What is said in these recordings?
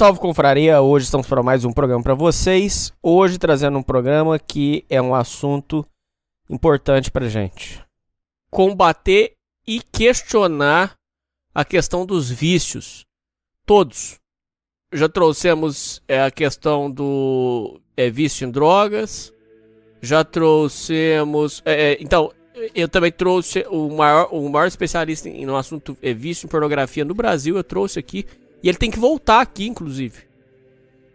Salve, confraria! Hoje estamos para mais um programa para vocês. Hoje trazendo um programa que é um assunto importante pra gente. Combater e questionar a questão dos vícios. Todos. Já trouxemos é, a questão do é, vício em drogas. Já trouxemos. É, é então, eu também trouxe o maior, o maior especialista em, no assunto é, vício em pornografia no Brasil. Eu trouxe aqui e ele tem que voltar aqui, inclusive.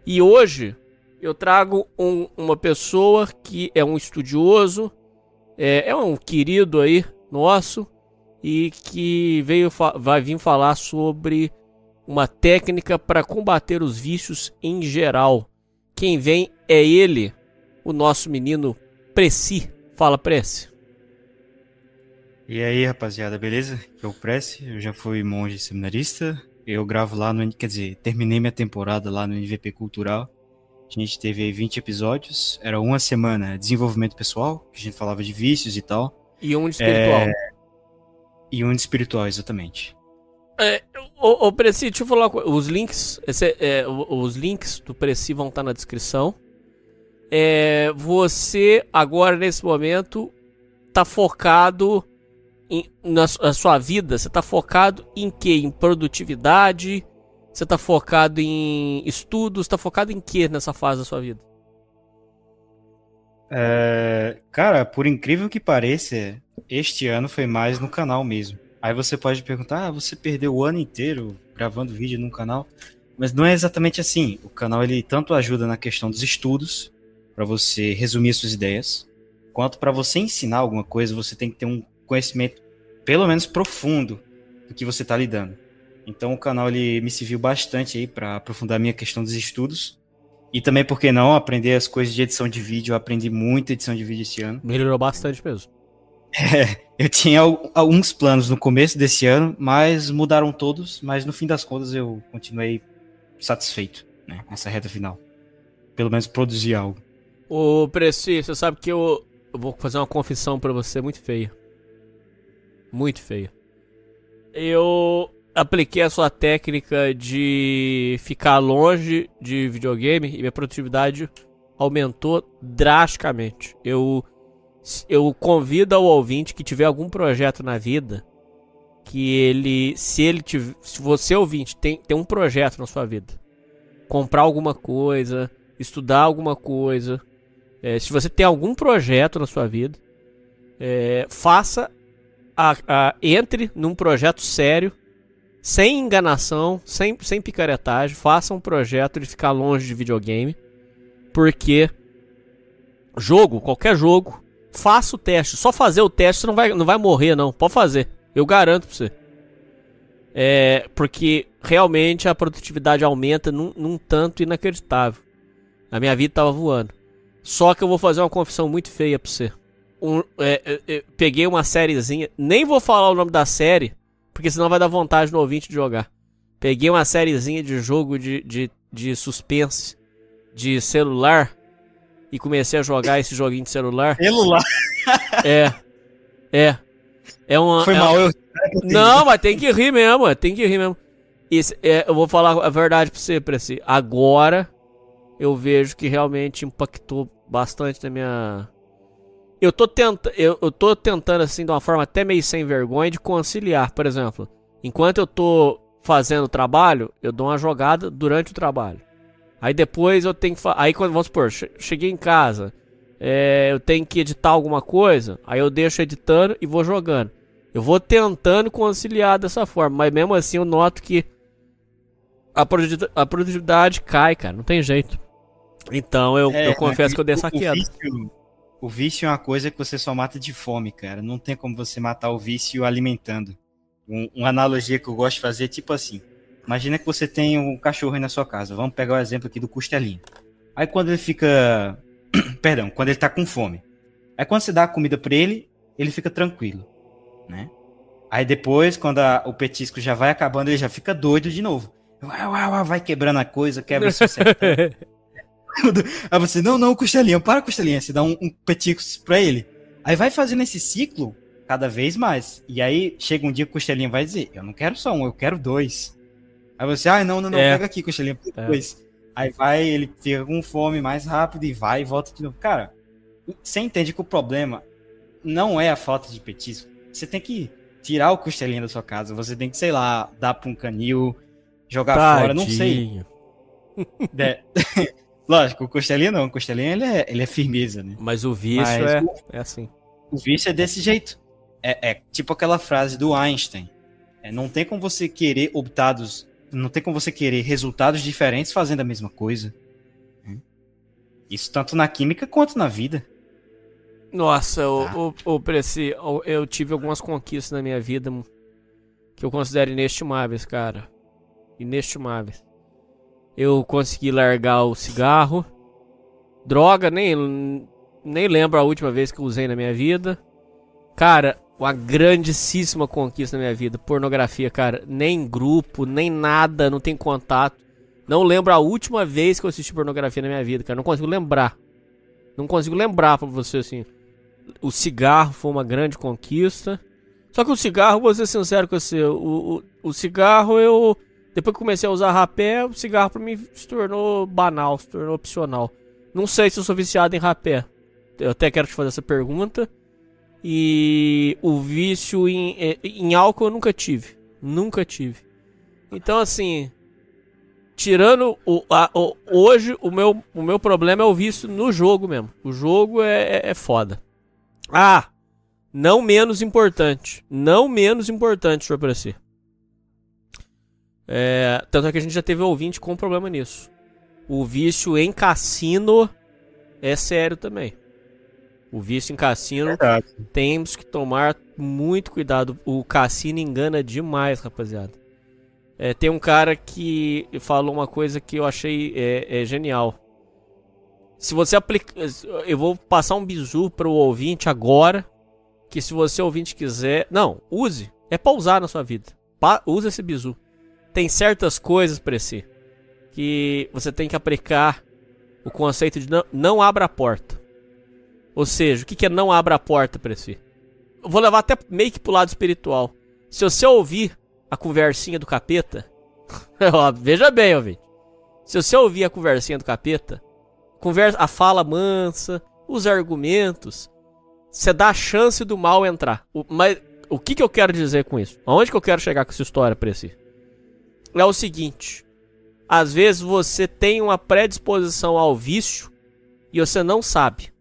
E hoje eu trago um, uma pessoa que é um estudioso, é, é um querido aí nosso e que veio vai vir falar sobre uma técnica para combater os vícios em geral. Quem vem é ele, o nosso menino Preci. Fala, Prece. E aí, rapaziada, beleza? Eu Prece, eu já fui monge seminarista, eu gravo lá no. Quer dizer, terminei minha temporada lá no NVP Cultural. A gente teve aí 20 episódios. Era uma semana desenvolvimento pessoal, que a gente falava de vícios e tal. E um de espiritual. É... E um de espiritual, exatamente. É, ô, ô Preci, deixa eu falar os links. Esse, é, os links do Preci vão estar na descrição. É, você agora nesse momento tá focado em, na, na, sua vida, você está focado em quê? Em produtividade? Você está focado em estudos? Está focado em quê nessa fase da sua vida? É, cara, por incrível que pareça, este ano foi mais no canal mesmo. Aí você pode perguntar, ah, você perdeu o ano inteiro gravando vídeo no canal? Mas não é exatamente assim. O canal ele tanto ajuda na questão dos estudos, para você resumir suas ideias, quanto para você ensinar alguma coisa, você tem que ter um conhecimento pelo menos profundo do que você está lidando. Então o canal ele me serviu bastante aí para aprofundar a minha questão dos estudos. E também, por que não, aprender as coisas de edição de vídeo. Eu aprendi muita edição de vídeo esse ano. Melhorou bastante mesmo. É, eu tinha alguns planos no começo desse ano, mas mudaram todos. Mas no fim das contas eu continuei satisfeito né, nessa reta final. Pelo menos produzir algo. Ô, Preci, você sabe que eu, eu vou fazer uma confissão para você muito feia. Muito feia. Eu apliquei a sua técnica de ficar longe de videogame e minha produtividade aumentou drasticamente. Eu eu convido ao ouvinte que tiver algum projeto na vida que ele se ele tiver, se você ouvinte tem, tem um projeto na sua vida, comprar alguma coisa, estudar alguma coisa, é, se você tem algum projeto na sua vida, é, faça a, a, entre num projeto sério, sem enganação, sem, sem picaretagem, faça um projeto de ficar longe de videogame, porque jogo, qualquer jogo, faça o teste. Só fazer o teste você não vai, não vai morrer, não. Pode fazer. Eu garanto pra você. É, porque realmente a produtividade aumenta num, num tanto inacreditável. A minha vida tava voando. Só que eu vou fazer uma confissão muito feia pra você um, é, é, é, peguei uma sériezinha. Nem vou falar o nome da série, porque senão vai dar vontade no ouvinte de jogar. Peguei uma sériezinha de jogo de, de, de suspense de celular e comecei a jogar esse joguinho de celular. Celular? É. É. É uma. Foi é mal, uma... eu. Não, mas tem que rir mesmo, tem que rir mesmo. Esse, é, eu vou falar a verdade pra você, Preci. Agora eu vejo que realmente impactou bastante na minha eu tô, tenta, eu, eu tô tentando, assim, de uma forma até meio sem vergonha, de conciliar. Por exemplo, enquanto eu tô fazendo o trabalho, eu dou uma jogada durante o trabalho. Aí depois eu tenho que. Aí quando, vamos supor, cheguei em casa, é, eu tenho que editar alguma coisa, aí eu deixo editando e vou jogando. Eu vou tentando conciliar dessa forma, mas mesmo assim eu noto que a produtividade cai, cara, não tem jeito. Então eu, é, eu confesso que eu dei essa queda. Vício, o vício é uma coisa que você só mata de fome, cara. Não tem como você matar o vício alimentando. Um, uma analogia que eu gosto de fazer é tipo assim: imagina que você tem um cachorro aí na sua casa. Vamos pegar o exemplo aqui do costelinho. Aí quando ele fica. Perdão, quando ele tá com fome. Aí quando você dá a comida pra ele, ele fica tranquilo, né? Aí depois, quando a, o petisco já vai acabando, ele já fica doido de novo. Vai quebrando a coisa, quebra o seu Aí você, não, não, costelinha, para costelinha. Você dá um, um petisco pra ele. Aí vai fazendo esse ciclo cada vez mais. E aí chega um dia que o costelinha vai dizer: Eu não quero só um, eu quero dois. Aí você, ah, não, não, não, é. pega aqui, costelinha, é. dois. Aí vai, ele fica com fome mais rápido e vai e volta de novo. Cara, você entende que o problema não é a falta de petisco. Você tem que tirar o costelinha da sua casa. Você tem que, sei lá, dar pra um canil, jogar Tadinho. fora, não sei. É. Lógico, o Costelinha não. O Costelinha ele é, ele é firmeza, né? Mas o vício Mas é, o, é assim. O vício é desse jeito. É, é tipo aquela frase do Einstein. É, não tem como você querer optados. Não tem como você querer resultados diferentes fazendo a mesma coisa. Né? Isso tanto na química quanto na vida. Nossa, tá. o, o, o Preci, eu tive algumas conquistas na minha vida que eu considero inestimáveis, cara. Inestimáveis. Eu consegui largar o cigarro. Droga, nem, nem lembro a última vez que usei na minha vida. Cara, uma grandíssima conquista na minha vida. Pornografia, cara. Nem grupo, nem nada, não tem contato. Não lembro a última vez que eu assisti pornografia na minha vida, cara. Não consigo lembrar. Não consigo lembrar pra você, assim. O cigarro foi uma grande conquista. Só que o cigarro, vou ser sincero com você, o, o, o cigarro eu depois que comecei a usar rapé, o cigarro pra mim se tornou banal, se tornou opcional. Não sei se eu sou viciado em rapé. Eu até quero te fazer essa pergunta. E o vício em, eh, em álcool eu nunca tive. Nunca tive. Então, assim. Tirando o, a, o, hoje, o meu, o meu problema é o vício no jogo mesmo. O jogo é, é, é foda. Ah! Não menos importante. Não menos importante, senhor Preci. É, tanto é que a gente já teve ouvinte com problema nisso. O vício em cassino é sério também. O vício em cassino Verdade. temos que tomar muito cuidado. O cassino engana demais, rapaziada. É, tem um cara que falou uma coisa que eu achei é, é genial. Se você aplica. Eu vou passar um bizu para o ouvinte agora. Que se você ouvinte quiser. Não, use. É pra usar na sua vida. Pa... Use esse bizu tem certas coisas para si que você tem que aplicar o conceito de não, não abra a porta. Ou seja, o que, é não abra a porta para si? Eu vou levar até meio que pro lado espiritual. Se você ouvir a conversinha do capeta, veja bem, ouvinte. Se você ouvir a conversinha do capeta, conversa, a fala mansa, os argumentos, você dá a chance do mal entrar. O, mas o que, que eu quero dizer com isso? Aonde que eu quero chegar com essa história para si? É o seguinte: às vezes você tem uma predisposição ao vício e você não sabe.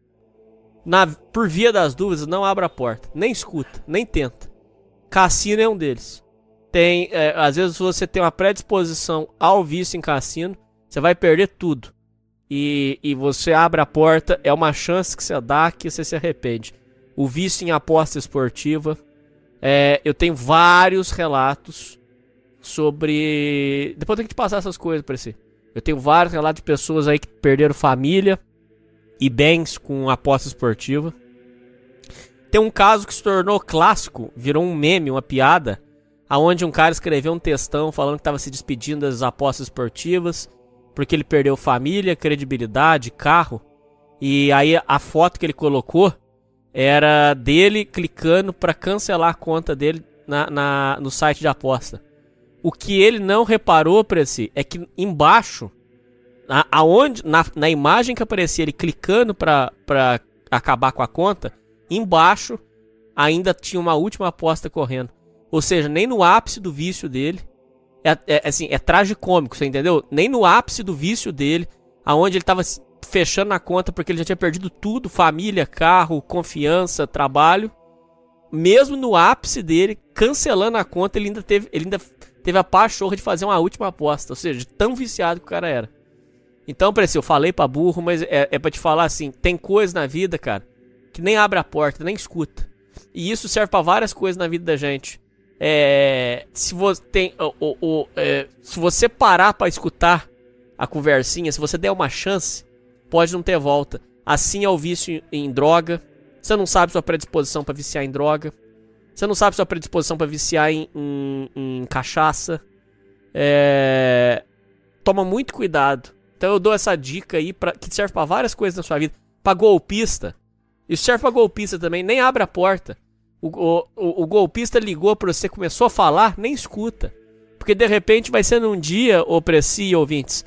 Na, por via das dúvidas, não abra a porta, nem escuta, nem tenta. Cassino é um deles. Tem, é, às vezes você tem uma predisposição ao vício em cassino, você vai perder tudo. E, e você abre a porta, é uma chance que você dá que você se arrepende. O vício em aposta esportiva. É, eu tenho vários relatos sobre. Depois eu tenho que te passar essas coisas pra você. Eu tenho vários relatos de pessoas aí que perderam família e bens com aposta esportiva. Tem um caso que se tornou clássico, virou um meme, uma piada, aonde um cara escreveu um textão falando que estava se despedindo das apostas esportivas porque ele perdeu família, credibilidade, carro. E aí a foto que ele colocou era dele clicando para cancelar a conta dele na, na, no site de aposta. O que ele não reparou, Preci, é que embaixo, na, aonde, na, na imagem que aparecia ele clicando para acabar com a conta, embaixo ainda tinha uma última aposta correndo. Ou seja, nem no ápice do vício dele, é, é assim, é tragicômico, você entendeu? Nem no ápice do vício dele, aonde ele tava fechando a conta porque ele já tinha perdido tudo, família, carro, confiança, trabalho. Mesmo no ápice dele, cancelando a conta, ele ainda teve, ele ainda teve a pachorra de fazer uma última aposta, ou seja, de tão viciado que o cara era. Então, Preci, eu falei pra burro, mas é, é pra te falar assim: tem coisa na vida, cara, que nem abre a porta, nem escuta. E isso serve para várias coisas na vida da gente. É, se você tem, o, o, o é, se você parar para escutar a conversinha, se você der uma chance, pode não ter volta. Assim é o vício em droga. Você não sabe sua predisposição para viciar em droga. Você não sabe sua predisposição para viciar em, em, em cachaça. É, toma muito cuidado. Então eu dou essa dica aí pra, que serve para várias coisas na sua vida. Pra golpista. Isso serve pra golpista também. Nem abre a porta. O, o, o, golpista ligou pra você, começou a falar, nem escuta. Porque de repente vai ser num dia, ô Preci, ouvintes.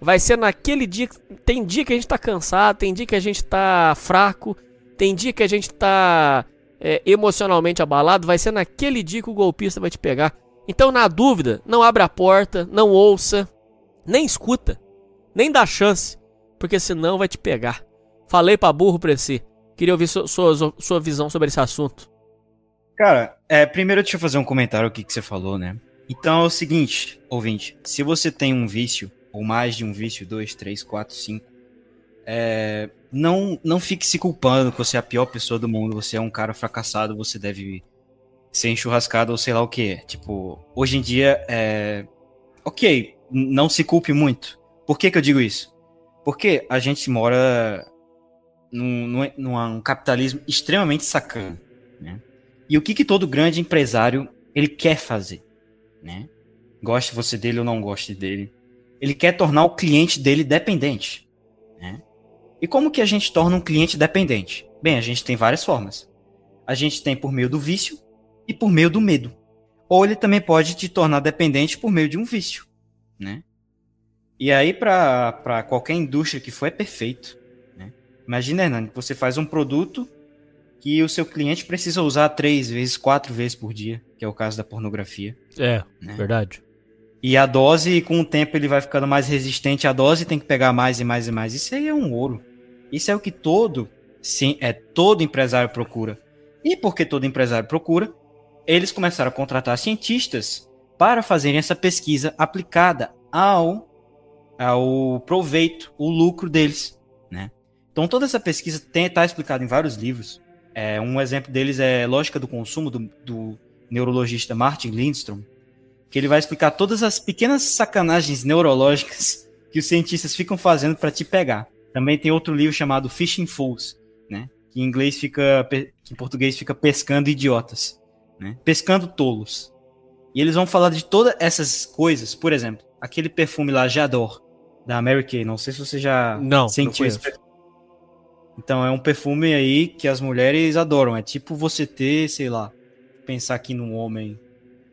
Vai ser naquele dia. Tem dia que a gente tá cansado, tem dia que a gente tá fraco, tem dia que a gente tá é, emocionalmente abalado. Vai ser naquele dia que o golpista vai te pegar. Então, na dúvida, não abra a porta, não ouça, nem escuta. Nem dá chance, porque senão vai te pegar. Falei pra burro pra si. Queria ouvir sua, sua, sua visão sobre esse assunto. Cara, é, primeiro deixa eu fazer um comentário aqui que você falou, né? Então é o seguinte, ouvinte, se você tem um vício, ou mais de um vício, dois, três, quatro, cinco, é, não, não fique se culpando que você é a pior pessoa do mundo, você é um cara fracassado, você deve ser enxurrascado ou sei lá o que. Tipo, hoje em dia, é, ok, não se culpe muito. Por que, que eu digo isso? Porque a gente mora num, num, num capitalismo extremamente sacana, né? E o que, que todo grande empresário ele quer fazer, né? Goste você dele ou não goste dele, ele quer tornar o cliente dele dependente? E como que a gente torna um cliente dependente? Bem, a gente tem várias formas. A gente tem por meio do vício e por meio do medo. Ou ele também pode te tornar dependente por meio de um vício, né? E aí, para qualquer indústria que for, é perfeito. Né? Imagina, Hernani, você faz um produto que o seu cliente precisa usar três vezes, quatro vezes por dia, que é o caso da pornografia. É, né? verdade. E a dose, com o tempo, ele vai ficando mais resistente à dose, tem que pegar mais e mais e mais. Isso aí é um ouro. Isso é o que todo, sim, é todo empresário procura. E porque todo empresário procura, eles começaram a contratar cientistas para fazerem essa pesquisa aplicada ao ao proveito, o lucro deles, né? Então toda essa pesquisa está explicada em vários livros. É, um exemplo deles é Lógica do Consumo, do, do neurologista Martin Lindstrom, que ele vai explicar todas as pequenas sacanagens neurológicas que os cientistas ficam fazendo para te pegar. Também tem outro livro chamado Fishing Fools, né? Que em inglês fica, que em português fica pescando idiotas, né? Pescando tolos. E eles vão falar de todas essas coisas, por exemplo, aquele perfume lá Jador, da Mary Kay. Não sei se você já não, sentiu não esse perfume. Então é um perfume aí que as mulheres adoram. É tipo você ter, sei lá, pensar aqui num homem.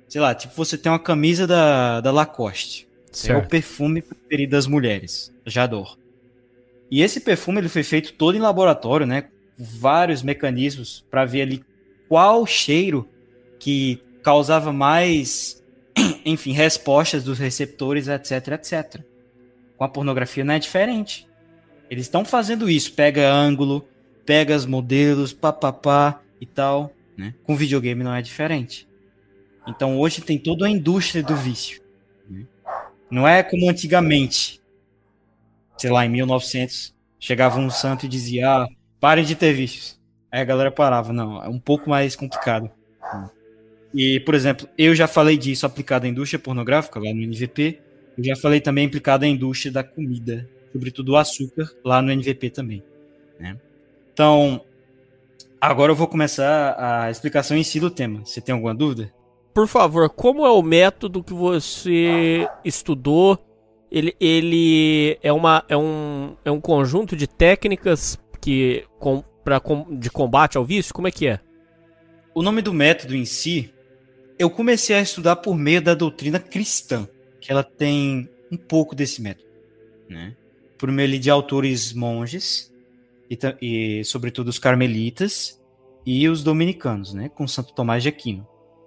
Sei lá, tipo você ter uma camisa da, da Lacoste. Certo. É o perfume preferido das mulheres. Jador. E esse perfume ele foi feito todo em laboratório, né? Vários mecanismos para ver ali qual cheiro que causava mais, enfim, respostas dos receptores, etc, etc. Com a pornografia não é diferente. Eles estão fazendo isso, pega ângulo, pega os modelos, papapá e tal, né? Com videogame não é diferente. Então hoje tem toda a indústria do vício. Não é como antigamente. Sei lá, em 1900, chegava um santo e dizia: ah, parem de ter vícios. Aí a galera parava. Não, é um pouco mais complicado. E, por exemplo, eu já falei disso aplicado à indústria pornográfica lá no NVP. Eu já falei também implicado à indústria da comida, sobretudo o açúcar, lá no NVP também. Né? Então, agora eu vou começar a explicação em si do tema. Você tem alguma dúvida? Por favor, como é o método que você estudou? Ele, ele é, uma, é, um, é um conjunto de técnicas que com, pra, com, de combate ao vício? Como é que é? O nome do método em si, eu comecei a estudar por meio da doutrina cristã que ela tem um pouco desse método, né? Por meio de autores monges e, e sobretudo os carmelitas e os dominicanos, né? Com Santo Tomás de Aquino.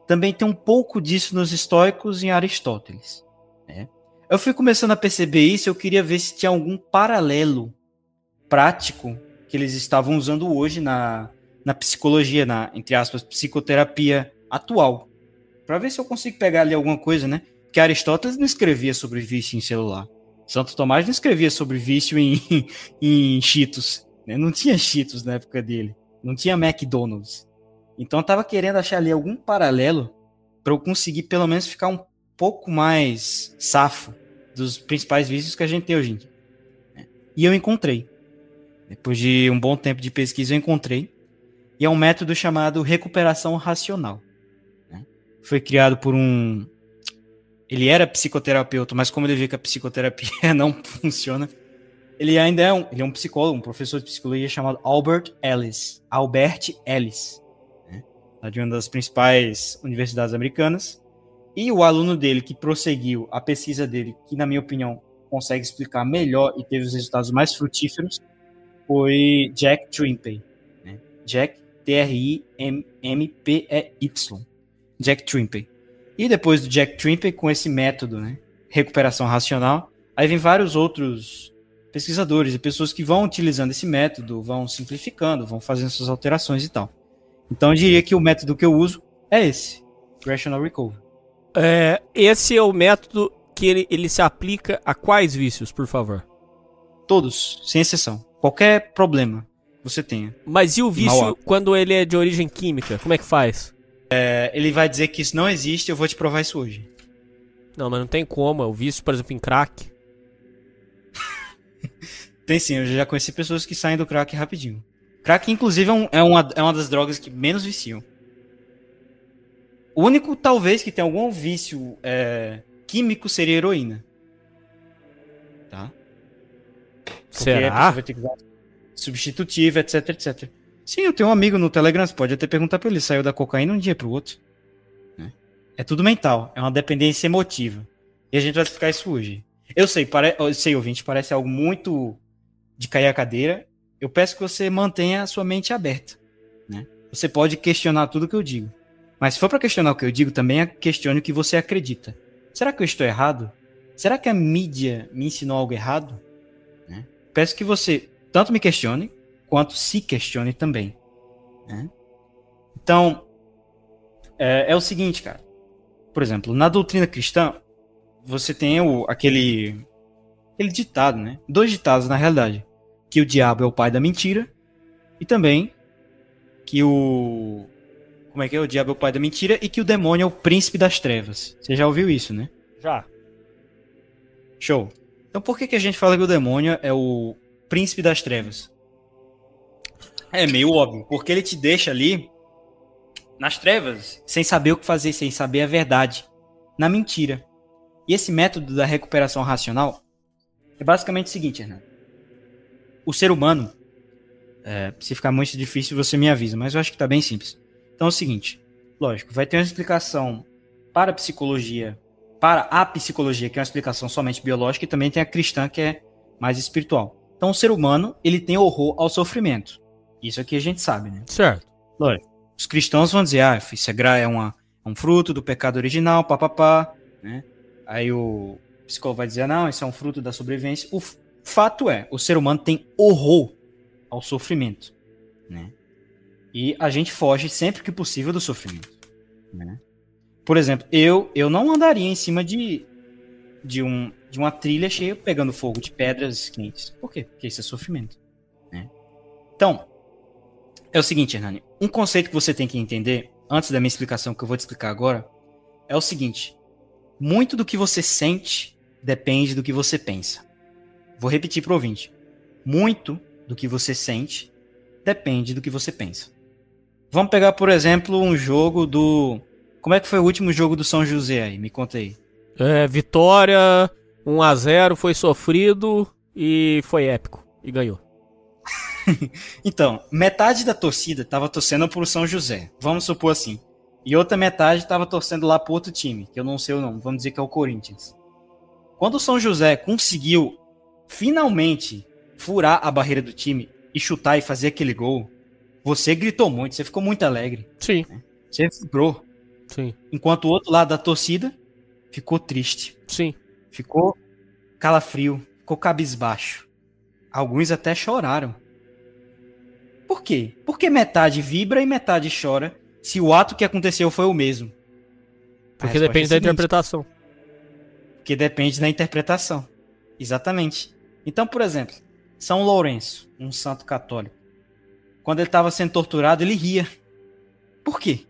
Também tem um pouco disso nos estoicos e em Aristóteles. Né? Eu fui começando a perceber isso, eu queria ver se tinha algum paralelo prático que eles estavam usando hoje na, na psicologia, na, entre aspas, psicoterapia atual. Para ver se eu consigo pegar ali alguma coisa, né? Porque Aristóteles não escrevia sobre vício em celular. Santo Tomás não escrevia sobre vício em, em Cheetos. Né? Não tinha Cheetos na época dele. Não tinha McDonald's. Então eu tava querendo achar ali algum paralelo para eu conseguir pelo menos ficar um pouco mais safo dos principais vícios que a gente tem hoje em dia. E eu encontrei. Depois de um bom tempo de pesquisa, eu encontrei. E é um método chamado recuperação racional. Né? Foi criado por um. Ele era psicoterapeuta, mas como ele viu que a psicoterapia não funciona, ele ainda é um, ele é um psicólogo, um professor de psicologia chamado Albert Ellis. Albert Ellis. Né? De uma das principais universidades americanas. E o aluno dele que prosseguiu a pesquisa dele, que na minha opinião consegue explicar melhor e teve os resultados mais frutíferos, foi Jack Trimpey. Né? Jack T-R-I-M-P-E-Y. Jack Trimpey. E depois do Jack Trimpey, com esse método, né? Recuperação racional, aí vem vários outros pesquisadores e pessoas que vão utilizando esse método, vão simplificando, vão fazendo suas alterações e tal. Então eu diria que o método que eu uso é esse, Rational Recovery. É, esse é o método que ele, ele se aplica a quais vícios, por favor? Todos, sem exceção. Qualquer problema você tenha. Mas e o vício quando ele é de origem química? Como é que faz? É, ele vai dizer que isso não existe, eu vou te provar isso hoje. Não, mas não tem como. O vício, por exemplo, em crack. tem sim, eu já conheci pessoas que saem do crack rapidinho. Crack, inclusive, é, um, é, uma, é uma das drogas que menos viciam. O único, talvez, que tem algum vício é, químico seria heroína. Tá? Porque Será? vai ter que usar substitutivo, etc, etc. Sim, eu tenho um amigo no Telegram, você pode até perguntar pra ele, saiu da cocaína um dia pro outro. Né? É tudo mental, é uma dependência emotiva. E a gente vai explicar isso hoje. Eu sei, pare... eu sei, ouvinte, parece algo muito de cair a cadeira. Eu peço que você mantenha a sua mente aberta. Né? Você pode questionar tudo que eu digo. Mas se for para questionar o que eu digo, também questione o que você acredita. Será que eu estou errado? Será que a mídia me ensinou algo errado? Né? Peço que você tanto me questione, quanto se questione também. Né? Então, é, é, o seguinte, cara. Por exemplo, na doutrina cristã, você tem o, aquele, aquele ditado, né? Dois ditados, na realidade. Que o diabo é o pai da mentira e também que o... Como é que é? O diabo é o pai da mentira e que o demônio é o príncipe das trevas. Você já ouviu isso, né? Já. Show. Então por que, que a gente fala que o demônio é o príncipe das trevas? É meio óbvio, porque ele te deixa ali nas trevas, sem saber o que fazer, sem saber a verdade, na mentira. E esse método da recuperação racional é basicamente o seguinte, Renan. O ser humano, é, se ficar muito difícil, você me avisa, mas eu acho que está bem simples. Então é o seguinte, lógico, vai ter uma explicação para a psicologia, para a psicologia, que é uma explicação somente biológica, e também tem a cristã, que é mais espiritual. Então, o ser humano, ele tem horror ao sofrimento. Isso aqui a gente sabe, né? Certo. Lógico. Os cristãos vão dizer, ah, isso é, é, uma, é um fruto do pecado original, papapá, né? Aí o psicólogo vai dizer, não, isso é um fruto da sobrevivência. O fato é, o ser humano tem horror ao sofrimento, né? E a gente foge sempre que possível do sofrimento, né? Por exemplo, eu eu não andaria em cima de de um de uma trilha cheia pegando fogo de pedras quentes. Por quê? Porque isso é sofrimento, né? Então, é o seguinte, Hernani. Um conceito que você tem que entender, antes da minha explicação que eu vou te explicar agora, é o seguinte. Muito do que você sente depende do que você pensa. Vou repetir para o ouvinte. Muito do que você sente depende do que você pensa. Vamos pegar, por exemplo, um jogo do. Como é que foi o último jogo do São José aí? Me conta aí. É, vitória 1 a 0 foi sofrido e foi épico. E ganhou. então, metade da torcida tava torcendo pro São José. Vamos supor assim. E outra metade tava torcendo lá pro outro time, que eu não sei o nome. Vamos dizer que é o Corinthians. Quando o São José conseguiu finalmente furar a barreira do time e chutar e fazer aquele gol, você gritou muito, você ficou muito alegre. Sim. Né? Você vibrou. Sim. Enquanto o outro lado da torcida ficou triste. Sim. Ficou calafrio, ficou cabisbaixo. Alguns até choraram. Por quê? Porque metade vibra e metade chora se o ato que aconteceu foi o mesmo. Porque resposta depende é da interpretação. Porque depende da interpretação. Exatamente. Então, por exemplo, São Lourenço, um santo católico, quando ele estava sendo torturado, ele ria. Por quê?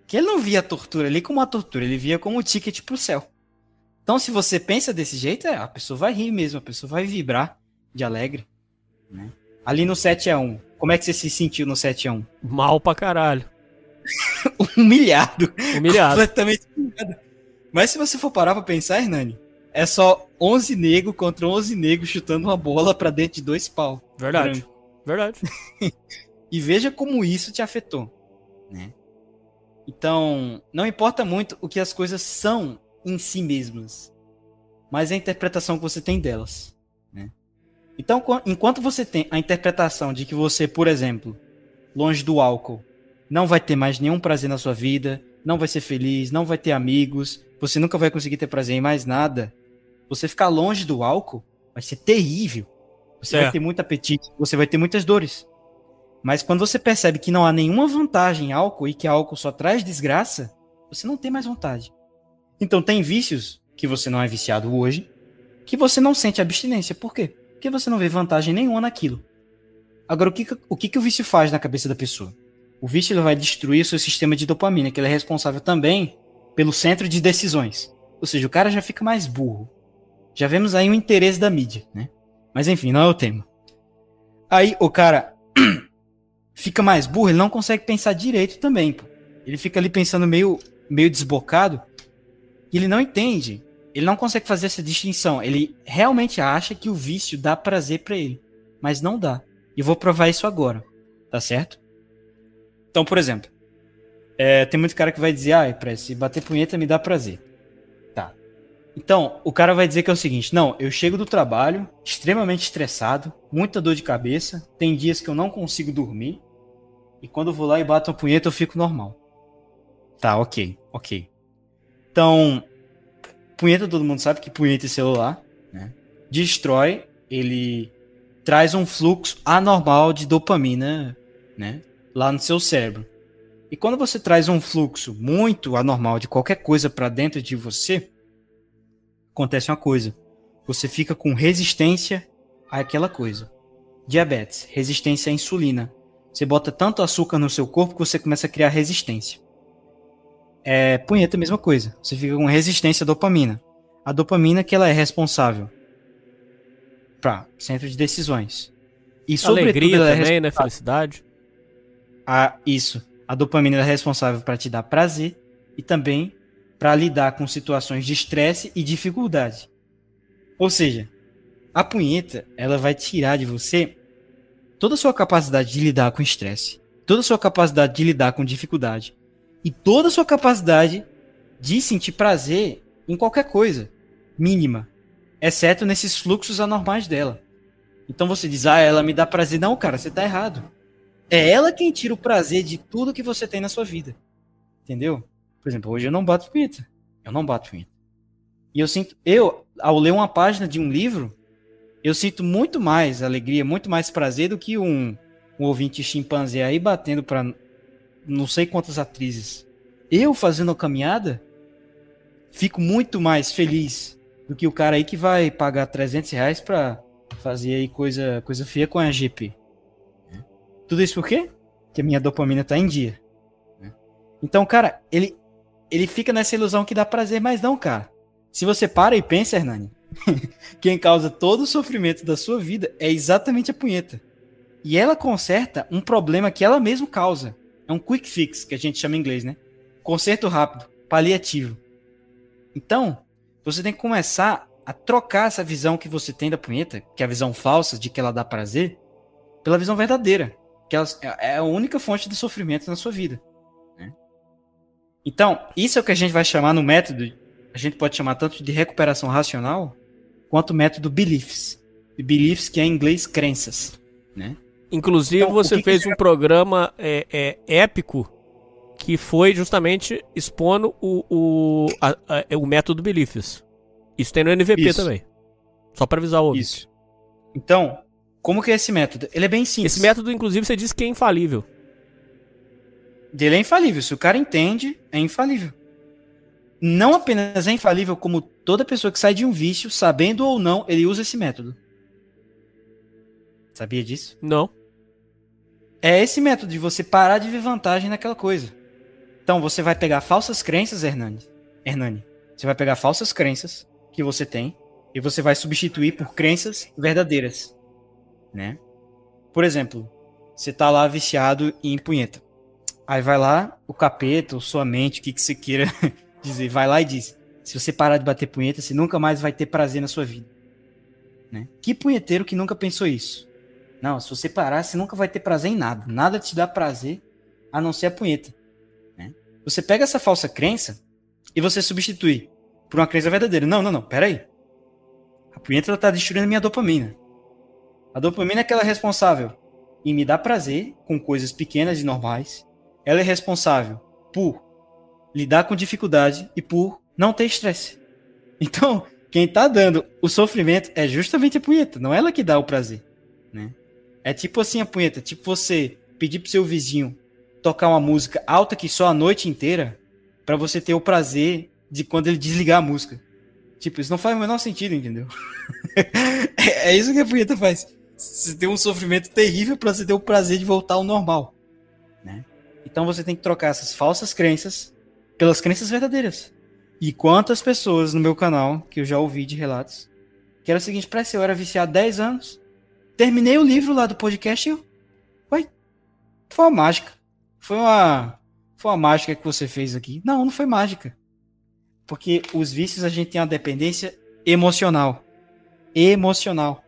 Porque ele não via a tortura ali como uma tortura, ele via como um ticket pro céu. Então, se você pensa desse jeito, é, a pessoa vai rir mesmo, a pessoa vai vibrar de alegre. né? Ali no 7x1, como é que você se sentiu no 7x1? Mal pra caralho. Humilhado. Humilhado. Completamente humilhado. Mas se você for parar pra pensar, Hernani, é só 11 negros contra 11 negros chutando uma bola pra dentro de dois pau. Verdade. Branco. Verdade. E veja como isso te afetou, né? Então, não importa muito o que as coisas são em si mesmas, mas a interpretação que você tem delas, né? Então, qu- enquanto você tem a interpretação de que você, por exemplo, longe do álcool, não vai ter mais nenhum prazer na sua vida, não vai ser feliz, não vai ter amigos, você nunca vai conseguir ter prazer em mais nada, você ficar longe do álcool vai ser terrível. Você É. vai ter muito apetite, você vai ter muitas dores. Mas quando você percebe que não há nenhuma vantagem em álcool e que álcool só traz desgraça, você não tem mais vontade. Então tem vícios que você não é viciado hoje, que você não sente abstinência. Por quê? Porque você não vê vantagem nenhuma naquilo. Agora, o que, o, que, que o vício faz na cabeça da pessoa? O vício ele vai destruir o seu sistema de dopamina, que ele é responsável também pelo centro de decisões. Ou seja, o cara já fica mais burro. Já vemos aí o interesse da mídia, né? Mas enfim, não é o tema. Aí o cara fica mais burro, ele não consegue pensar direito também, pô. Ele fica ali pensando meio, meio desbocado e ele não entende. Ele não consegue fazer essa distinção. Ele realmente acha que o vício dá prazer pra ele, mas não dá. E vou provar isso agora, tá certo? Então, por exemplo, é, tem muito cara que vai dizer, ah, pra se bater punheta me dá prazer. Então, o cara vai dizer que é o seguinte: não, eu chego do trabalho extremamente estressado, muita dor de cabeça, tem dias que eu não consigo dormir, e quando eu vou lá e bato uma punheta eu fico normal. Tá, ok, ok. Então, punheta todo mundo sabe que punheta é celular, né? Destrói, ele traz um fluxo anormal de dopamina, né? Lá no seu cérebro. E quando você traz um fluxo muito anormal de qualquer coisa pra dentro de você, acontece uma coisa. Você fica com resistência àquela coisa. Diabetes, resistência à insulina. Você bota tanto açúcar no seu corpo que você começa a criar resistência. É, punheta, mesma coisa. Você fica com resistência à dopamina. A dopamina que ela é responsável para centro de decisões. E sobretudo Alegria ela é também, né? responsável- Felicidade. a isso. A dopamina é responsável para te dar prazer e também para lidar com situações de estresse e dificuldade. Ou seja, a punheta, ela vai tirar de você toda a sua capacidade de lidar com estresse, toda a sua capacidade de lidar com dificuldade e toda a sua capacidade de sentir prazer em qualquer coisa mínima, exceto nesses fluxos anormais dela. Então você diz: "Ah, ela me dá prazer". Não, cara, você tá errado. É ela quem tira o prazer de tudo que você tem na sua vida. Entendeu? Por exemplo, hoje eu não bato punheta. Eu não bato punheta. E eu sinto, eu, ao ler uma página de um livro, eu sinto muito mais alegria, muito mais prazer do que um, um ouvinte chimpanzé aí batendo pra não sei quantas atrizes. Eu fazendo a caminhada, fico muito mais feliz do que o cara aí que vai pagar 300 reais pra fazer aí coisa, coisa feia com a GP. Tudo isso por quê? Porque a minha dopamina tá em dia. né? Então, cara, ele, ele fica nessa ilusão que dá prazer, mas não, cara. Se você para e pensa, Hernani, quem causa todo o sofrimento da sua vida é exatamente a punheta. E ela conserta um problema que ela mesma causa. É um quick fix, que a gente chama em inglês, né? Conserto rápido, paliativo. Então, você tem que começar a trocar essa visão que você tem da punheta, que é a visão falsa de que ela dá prazer, pela visão verdadeira que ela é a única fonte de sofrimento na sua vida. Então, isso é o que a gente vai chamar no método, a gente pode chamar tanto de recuperação racional, quanto método beliefs. E beliefs que é em inglês crenças. Né? Inclusive, Então, você que que fez você- um programa é, é, épico que foi justamente expondo o, o, a- a- o método Beliefs. Isso tem no NVP Isso. também. Só pra avisar o ouvinte. Isso. Então, como que é esse método? Ele é bem simples. Esse método, inclusive, você disse que é infalível. Dele é infalível. Se o cara entende, é infalível. Não apenas é infalível, como toda pessoa que sai de um vício, sabendo ou não, ele usa esse método. Sabia disso? Não. É esse método de você parar de ver vantagem naquela coisa. Então você vai pegar falsas crenças, Hernani. Hernani. Você vai pegar falsas crenças que você tem e você vai substituir por crenças verdadeiras, né? Por exemplo, você tá lá viciado em punheta. Aí vai lá o capeta, ou sua mente, o que que você queira dizer, vai lá e diz: se você parar de bater punheta, você nunca mais vai ter prazer na sua vida. Né? Que punheteiro que nunca pensou isso? Não, se você parar, você nunca vai ter prazer em nada. Nada te dá prazer a não ser a punheta. né? Você pega essa falsa crença e você substitui por uma crença verdadeira. Não, não, não, pera aí. A punheta ela tá destruindo minha dopamina. A dopamina é aquela responsável em me dar prazer com coisas pequenas e normais. Ela é responsável por lidar com dificuldade e por não ter estresse. Então, quem tá dando o sofrimento é justamente a punheta, não é ela que dá o prazer, né? É tipo assim a punheta, tipo você pedir pro seu vizinho tocar uma música alta que só a noite inteira pra você ter o prazer de quando ele desligar a música. Tipo, isso não faz o menor sentido, entendeu? é é isso que a punheta faz. Você tem um sofrimento terrível pra você ter o prazer de voltar ao normal? Então você tem que trocar essas falsas crenças pelas crenças verdadeiras. E quantas pessoas no meu canal, que eu já ouvi de relatos, que era o seguinte, parece eu era viciado 10 anos, terminei o livro lá do podcast e eu... Ué, foi uma mágica. Foi uma... Foi uma mágica que você fez aqui. Não, não foi mágica. Porque os vícios a gente tem uma dependência emocional. Emocional.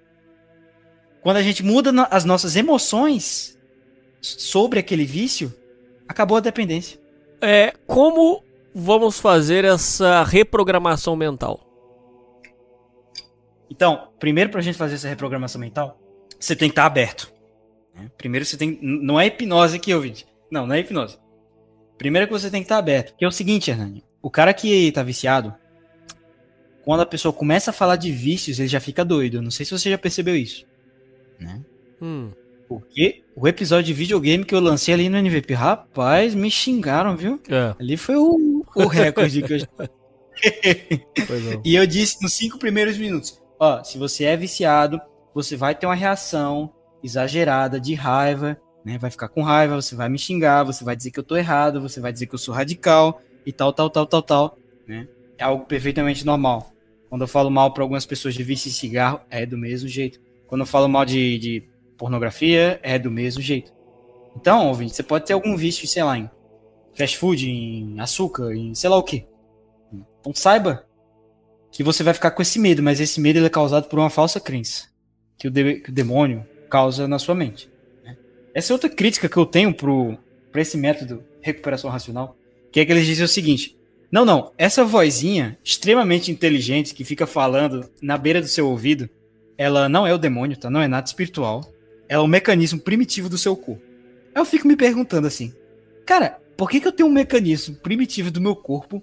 Quando a gente muda as nossas emoções sobre aquele vício, acabou a dependência. É, como vamos fazer essa reprogramação mental? Então, primeiro pra gente fazer essa reprogramação mental, você tem que estar aberto. né? Primeiro você tem. Não é hipnose aqui, ouvinte. Não, não é hipnose. Primeiro que você tem que estar aberto. Que é o seguinte, Hernani. O cara que tá viciado, quando a pessoa começa a falar de vícios, ele já fica doido. Não sei se você já percebeu isso. Né? Hum, Porque o episódio de videogame que eu lancei ali no NVP, rapaz, me xingaram, viu? é, Ali foi o, o recorde que eu não. E eu disse nos cinco primeiros minutos: ó, se você é viciado, você vai ter uma reação exagerada de raiva, né? Vai ficar com raiva, você vai me xingar, você vai dizer que eu tô errado, você vai dizer que eu sou radical e tal, tal, tal, tal, tal, né? É algo perfeitamente normal. Quando eu falo mal para algumas pessoas de vício em cigarro, é do mesmo jeito. Quando eu falo mal de, de pornografia, é do mesmo jeito. Então, ouvinte, você pode ter algum vício, sei lá, em fast food, em açúcar, em sei lá o quê. Então saiba que você vai ficar com esse medo, mas esse medo é causado por uma falsa crença que o, de- que o demônio causa na sua mente. né? Essa é outra crítica que eu tenho pra esse método recuperação racional, que é que eles dizem o seguinte: não, não, essa vozinha extremamente inteligente que fica falando na beira do seu ouvido, ela não é o demônio, tá? Não é nada espiritual. É um mecanismo primitivo do seu corpo. Aí eu fico me perguntando assim, cara, por que, que eu tenho um mecanismo primitivo do meu corpo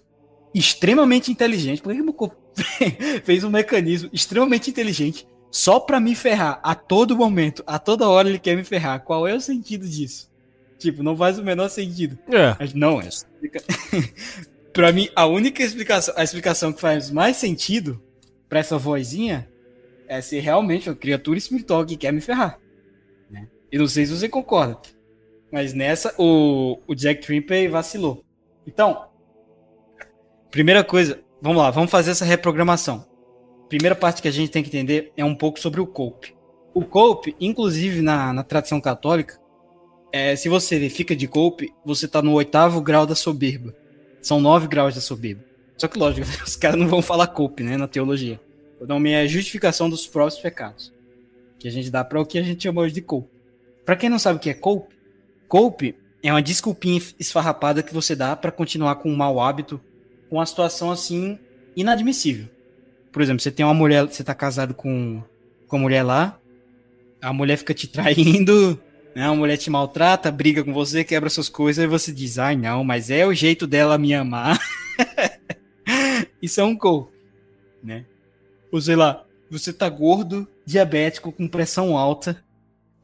extremamente inteligente? Por que, que meu corpo fez um mecanismo extremamente inteligente só pra me ferrar a todo momento, a toda hora ele quer me ferrar? Qual é o sentido disso? Tipo, não faz o menor sentido. É, Mas Não, é. pra mim, a única explicação, a explicação que faz mais sentido pra essa vozinha é ser realmente uma criatura espiritual que quer me ferrar. E não sei se você concorda. Mas nessa, o, o Jack Trimpe vacilou. Então, primeira coisa, vamos lá, vamos fazer essa reprogramação. Primeira parte que a gente tem que entender é um pouco sobre o cope. O cope, inclusive na, na tradição católica, é, se você fica de golpe, você tá no oitavo grau da soberba. São nove graus da soberba. Só que, lógico, os caras não vão falar golpe, né, na teologia. O nome é justificação dos próprios pecados. Que a gente dá para o que a gente chama hoje de golpe. Pra quem não sabe o que é golpe, golpe é uma desculpinha esfarrapada que você dá para continuar com um mau hábito, com uma situação assim inadmissível. Por exemplo, você tem uma mulher, você tá casado com, com a mulher lá, a mulher fica te traindo né? Uma mulher te maltrata, briga com você, quebra suas coisas, e você diz, ai não, mas é o jeito dela me amar. Isso é um cope, né? Ou sei lá, você tá gordo, diabético, com pressão alta,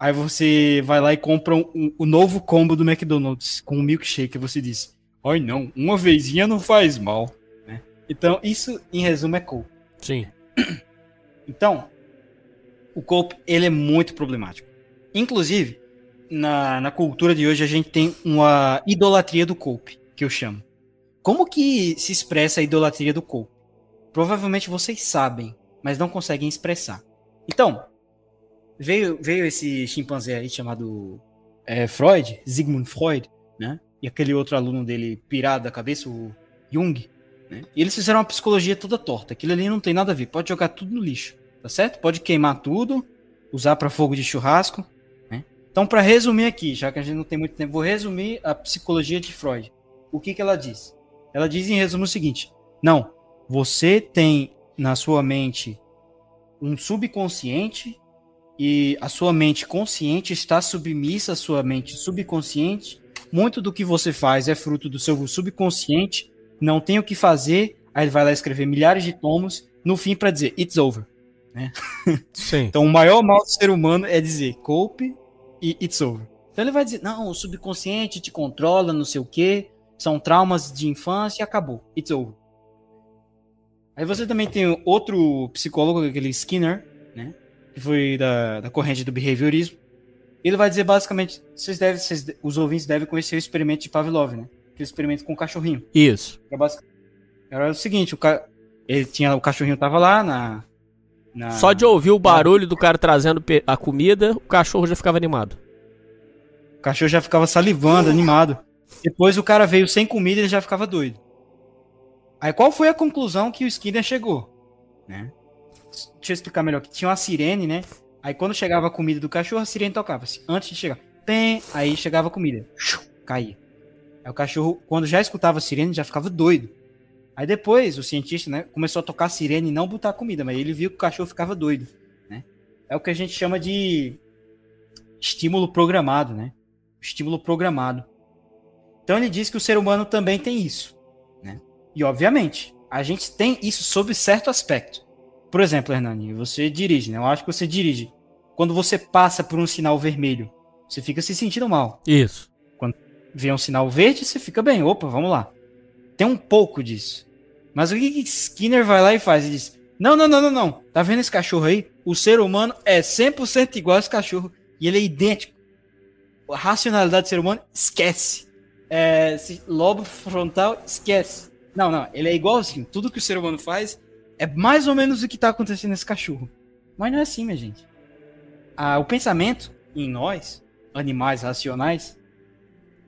aí você vai lá e compra o um, um, novo combo do McDonald's com um milkshake, e você diz, ai não, uma vezinha não faz mal, né? Então, isso, em resumo, é cope. Sim. Então, o cope, ele é muito problemático. Inclusive, na, na cultura de hoje a gente tem uma idolatria do Cope, que eu chamo. Como que se expressa a idolatria do Cope? Provavelmente vocês sabem, mas não conseguem expressar. Então, veio, veio esse chimpanzé aí chamado é, Freud, Sigmund Freud, né? E aquele outro aluno dele pirado da cabeça, o Jung, né? E eles fizeram uma psicologia toda torta. Aquilo ali não tem nada a ver. Pode jogar tudo no lixo, tá certo? Pode queimar tudo, usar para fogo de churrasco, então, para resumir aqui, já que a gente não tem muito tempo, vou resumir a psicologia de Freud. O que, que ela diz? Ela diz em resumo o seguinte: não, você tem na sua mente um subconsciente e a sua mente consciente está submissa à sua mente subconsciente. Muito do que você faz é fruto do seu subconsciente. Não tem o que fazer. Aí ele vai lá escrever milhares de tomos no fim para dizer it's over. Né? Sim. então o maior mal do ser humano é dizer cope e it's over. Então ele vai dizer, não, o subconsciente te controla, não sei o quê, são traumas de infância e acabou. It's over. Aí você também tem outro psicólogo, aquele Skinner, né? Que foi da, da corrente do behaviorismo. Ele vai dizer basicamente, vocês devem, vocês, os ouvintes devem conhecer o experimento de Pavlov, né? Aquele experimento com o cachorrinho. Isso. Era, era o seguinte, o ca... ele tinha, o cachorrinho tava lá na, na... Só de ouvir o barulho do cara trazendo a comida, o cachorro já ficava animado. O cachorro já ficava salivando, animado. Depois o cara veio sem comida e ele já ficava doido. Aí qual foi a conclusão que o Skinner chegou? Né? Deixa eu explicar melhor. Tinha uma sirene, né? Aí quando chegava a comida do cachorro, a sirene tocava assim. Antes de chegar. Pem, aí chegava a comida. Caía. Aí o cachorro, quando já escutava a sirene, já ficava doido. Aí depois o cientista, né, começou a tocar sirene e não botar comida, mas ele viu que o cachorro ficava doido, né? É o que a gente chama de estímulo programado, né? Estímulo programado. Então ele diz que o ser humano também tem isso, né? E obviamente, a gente tem isso sob certo aspecto. Por exemplo, Hernani, você dirige, né? Eu acho que você dirige. Quando você passa por um sinal vermelho, você fica se sentindo mal. Isso. Quando vê um sinal verde, você fica bem. Opa, vamos lá. Tem um pouco disso. Mas o que, Skinner vai lá e faz? Ele diz: Não, não, não, não, não. Tá vendo esse cachorro aí? O ser humano é 100% igual a esse cachorro. E ele é idêntico. A racionalidade do ser humano, esquece. É, lobo frontal, esquece. Não, não. Ele é igual assim. Tudo que o ser humano faz é mais ou menos o que tá acontecendo nesse cachorro. Mas não é assim, minha gente. Ah, o pensamento em nós, animais racionais,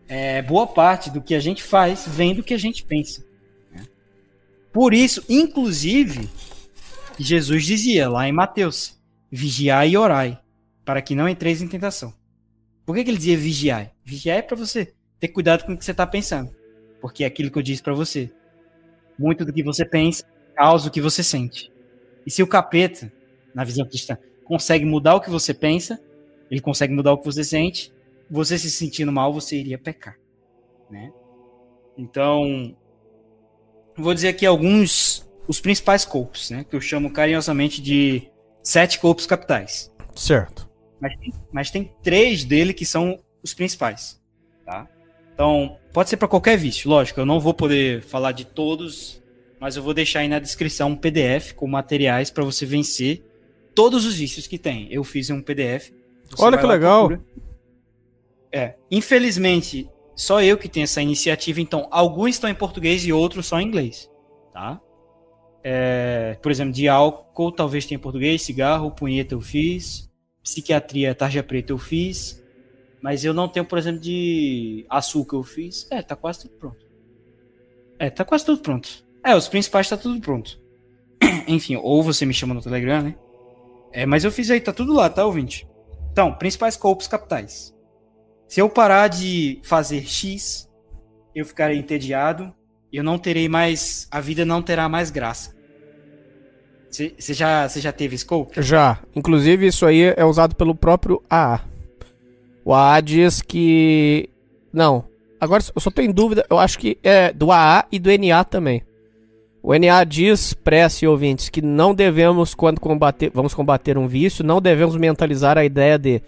é, boa parte do que a gente faz vem do que a gente pensa. Né? Por isso, inclusive, Jesus dizia lá em Mateus: vigiai e orai, para que não entreis em tentação. Por que, que ele dizia vigiai? Vigiai é para você ter cuidado com o que você está pensando. Porque é aquilo que eu disse para você. Muito do que você pensa causa o que você sente. E se o capeta, na visão cristã, consegue mudar o que você pensa, ele consegue mudar o que você sente, você se sentindo mal, você iria pecar, né? Então, vou dizer aqui alguns os principais corpos, né, que eu chamo carinhosamente de sete corpos capitais. Certo. Mas, mas tem três dele que são os principais, tá? Então, pode ser para qualquer vício, lógico, eu não vou poder falar de todos, mas eu vou deixar aí na descrição um PDF com materiais para você vencer todos os vícios que tem. Eu fiz um PDF. Olha que legal. Procura. É. Infelizmente, só eu que tenho essa iniciativa, então alguns estão em português e outros só em inglês, tá? É, por exemplo, de álcool, talvez tenha em português, cigarro, punheta eu fiz, psiquiatria, tarja preta eu fiz, mas eu não tenho, por exemplo, de açúcar eu fiz. É, tá quase tudo pronto. É, tá quase tudo pronto. É, os principais tá tudo pronto. Enfim, ou você me chama no Telegram, né? É, mas eu fiz aí, tá tudo lá, tá, ouvinte? Então, principais corpos capitais. Se eu parar de fazer X, eu ficarei entediado, eu não terei mais, a vida não terá mais graça. Você já, já teve scope? Já. Inclusive, isso aí é usado pelo próprio AA. O AA diz que. Não. Agora eu só em dúvida. Eu acho que é do AA e do NA também. O NA diz, prece ouvintes, que não devemos, quando combater, vamos combater um vício, não devemos mentalizar a ideia de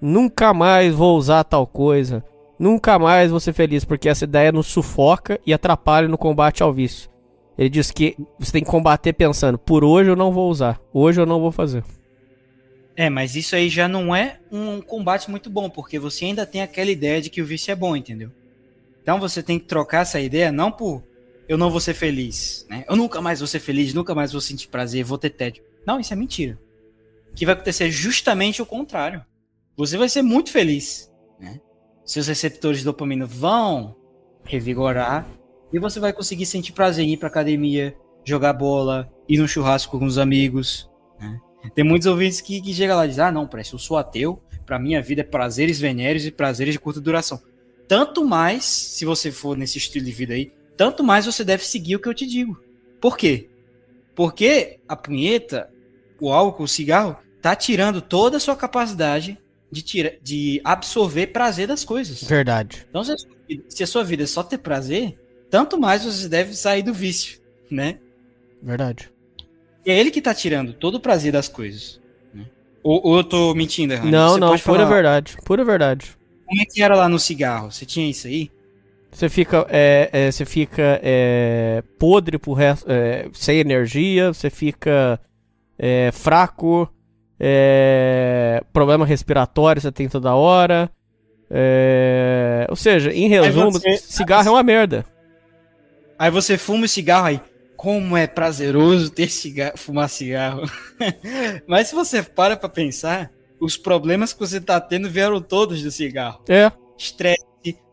nunca mais vou usar tal coisa, nunca mais vou ser feliz, porque essa ideia nos sufoca e atrapalha no combate ao vício. Ele diz que você tem que combater pensando, por hoje eu não vou usar, hoje eu não vou fazer. É, mas isso aí já não é um combate muito bom, porque você ainda tem aquela ideia de que o vício é bom, entendeu? Então você tem que trocar essa ideia não por eu não vou ser feliz, né? Eu nunca mais vou ser feliz, nunca mais vou sentir prazer, vou ter tédio. Não, isso é mentira. O que vai acontecer é justamente o contrário. Você vai ser muito feliz, né? Seus receptores de dopamina vão revigorar e você vai conseguir sentir prazer em ir pra academia, jogar bola, ir no churrasco com os amigos, né? Tem muitos ouvintes que, que chegam lá e dizem, ah, não, parece, eu sou ateu, pra minha vida é prazeres venéreos e prazeres de curta duração. Tanto mais, se você for nesse estilo de vida aí, tanto mais você deve seguir o que eu te digo. Por quê? Porque a punheta, o álcool, o cigarro, tá tirando toda a sua capacidade de, tira, de absorver prazer das coisas. Verdade. Então, se a, sua vida, se a sua vida é só ter prazer, tanto mais você deve sair do vício, né? Verdade. E é ele que tá tirando todo o prazer das coisas. Né? Ou, ou eu tô mentindo, Hernani? Não, Você não, pura falar, verdade. Pura verdade. Como é que era lá no cigarro? Você tinha isso aí? Você fica, é, é, você fica é, podre pro resto, é, sem energia, você fica é, fraco, é, problema respiratório você tem toda hora. ou seja, em resumo, você- cigarro é uma merda. Aí você fuma o cigarro aí. Como é prazeroso ter cigarro, fumar cigarro. Mas se você para pra pensar, os problemas que você tá tendo vieram todos do cigarro. É, Estresse,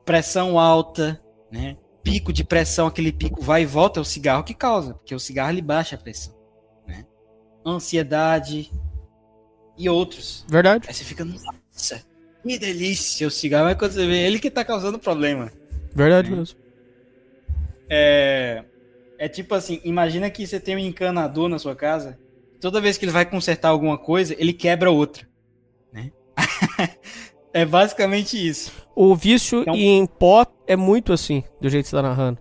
pressão alta, né? Pico de pressão, aquele pico vai e volta, é o cigarro que causa, porque o cigarro ele baixa a pressão, né? Ansiedade e outros. verdade. Aí você fica, nossa, que delícia o cigarro. Mas quando você vê, ele que tá causando problema. Verdade É. mesmo. É, é tipo assim, imagina que você tem um encanador na sua casa, toda vez que ele vai consertar alguma coisa, ele quebra outra, né? é basicamente isso. O vício Então- em pó é muito assim, do jeito que você tá narrando.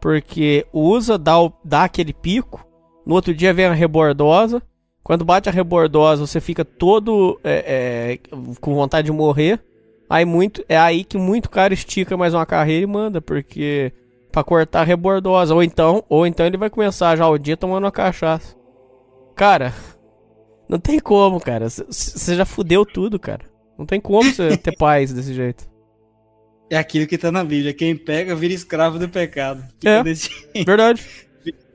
Porque usa, dá, o- dá aquele pico, no outro dia vem a rebordosa. Quando bate a rebordosa, você fica todo é, é, com vontade de morrer. Aí muito, é aí que muito cara estica mais uma carreira e manda, porque pra cortar a rebordosa. Ou então, ou então ele vai começar já o dia tomando uma cachaça. Cara, não tem como, cara. Você já fudeu tudo, cara. Não tem como você ter paz desse jeito. É aquilo que tá na Bíblia, quem pega vira escravo do pecado. Fica É. nesse, Verdade,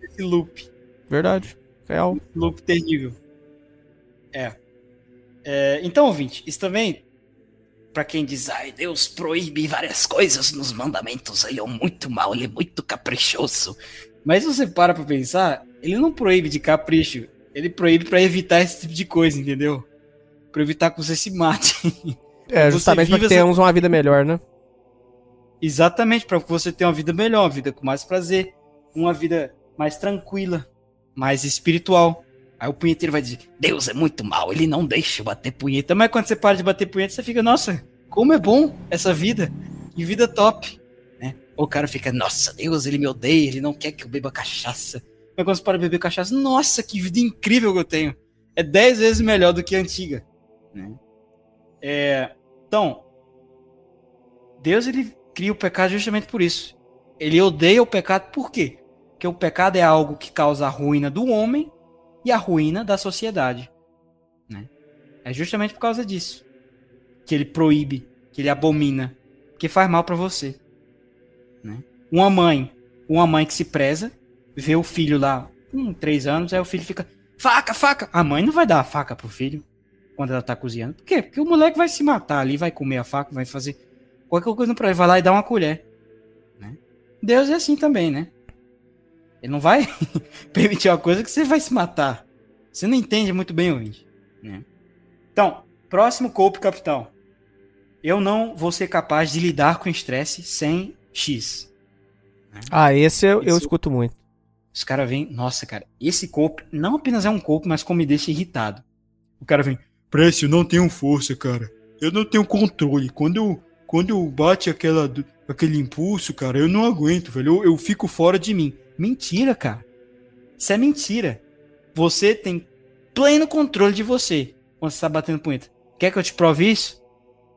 nesse loop, verdade. Real. loop terrível. É. É, Então, ouvinte, isso também, pra quem diz, ai, Deus proíbe várias coisas nos mandamentos, ele é muito mal, ele é muito caprichoso. Mas se você para pra pensar, ele não proíbe de capricho, ele proíbe pra evitar esse tipo de coisa, entendeu? Pra evitar que você se mate. É, justamente pra vive que essa- tenhamos uma vida melhor, né? Exatamente, pra que você tenha uma vida melhor, uma vida com mais prazer, uma vida mais tranquila, mais espiritual. Aí o punheteiro vai dizer: Deus é muito mal, ele não deixa eu bater punheta. Mas quando você para de bater punheta, você fica: Nossa, como é bom essa vida, que vida top. Né? Ou o cara fica: Nossa, Deus, ele me odeia, ele não quer que eu beba cachaça. Mas quando você para de beber cachaça, nossa, que vida incrível que eu tenho. É dez vezes melhor do que a antiga. Né? É, então, Deus ele cria o pecado justamente por isso. Ele odeia o pecado por quê? Porque o pecado é algo que causa a ruína do homem e a ruína da sociedade. Né? É justamente por causa disso que ele proíbe, que ele abomina, que faz mal para você. Né? Uma mãe, uma mãe que se preza, vê o filho lá com três anos, aí o filho fica faca, faca. A mãe não vai dar a faca pro filho quando ela tá cozinhando. Por quê? Porque o moleque vai se matar ali, vai comer a faca, vai fazer qualquer coisa pra ele, vai lá e dá uma colher. Né? Deus é assim também, né? Ele não vai permitir uma coisa que você vai se matar. Você não entende muito bem, ouvinte. Né? Então, próximo cope, capitão. Eu não vou ser capaz de lidar com estresse sem X. Ah, esse eu, eu Isso- escuto muito. Os caras vêm, nossa, cara, esse cope não apenas é um cope, mas como me deixa irritado. O cara vem, Précio, não tenho força, cara. eu não tenho controle. Quando eu, quando eu bate aquela, aquele impulso, cara, eu não aguento, velho. Eu, eu fico fora de mim. Mentira, cara. Isso é mentira. Você tem pleno controle de você quando você tá batendo punheta. Quer que eu te prove isso?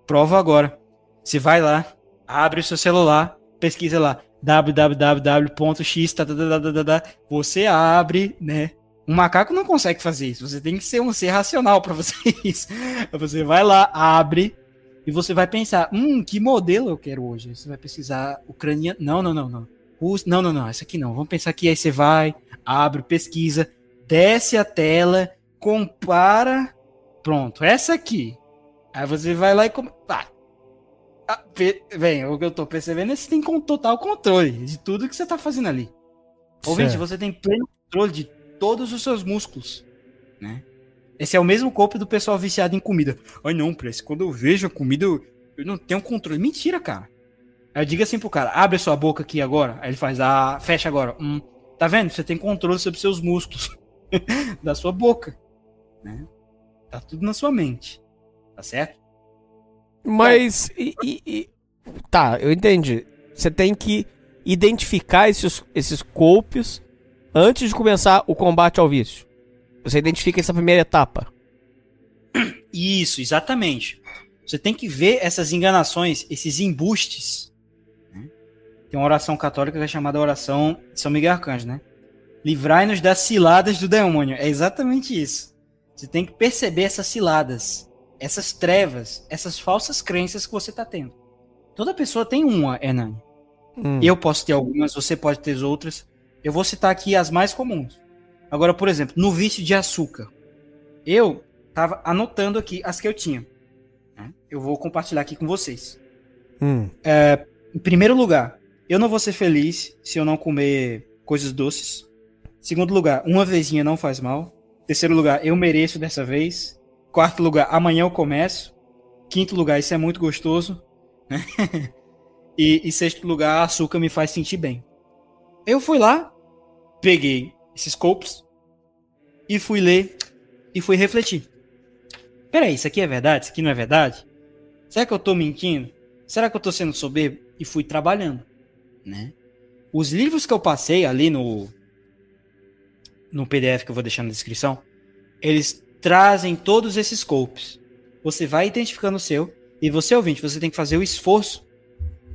Prova agora. Você vai lá, abre o seu celular, pesquisa lá www.x, tá, tá, tá, você abre, né? Um macaco não consegue fazer isso. Você tem que ser um ser racional para fazer isso. Você vai lá, abre e você vai pensar, hum, que modelo eu quero hoje? Você vai pesquisar ucraniano. Não, não, não, não. Russo. Não, não, não. Essa aqui não. Vamos pensar aqui. Aí você vai, abre, pesquisa, desce a tela, compara. Pronto, essa aqui. Aí você vai lá e. Com... Ah, ah, bem, o que eu tô percebendo é que você tem total controle de tudo que você tá fazendo ali. Ouvinte, você tem pleno controle de todos os seus músculos, né? Esse é o mesmo corpo do pessoal viciado em comida. Ai não, Press, quando eu vejo a comida, eu, eu não tenho controle. Mentira, cara. Aí diga assim pro cara, abre a sua boca aqui agora. Aí ele faz, ah, fecha agora. Hum, tá vendo? Você tem controle sobre seus músculos. da sua boca. Né? Tá tudo na sua mente. Tá certo? Mas. E, e, e... Tá, eu entendi. Você tem que identificar esses, esses golpes antes de começar o combate ao vício. Você identifica essa primeira etapa. Isso, exatamente. Você tem que ver essas enganações, esses embustes. Né? Tem uma oração católica que é chamada oração de São Miguel Arcanjo, né? Livrai-nos das ciladas do demônio. É exatamente isso. Você tem que perceber essas ciladas essas trevas, essas falsas crenças que você está tendo. Toda pessoa tem uma, Hernani. Hum. Eu posso ter algumas, você pode ter outras. Eu vou citar aqui as mais comuns. Agora, por exemplo, no vício de açúcar. Eu estava anotando aqui as que eu tinha. Né? Eu vou compartilhar aqui com vocês. Hum. É, em primeiro lugar, eu não vou ser feliz se eu não comer coisas doces. Segundo lugar, uma vezinha não faz mal. Terceiro lugar, eu mereço dessa vez. Quarto lugar, amanhã eu começo. Quinto lugar, isso é muito gostoso. Né? e, e sexto lugar, açúcar me faz sentir bem. Eu fui lá, peguei esses copos e fui ler e fui refletir. Peraí, isso aqui é verdade? Isso aqui não é verdade? Será que eu tô mentindo? Será que eu tô sendo soberbo? E fui trabalhando, né? Os livros que eu passei ali no no PDF que eu vou deixar na descrição, eles trazem todos esses scopes. Você vai identificando o seu e você ouvinte, você tem que fazer o esforço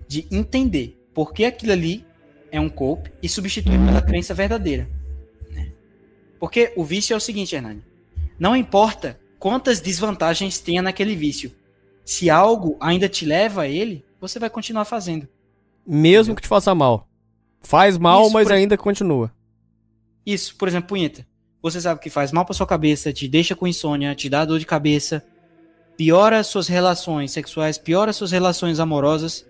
de entender por que aquilo ali é um cope e substituir pela crença verdadeira. Né? Porque o vício é o seguinte, Hernani. Não importa quantas desvantagens tenha naquele vício. Se algo ainda te leva a ele, você vai continuar fazendo. Mesmo que te faça mal. Faz mal, Isso, mas ainda continua. Isso, por exemplo, punheta você sabe que faz mal para sua cabeça, te deixa com insônia, te dá dor de cabeça, piora suas relações sexuais, piora suas relações amorosas,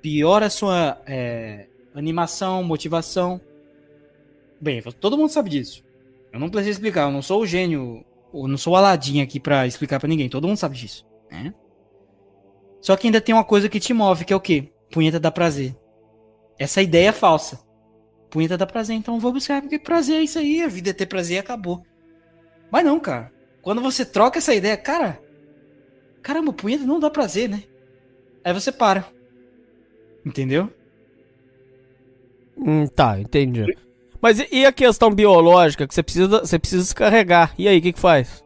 piora sua é, animação, motivação. Bem, todo mundo sabe disso. Eu não preciso explicar, eu não sou o gênio, eu não sou o Aladim aqui para explicar para ninguém, todo mundo sabe disso, né? Só que ainda tem uma coisa que te move, que é o quê? Punheta dá prazer. Essa ideia é falsa punheta dá prazer, então vou buscar, porque prazer é isso aí, a vida é ter prazer e acabou. Mas não, cara. Quando você troca essa ideia, cara, caramba, punheta não dá prazer, né? Aí você para. Entendeu? Hum, tá, entendi. Mas e a questão biológica que você precisa, você precisa descarregar? E aí, o que, que faz?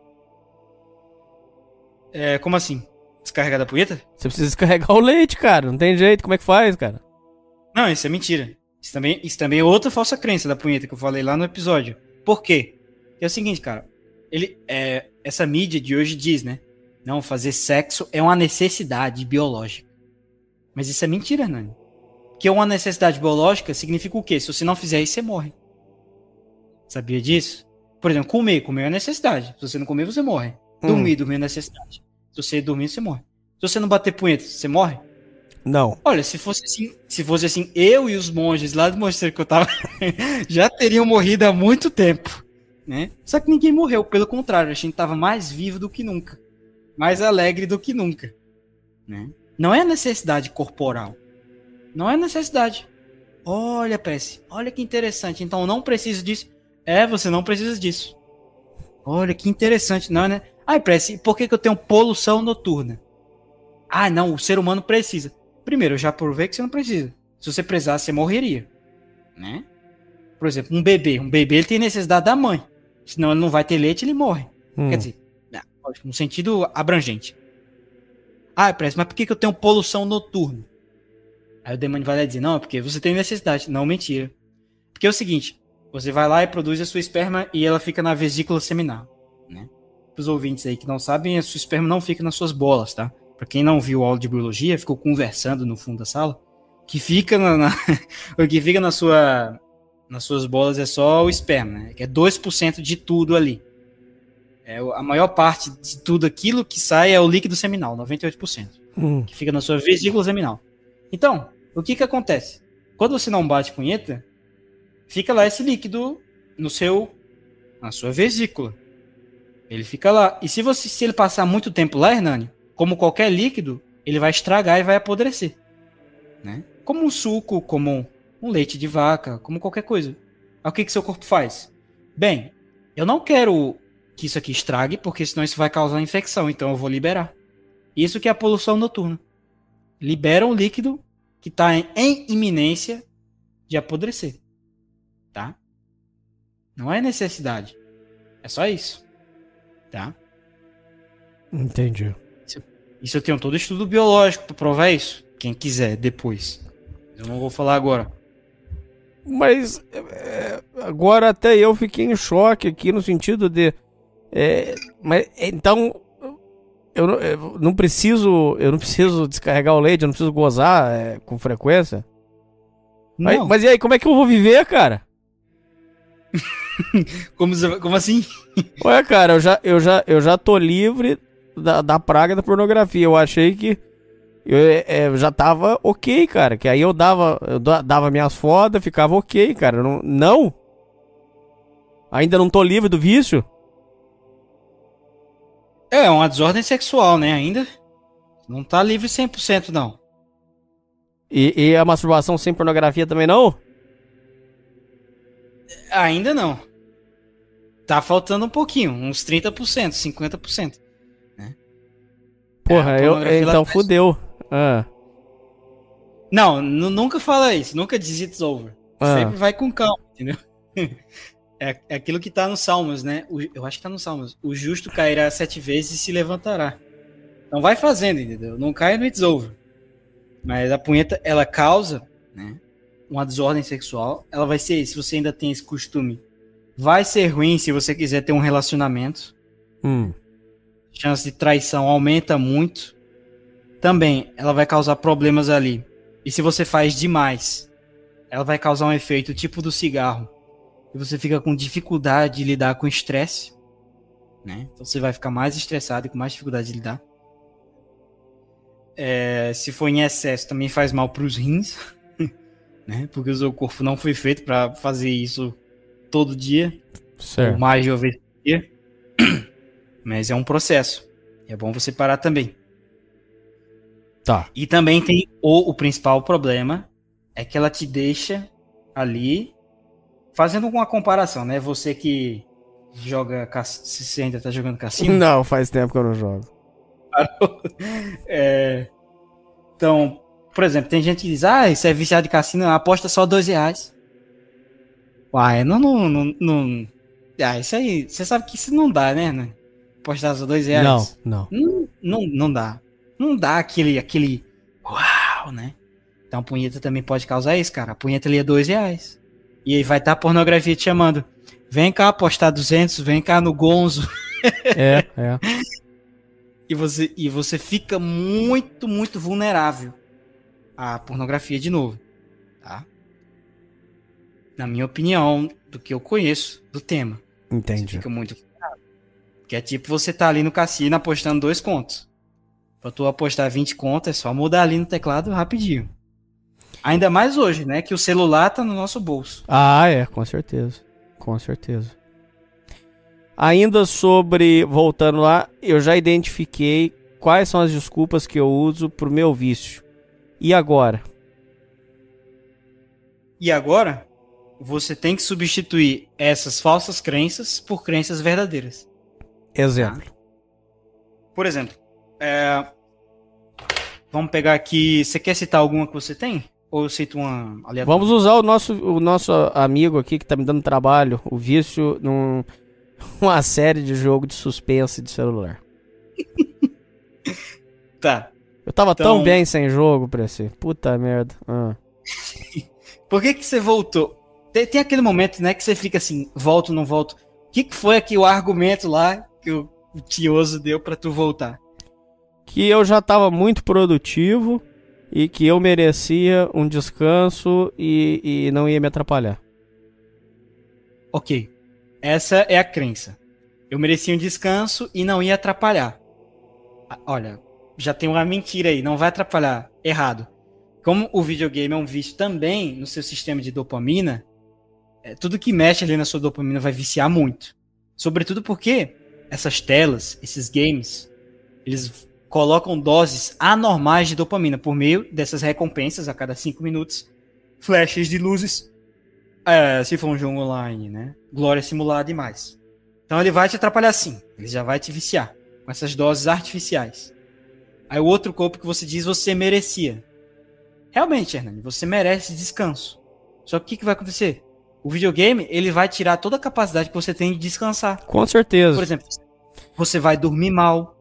É, como assim? Descarregar da punheta? Você precisa descarregar o leite, cara. Não tem jeito. Como é que faz, cara? Não, isso é mentira. Isso também, isso também é outra falsa crença da punheta que eu falei lá no episódio. Por quê? É o seguinte, cara. Ele, é, essa mídia de hoje diz, né? Não, fazer sexo é uma necessidade biológica. Mas isso é mentira, Nani. Que uma necessidade biológica significa o quê? Se você não fizer isso, você morre. Sabia disso? Por exemplo, comer. Comer é necessidade. Se você não comer, você morre. Hum. Dormir, dormir é necessidade. Se você dormir, você morre. Se você não bater punheta, você morre? Não. Olha, se fosse assim, se fosse assim, eu e os monges lá do mosteiro que eu tava já teriam morrido há muito tempo, né? Só que ninguém morreu, pelo contrário, a gente tava mais vivo do que nunca, mais alegre do que nunca, né? Não é necessidade corporal. Não é necessidade. Olha, Prece, olha que interessante. Então eu não preciso disso. É, você não precisa disso. Olha que interessante, não, né? Ai, Prece, por que, que eu tenho poluição noturna? Ah, não, o ser humano precisa. Primeiro, eu já provei que você não precisa. Se você precisasse, você morreria. Né? Por exemplo, um bebê. Um bebê ele tem necessidade da mãe. Senão ele não vai ter leite, ele morre. Hum. Quer dizer, no sentido abrangente. Ah, parece, mas por que, que eu tenho poluição noturna? Aí o demônio vai lá dizer, não, é porque você tem necessidade. Não, mentira. Porque é o seguinte, você vai lá e produz a sua esperma e ela fica na vesícula seminal, né? Para os ouvintes aí que não sabem, a sua esperma não fica nas suas bolas, tá? Para quem não viu aula de biologia, ficou conversando no fundo da sala, que fica na, na o que fica na sua nas suas bolas é só o esperma, né? Que é 2% de tudo ali. É, a maior parte de tudo aquilo que sai é o líquido seminal, 98%, Hum. que fica na sua vesícula seminal. Então, o que que acontece? Quando você não bate punheta, fica lá esse líquido no seu na sua vesícula. Ele fica lá. E se você se ele passar muito tempo lá, Hernani, como qualquer líquido, ele vai estragar e vai apodrecer, né? Como um suco, como um leite de vaca, como qualquer coisa. Aí o que que seu corpo faz? Bem, eu não quero que isso aqui estrague, porque senão isso vai causar infecção, então eu vou liberar. Isso que é a poluição noturna. Libera um líquido que está em, em iminência de apodrecer. Tá? Não é necessidade. É só isso. Tá? Entendi. Isso eu tenho todo estudo biológico para provar isso. Quem quiser, depois. Eu não vou falar agora. Mas é, agora até eu fiquei em choque aqui no sentido de. é, mas então eu, não- eu não preciso. Eu não preciso descarregar o leite, eu não preciso gozar é, com frequência. Mas, mas e aí, como é que eu vou viver, cara? como, como assim? Ué, cara, eu já, eu já, eu já tô livre da, da praga da pornografia. Eu achei que eu, é, eu já tava ok, cara. Que aí eu dava, eu da- dava minhas fodas, ficava ok, cara. Não, não? Ainda não tô livre do vício? É uma desordem sexual, né? Ainda. Não tá livre 100% não. E, e a masturbação sem pornografia também não? Ainda não. Tá faltando um pouquinho, uns 30%, 50%. Porra, É, eu, então fudeu. Ah, Não, nu- nunca fala isso, nunca diz it's over. Ah. Sempre vai com calma, entendeu? É, é aquilo que tá nos Salmos, né? O- eu acho que tá nos Salmos. O justo cairá sete vezes e se levantará. Então vai fazendo, entendeu? Não cai no it's over. Mas a punheta, ela causa, né? Uma desordem sexual. Ela vai ser, se você ainda tem esse costume, vai ser ruim se você quiser ter um relacionamento. hum. chance de traição aumenta muito. Também, ela vai causar problemas ali. E se você faz demais, ela vai causar um efeito tipo do cigarro. E você fica com dificuldade de lidar com estresse. Né? Então você vai ficar mais estressado e com mais dificuldade de lidar. É, se for em excesso, também faz mal para os rins. né? Porque o seu corpo não foi feito para fazer isso todo dia ou mais de uma vez por dia. Mas é um processo. É bom você parar também. Tá. E também tem o, o principal problema é que ela te deixa ali fazendo uma comparação, né? Você que joga se você ainda tá jogando cassino, Não, faz tempo que eu não jogo. é, então, por exemplo, tem gente que diz, ah, isso é viciado de cassino, aposta só dois reais. Uai, não, não, não, não- Ah, isso aí, você sabe que isso não dá, né? né? Apostar só dois reais. Não, não. Não, não, não dá. Não dá aquele, aquele uau, né? Então a punheta também pode causar isso, cara. A punheta ali é dois reais. E aí vai estar a pornografia te chamando. Vem cá apostar 200, vem cá no Gonzo. É, é. E você, e você fica muito, muito vulnerável à pornografia de novo. Tá? Na minha opinião, do que eu conheço do tema. Você Entendi. fica muito vulnerável. Que é tipo você tá ali no cassino apostando dois contos. Pra tu apostar 20 contos, é só mudar ali no teclado rapidinho. Ainda mais hoje, né? Que o celular tá no nosso bolso. Ah, é, com certeza. Com certeza. Ainda sobre, voltando lá, eu já identifiquei quais são as desculpas que eu uso pro meu vício. E agora? E agora, você tem que substituir essas falsas crenças por crenças verdadeiras. Exemplo. Por exemplo, é, Vamos pegar aqui. Você quer citar alguma que você tem? Ou eu cito uma aleatória? Vamos usar o nosso, o nosso amigo aqui que tá me dando trabalho, o vício, num, uma série de jogo de suspense de celular. Tá. Eu tava Então- tão bem sem jogo, Preci. Puta merda. Ah. Por que que você voltou? Tem, tem aquele momento, né, que você fica assim, volto, não volto. O que, que foi aqui o argumento lá que o, o Tioso deu pra tu voltar? Que eu já tava muito produtivo e que eu merecia um descanso e, e não ia me atrapalhar. Ok. Essa é a crença. Eu merecia um descanso e não ia atrapalhar. Ah, Olha, já tem uma mentira aí, não vai atrapalhar. Errado. Como o videogame é um vício também no seu sistema de dopamina, é, tudo que mexe ali na sua dopamina vai viciar muito. Sobretudo porque essas telas, esses games, eles colocam doses anormais de dopamina por meio dessas recompensas a cada 5 minutos, flashes de luzes, é, se for um jogo online, né? Glória simulada e mais. Então ele vai te atrapalhar sim. Ele já vai te viciar com essas doses artificiais. Aí o outro corpo que você diz você merecia. Realmente, Hernani, você merece descanso. Só que o que, que vai acontecer? O videogame, ele vai tirar toda a capacidade que você tem de descansar. Com certeza. Por exemplo, você vai dormir mal,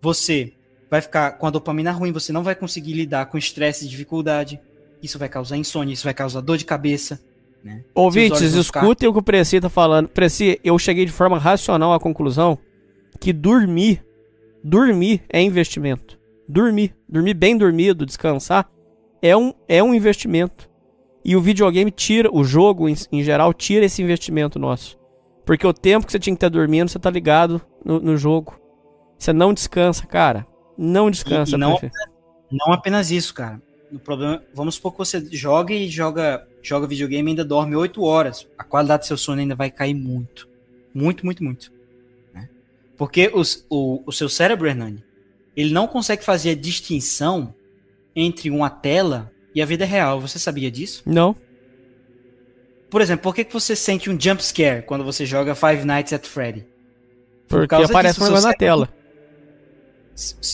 você vai ficar com a dopamina ruim, você não vai conseguir lidar com estresse e dificuldade. Isso vai causar insônia, isso vai causar dor de cabeça. Né? Ouvintes, vão ficar- escutem o que o Preci tá falando. Preci, eu cheguei de forma racional à conclusão que dormir, dormir é investimento. Dormir, dormir bem dormido, descansar, é um, é um investimento. E o videogame tira, o jogo em, em geral, tira esse investimento nosso. Porque o tempo que você tinha que estar dormindo, você tá ligado no, no jogo. Você não descansa, cara. Não descansa, E- e não-. Não apenas isso, cara. O problema, vamos supor que você joga e joga, joga videogame e ainda dorme 8 horas. A qualidade do seu sono ainda vai cair muito. Muito, muito, muito. né? Porque os- o, o seu cérebro, Hernani, ele não consegue fazer a distinção entre uma tela e a vida real. Você sabia disso? Não. Por exemplo, por que, que você sente um jump scare quando você joga Five Nights at Freddy? Porque causa aparece disso, seu coisa na tela.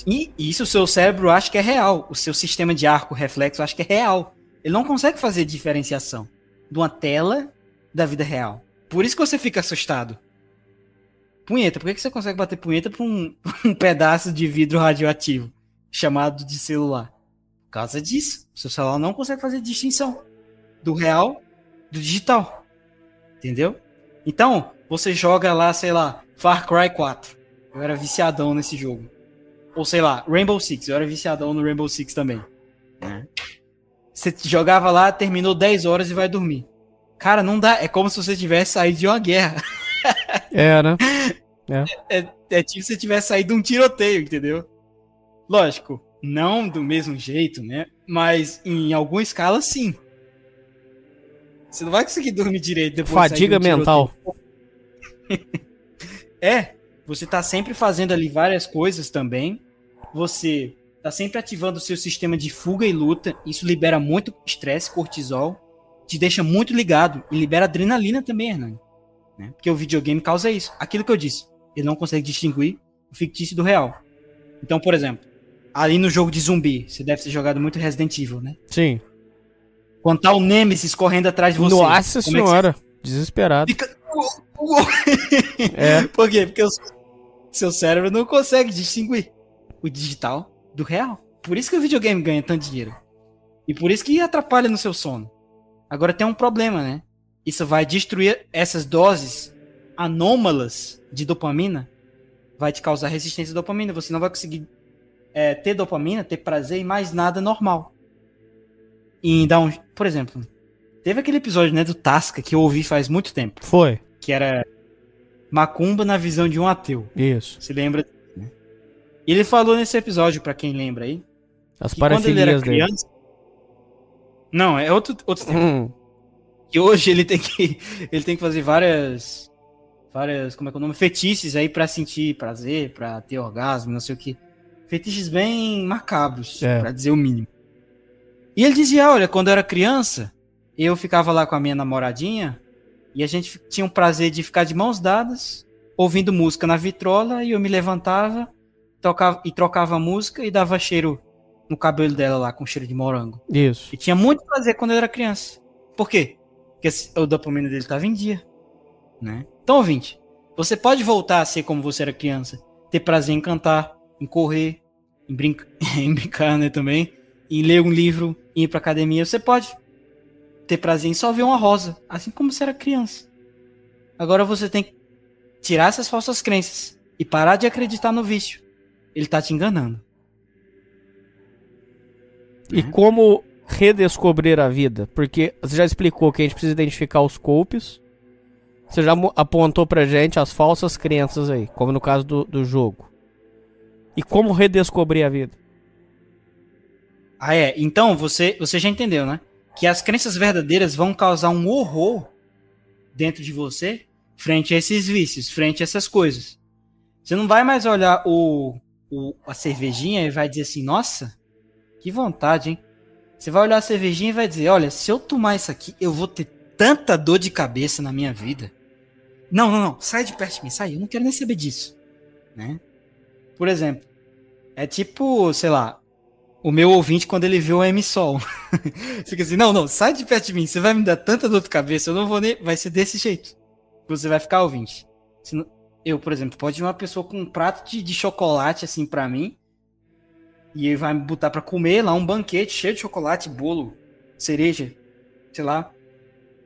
E isso o seu cérebro acha que é real. O seu sistema de arco reflexo acha que é real. Ele não consegue fazer diferenciação de uma tela da vida real. Por isso que você fica assustado. Punheta, por que você consegue bater punheta pra um, um pedaço de vidro radioativo chamado de celular? Por causa disso. O seu celular não consegue fazer distinção do real do digital. Entendeu? Então, você joga lá, sei lá, Far Cry 4. Eu era viciadão nesse jogo. Ou sei lá, Rainbow Six. Eu era viciadão no Rainbow Six também. né? Você jogava lá, terminou 10 horas e vai dormir. Cara, não dá. É como se você tivesse saído de uma guerra. É, né? É, é tipo se você tivesse saído de um tiroteio, entendeu? Lógico, não do mesmo jeito, né? Mas em alguma escala, sim. Você não vai conseguir dormir direito depois de sair de Fadiga um mental. É, você tá sempre fazendo ali várias coisas também. Você tá sempre ativando o seu sistema de fuga e luta. Isso libera muito estresse, cortisol. Te deixa muito ligado. E libera adrenalina também, Hernani. Né? Porque o videogame causa isso. Aquilo que eu disse. Ele não consegue distinguir o fictício do real. Então, por exemplo, ali no jogo de zumbi, você deve ter jogado muito Resident Evil, né? Sim. Quando tá o Nemesis correndo atrás de você. Nossa é senhora. Desesperado. você fica. Uou, uou. É. Por quê? Porque o seu cérebro não consegue distinguir o digital do real. Por isso que o videogame ganha tanto dinheiro. E por isso que atrapalha no seu sono. Agora tem um problema, né? Isso vai destruir essas doses anômalas de dopamina. Vai te causar resistência à dopamina. Você não vai conseguir é, ter dopamina, ter prazer em mais nada normal. E dar um. Por exemplo, teve aquele episódio né, do Tasca que eu ouvi faz muito tempo Foi. que era Macumba na visão de um ateu. Isso. Se lembra? né? E ele falou nesse episódio, pra quem lembra aí, As que quando ele era parafilias dele. criança. Não, é outro, outro tempo. Hum, Que hoje ele tem que ele tem que fazer várias várias, como é que é o nome, fetiches aí pra sentir prazer, pra ter orgasmo, não sei o que. Fetiches bem macabros, É. pra dizer o mínimo. E ele dizia, olha, quando eu era criança, eu ficava lá com a minha namoradinha e a gente tinha um prazer de ficar de mãos dadas, ouvindo música na vitrola e eu me levantava, tocava e trocava a música e dava cheiro no cabelo dela lá com cheiro de morango. Isso. E tinha muito prazer quando ele era criança. Por quê? Porque o dopamina dele estava em dia. Né? Então, ouvinte, você pode voltar a ser como você era criança. Ter prazer em cantar, em correr, em, brinca... em brincar né, também. Em ler um livro, em ir pra academia. Você pode ter prazer em só ver uma rosa. Assim como você era criança. Agora você tem que tirar essas falsas crenças. E parar de acreditar no vício. Ele tá te enganando. E como redescobrir a vida? Porque você já explicou que a gente precisa identificar os golpes. Você já apontou pra gente as falsas crenças aí, como no caso do, do jogo. E como redescobrir a vida? Ah, é. Então, você, você já entendeu, né? Que as crenças verdadeiras vão causar um horror dentro de você frente a esses vícios, frente a essas coisas. Você não vai mais olhar o, o a cervejinha e vai dizer assim, nossa, que vontade, hein? Você vai olhar a cervejinha e vai dizer: Olha, se eu tomar isso aqui, eu vou ter tanta dor de cabeça na minha vida. Não, não, não. Sai de perto de mim, sai. Eu não quero nem saber disso. Né? Por exemplo, é tipo, sei lá, o meu ouvinte quando ele viu o M-Sol. Fica assim: Não, não, sai de perto de mim. Você vai me dar tanta dor de cabeça. Eu não vou nem. Vai ser desse jeito. Você vai ficar ouvinte. Eu, por exemplo, pode ir uma pessoa com um prato de, de chocolate assim para mim e ele vai me botar para comer lá um banquete cheio de chocolate, bolo, cereja, sei lá.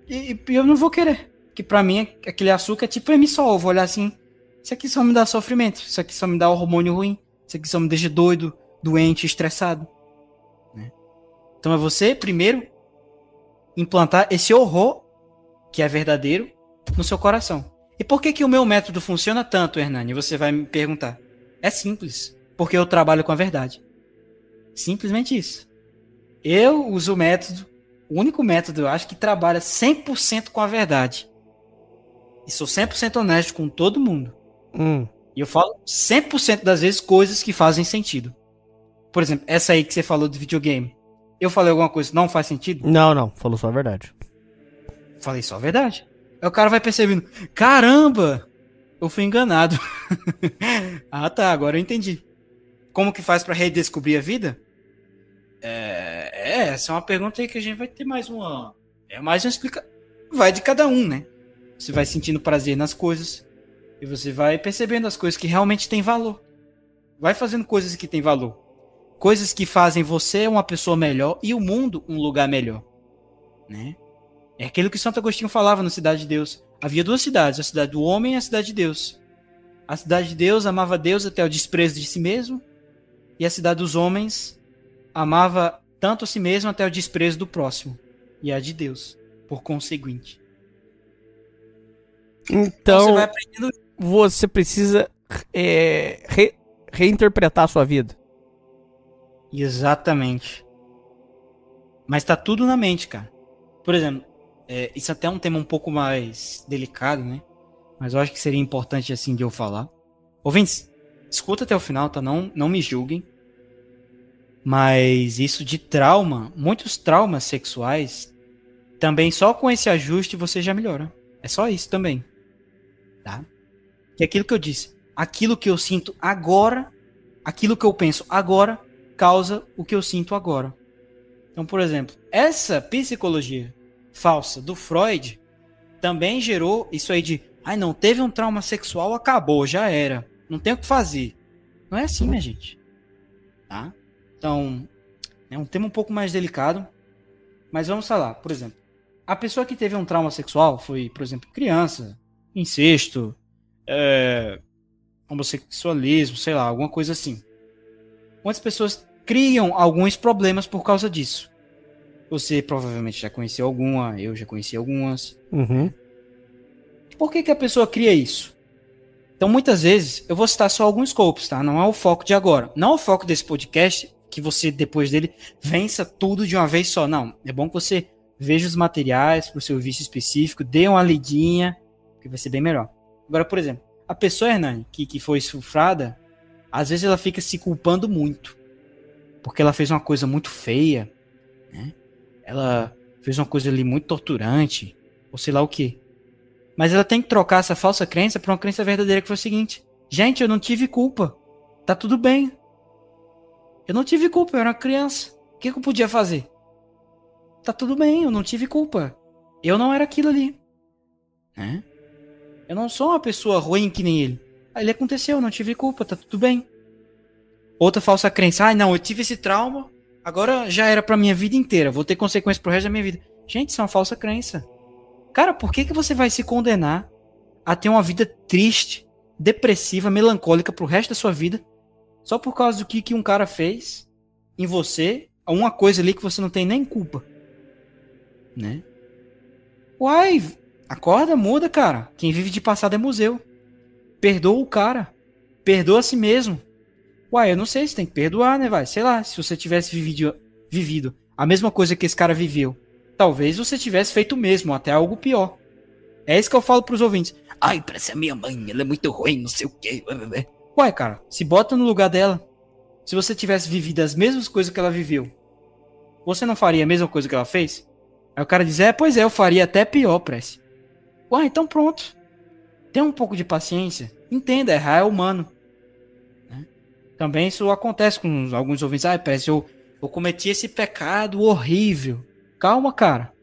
E, e eu não vou querer. Que para mim aquele açúcar é tipo emissol. Eu vou olhar assim. Isso aqui só me dá sofrimento. Isso aqui só me dá hormônio ruim. Isso aqui só me deixa doido, doente, estressado. Né? Então é você, primeiro, implantar esse horror, que é verdadeiro, no seu coração. E por que, que o meu método funciona tanto, Hernani? Você vai me perguntar. É simples. Porque eu trabalho com a verdade. Simplesmente isso. Eu uso o método, o único método, eu acho, que trabalha 100% com a verdade. E sou 100% honesto com todo mundo. Hum. E eu falo 100% das vezes coisas que fazem sentido. Por exemplo, essa aí que você falou do videogame. Eu falei alguma coisa que não faz sentido? Não, não. Falou só a verdade. Falei só a verdade. Aí o cara vai percebendo: caramba, eu fui enganado. ah, tá, agora eu entendi. Como que faz para redescobrir a vida? É, é, essa é uma pergunta aí que a gente vai ter mais uma. É mais uma explicação. Vai de cada um, né? Você vai sentindo prazer nas coisas. E você vai percebendo as coisas que realmente têm valor. Vai fazendo coisas que têm valor. Coisas que fazem você uma pessoa melhor e o mundo um lugar melhor. Né? É aquilo que Santo Agostinho falava no Cidade de Deus. Havia duas cidades, a cidade do homem e a cidade de Deus. A cidade de Deus amava Deus até o desprezo de si mesmo, e a cidade dos homens amava tanto a si mesmo até o desprezo do próximo e a de Deus, por conseguinte. Então, você, aprendendo... você precisa é, re, reinterpretar a sua vida. Exatamente. Mas tá tudo na mente, cara. Por exemplo, é, isso até é um tema um pouco mais delicado, né? Mas eu acho que seria importante assim de eu falar. Ouvintes, escuta até o final, tá? Não, não me julguem. Mas isso de trauma, muitos traumas sexuais, também só com esse ajuste você já melhora. É só isso também. Tá? Que é aquilo que eu disse. Aquilo que eu sinto agora, aquilo que eu penso agora, causa o que eu sinto agora. Então, por exemplo, essa psicologia falsa do Freud também gerou isso aí de, ai não, teve um trauma sexual, acabou, já era. Não tem o que fazer. Não é assim, minha gente. Tá? Então, é um tema um pouco mais delicado. Mas vamos falar, por exemplo, a pessoa que teve um trauma sexual foi, por exemplo, criança, incesto, é, homossexualismo, sei lá, alguma coisa assim. Muitas pessoas criam alguns problemas por causa disso. Você provavelmente já conheceu alguma, eu já conheci algumas. Uhum. Por que, que a pessoa cria isso? Então, muitas vezes, eu vou citar só alguns scopes, tá? Não é o foco de agora. Não é o foco desse podcast que você, depois dele, vença tudo de uma vez só. Não. É bom que você veja os materiais para o seu vício específico, dê uma lidinha, que vai ser bem melhor. Agora, por exemplo, a pessoa, Hernani, que, que foi sufrada, às vezes ela fica se culpando muito. Porque ela fez uma coisa muito feia, né? Ela fez uma coisa ali muito torturante, ou sei lá o que. Mas ela tem que trocar essa falsa crença por uma crença verdadeira que foi o seguinte: gente, eu não tive culpa. Tá tudo bem. Eu não tive culpa, eu era criança. O que, que eu podia fazer? Tá tudo bem, eu não tive culpa. Eu não era aquilo ali. Né? Eu não sou uma pessoa ruim que nem ele. Ele aconteceu, eu não tive culpa, tá tudo bem. Outra falsa crença. Ah, não, eu tive esse trauma, agora já era pra minha vida inteira. Vou ter consequências pro resto da minha vida. Gente, isso é uma falsa crença. Cara, por que, que você vai se condenar a ter uma vida triste, depressiva, melancólica pro resto da sua vida só por causa do que, que um cara fez em você, uma coisa ali que você não tem nem culpa. Né? Uai, acorda, muda, cara. Quem vive de passado é museu. Perdoa o cara. Perdoa a si mesmo. Uai, eu não sei se tem que perdoar, né, vai? Sei lá, se você tivesse vivido, vivido a mesma coisa que esse cara viveu, talvez você tivesse feito o mesmo, até algo pior. É isso que eu falo pros ouvintes. Ai, parece a minha mãe, ela é muito ruim, não sei o quê. Ué, cara, se bota no lugar dela. Se você tivesse vivido as mesmas coisas que ela viveu, você não faria a mesma coisa que ela fez? Aí o cara diz: É, pois é, eu faria até pior, Prece. Ué, então pronto. Tenha um pouco de paciência. Entenda, errar é humano. Né? Também isso acontece com alguns ouvintes. Ah, Prece, eu, eu cometi esse pecado horrível. Calma, cara.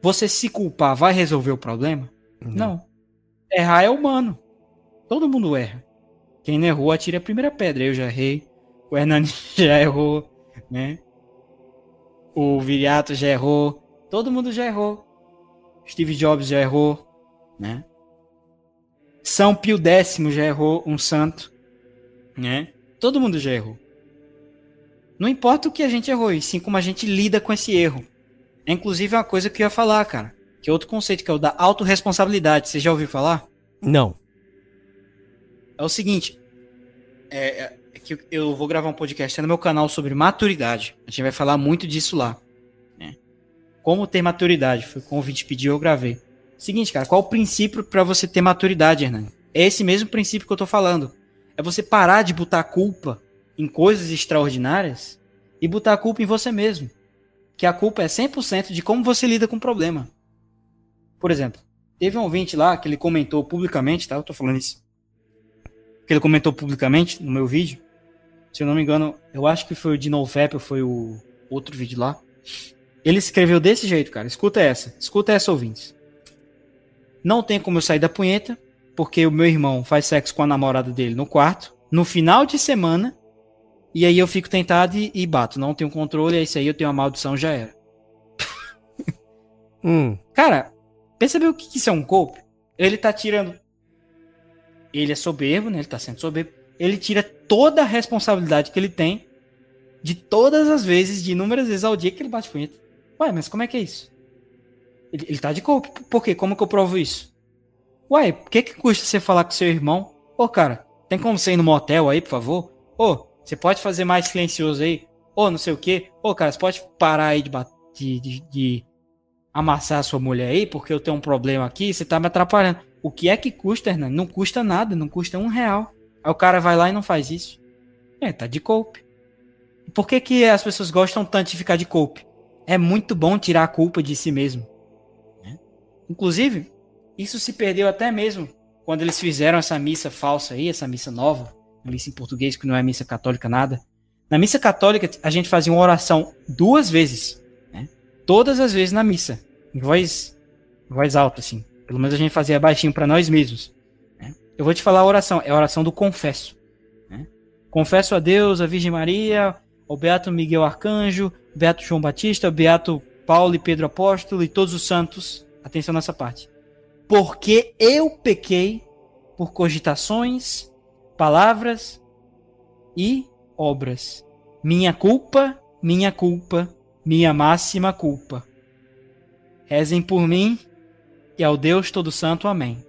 Você se culpar vai resolver o problema? Uhum. Não. Errar é humano. Todo mundo erra. Quem não errou, atire a primeira pedra. Eu já errei. O Hernani já errou, né? O Viriato já errou. Todo mundo já errou. Steve Jobs já errou, né? São Pio X já errou, um santo, né? Todo mundo já errou. Não importa o que a gente errou, e sim como a gente lida com esse erro. É inclusive uma coisa que eu ia falar, cara. Que é outro conceito, que é o da autorresponsabilidade. Você já ouviu falar? Não é o seguinte. É, é, é, que eu vou gravar um podcast no meu canal sobre maturidade. A gente vai falar muito disso lá. Né? Como ter maturidade. Foi o convite pediu, eu gravei. Seguinte, cara, qual o princípio para você ter maturidade, Hernani? É esse mesmo princípio que eu tô falando. É você parar de botar culpa em coisas extraordinárias e botar a culpa em você mesmo. Que a culpa é 100% de como você lida com o problema. Por exemplo, teve um ouvinte lá que ele comentou publicamente, tá? Eu tô falando isso que ele comentou publicamente no meu vídeo. Se eu não me engano, eu acho que foi o de NoFap, foi o outro vídeo lá. Ele escreveu desse jeito, cara. Escuta essa. Escuta essa, ouvintes. Não tem como eu sair da punheta, porque o meu irmão faz sexo com a namorada dele no quarto, no final de semana, e aí eu fico tentado e, e bato. Não tenho controle, é isso aí, eu tenho uma maldição, já era. hum. Cara, percebeu o que, que isso é um golpe? Ele tá tirando ele é soberbo, né? Ele tá sendo soberbo. Ele tira toda a responsabilidade que ele tem de todas as vezes, de inúmeras vezes ao dia que ele bate punheta. Ué, mas como é que é isso? Ele, ele tá de culpa. Por quê? Como que eu provo isso? Ué, o que que custa você falar com seu irmão? Ô, cara, tem como você ir no motel aí, por favor? Ô, você pode fazer mais silencioso aí? Ô, não sei o quê. Ô, cara, você pode parar aí de, de, de, de amassar a sua mulher aí, porque eu tenho um problema aqui, você tá me atrapalhando. O que é que custa, Hernani? Não custa nada, não custa um real. Aí o cara vai lá e não faz isso. É, tá de coupe. Por que, que as pessoas gostam tanto de ficar de coupe? É muito bom tirar a culpa de si mesmo. Inclusive, isso se perdeu até mesmo quando eles fizeram essa missa falsa aí, essa missa nova, missa em português que não é missa católica nada. Na missa católica a gente fazia uma oração duas vezes, né? todas as vezes na missa, em voz, voz alta assim. Pelo menos a gente fazia baixinho para nós mesmos. Né? Eu vou te falar a oração, é a oração do confesso. Né? Confesso a Deus, a Virgem Maria, ao Beato Miguel Arcanjo, Beato João Batista, Beato Paulo e Pedro Apóstolo e todos os santos. Atenção nessa parte. Porque eu pequei por cogitações, palavras e obras. Minha culpa, minha culpa, minha máxima culpa. Rezem por mim e ao Deus Todo Santo. Amém.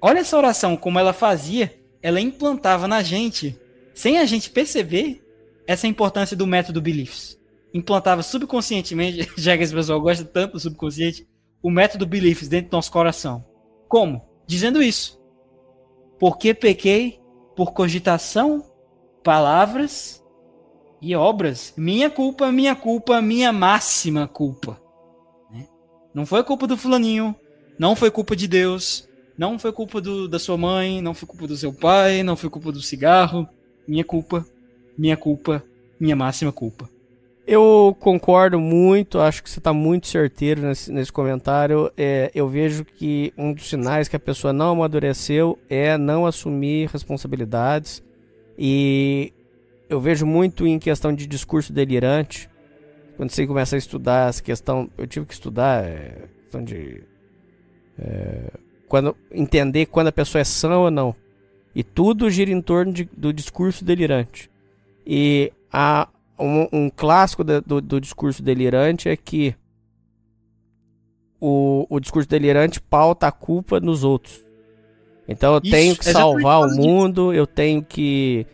Olha essa oração, como ela fazia, ela implantava na gente, sem a gente perceber, essa importância do método Beliefs. Implantava subconscientemente, já que esse pessoal gosta tanto do subconsciente, o método Beliefs dentro do nosso coração. Como? Dizendo isso. Porque pequei por cogitação, palavras e obras. Minha culpa, minha culpa, minha máxima culpa. Não foi culpa do fulaninho, não foi culpa de Deus, não foi culpa do, da sua mãe, não foi culpa do seu pai, não foi culpa do cigarro. Minha culpa, minha culpa, minha máxima culpa. Eu concordo muito, acho que você está muito certeiro nesse, nesse comentário. É, eu vejo que um dos sinais que a pessoa não amadureceu é não assumir responsabilidades. E eu vejo muito em questão de discurso delirante. Quando você começa a estudar essa questão, eu tive que estudar é, questão de é, quando entender quando a pessoa é sã ou não. E tudo gira em torno de, do discurso delirante. E a um, um clássico do, do, do, discurso delirante é que o, o discurso delirante pauta a culpa nos outros. Então eu Isso, tenho que salvar o mundo, eu tenho que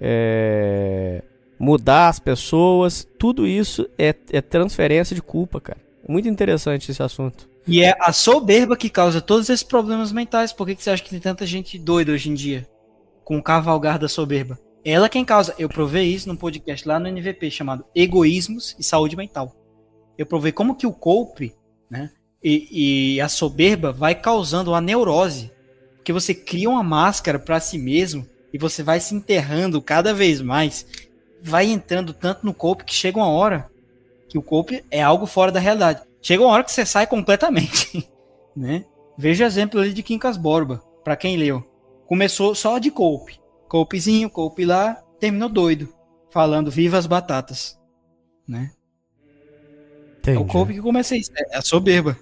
é, mudar as pessoas. Tudo isso é, é transferência de culpa, cara. Muito interessante esse assunto. E é a soberba que causa todos esses problemas mentais. Por que, que você acha que tem tanta gente doida hoje em dia? Com o cavalgar da soberba. Ela quem causa. Eu provei isso num podcast lá no NVP chamado Egoísmos e Saúde Mental. Eu provei como que o cope, né, e, e a soberba vai causando a neurose, porque você cria uma máscara para si mesmo e você vai se enterrando cada vez mais, vai entrando tanto no cope que chega uma hora que o cope é algo fora da realidade. Chega uma hora que você sai completamente, né? Veja o exemplo ali de Quincas Borba, para quem leu. Começou só de cope Coupezinho, Coupe lá, terminou doido, falando viva as batatas, né? Entendi. É o Coupe que começa isso, é a soberba.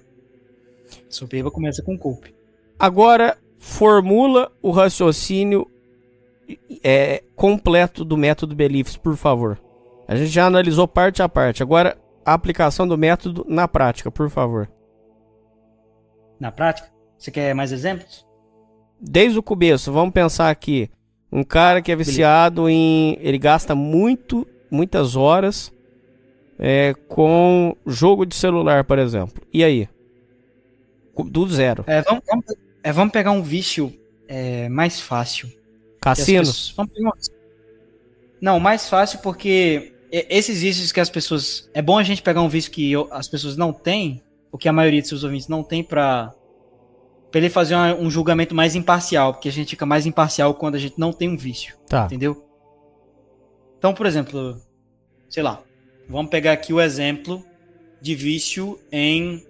A soberba começa com Coupe. Agora, formula o raciocínio é, completo do método Beliefs, por favor. A gente já analisou parte a parte. Agora, a aplicação do método na prática, por favor. Na prática? Você quer mais exemplos? Desde o começo, vamos pensar aqui. Um cara que é viciado em. Ele gasta muito, muitas horas é, com jogo de celular, por exemplo. E aí? Do zero. É, vamos, vamos, é, vamos pegar um vício é, mais fácil. Cassino? Pessoas. Não, mais fácil porque esses vícios que as pessoas. É bom a gente pegar um vício que as pessoas não têm, ou que a maioria de seus ouvintes não tem pra Pra ele fazer uma, um julgamento mais imparcial, porque a gente fica mais imparcial quando a gente não tem um vício. Tá. Entendeu? Então, por exemplo, sei lá, vamos pegar aqui o exemplo de vício em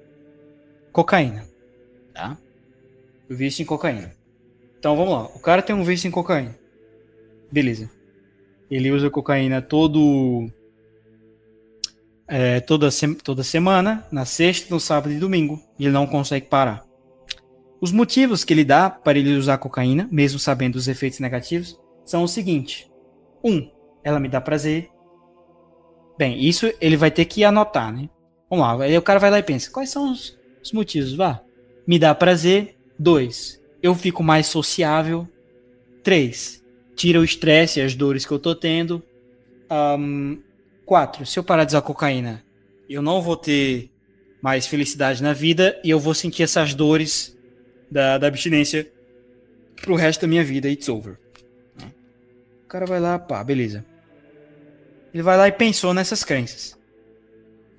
cocaína. Tá? O vício em cocaína. Então vamos lá. O cara tem um vício em cocaína. Beleza. Ele usa cocaína todo. É, toda, se... toda semana, na sexta, no sábado e domingo. E ele não consegue parar. Os motivos que ele dá para ele usar cocaína, mesmo sabendo os efeitos negativos, são o seguinte: um, ela me dá prazer. Bem, isso ele vai ter que anotar, né? Vamos lá, aí o cara vai lá e pensa: quais são os, os motivos? Vá. Me dá prazer. Dois, eu fico mais sociável. Três, tira o estresse e as dores que eu tô tendo. Um, quatro, se eu parar de usar cocaína, eu não vou ter mais felicidade na vida e eu vou sentir essas dores da, da abstinência pro resto da minha vida. It's over. O cara vai lá, pá, beleza. Ele vai lá e pensou nessas crenças.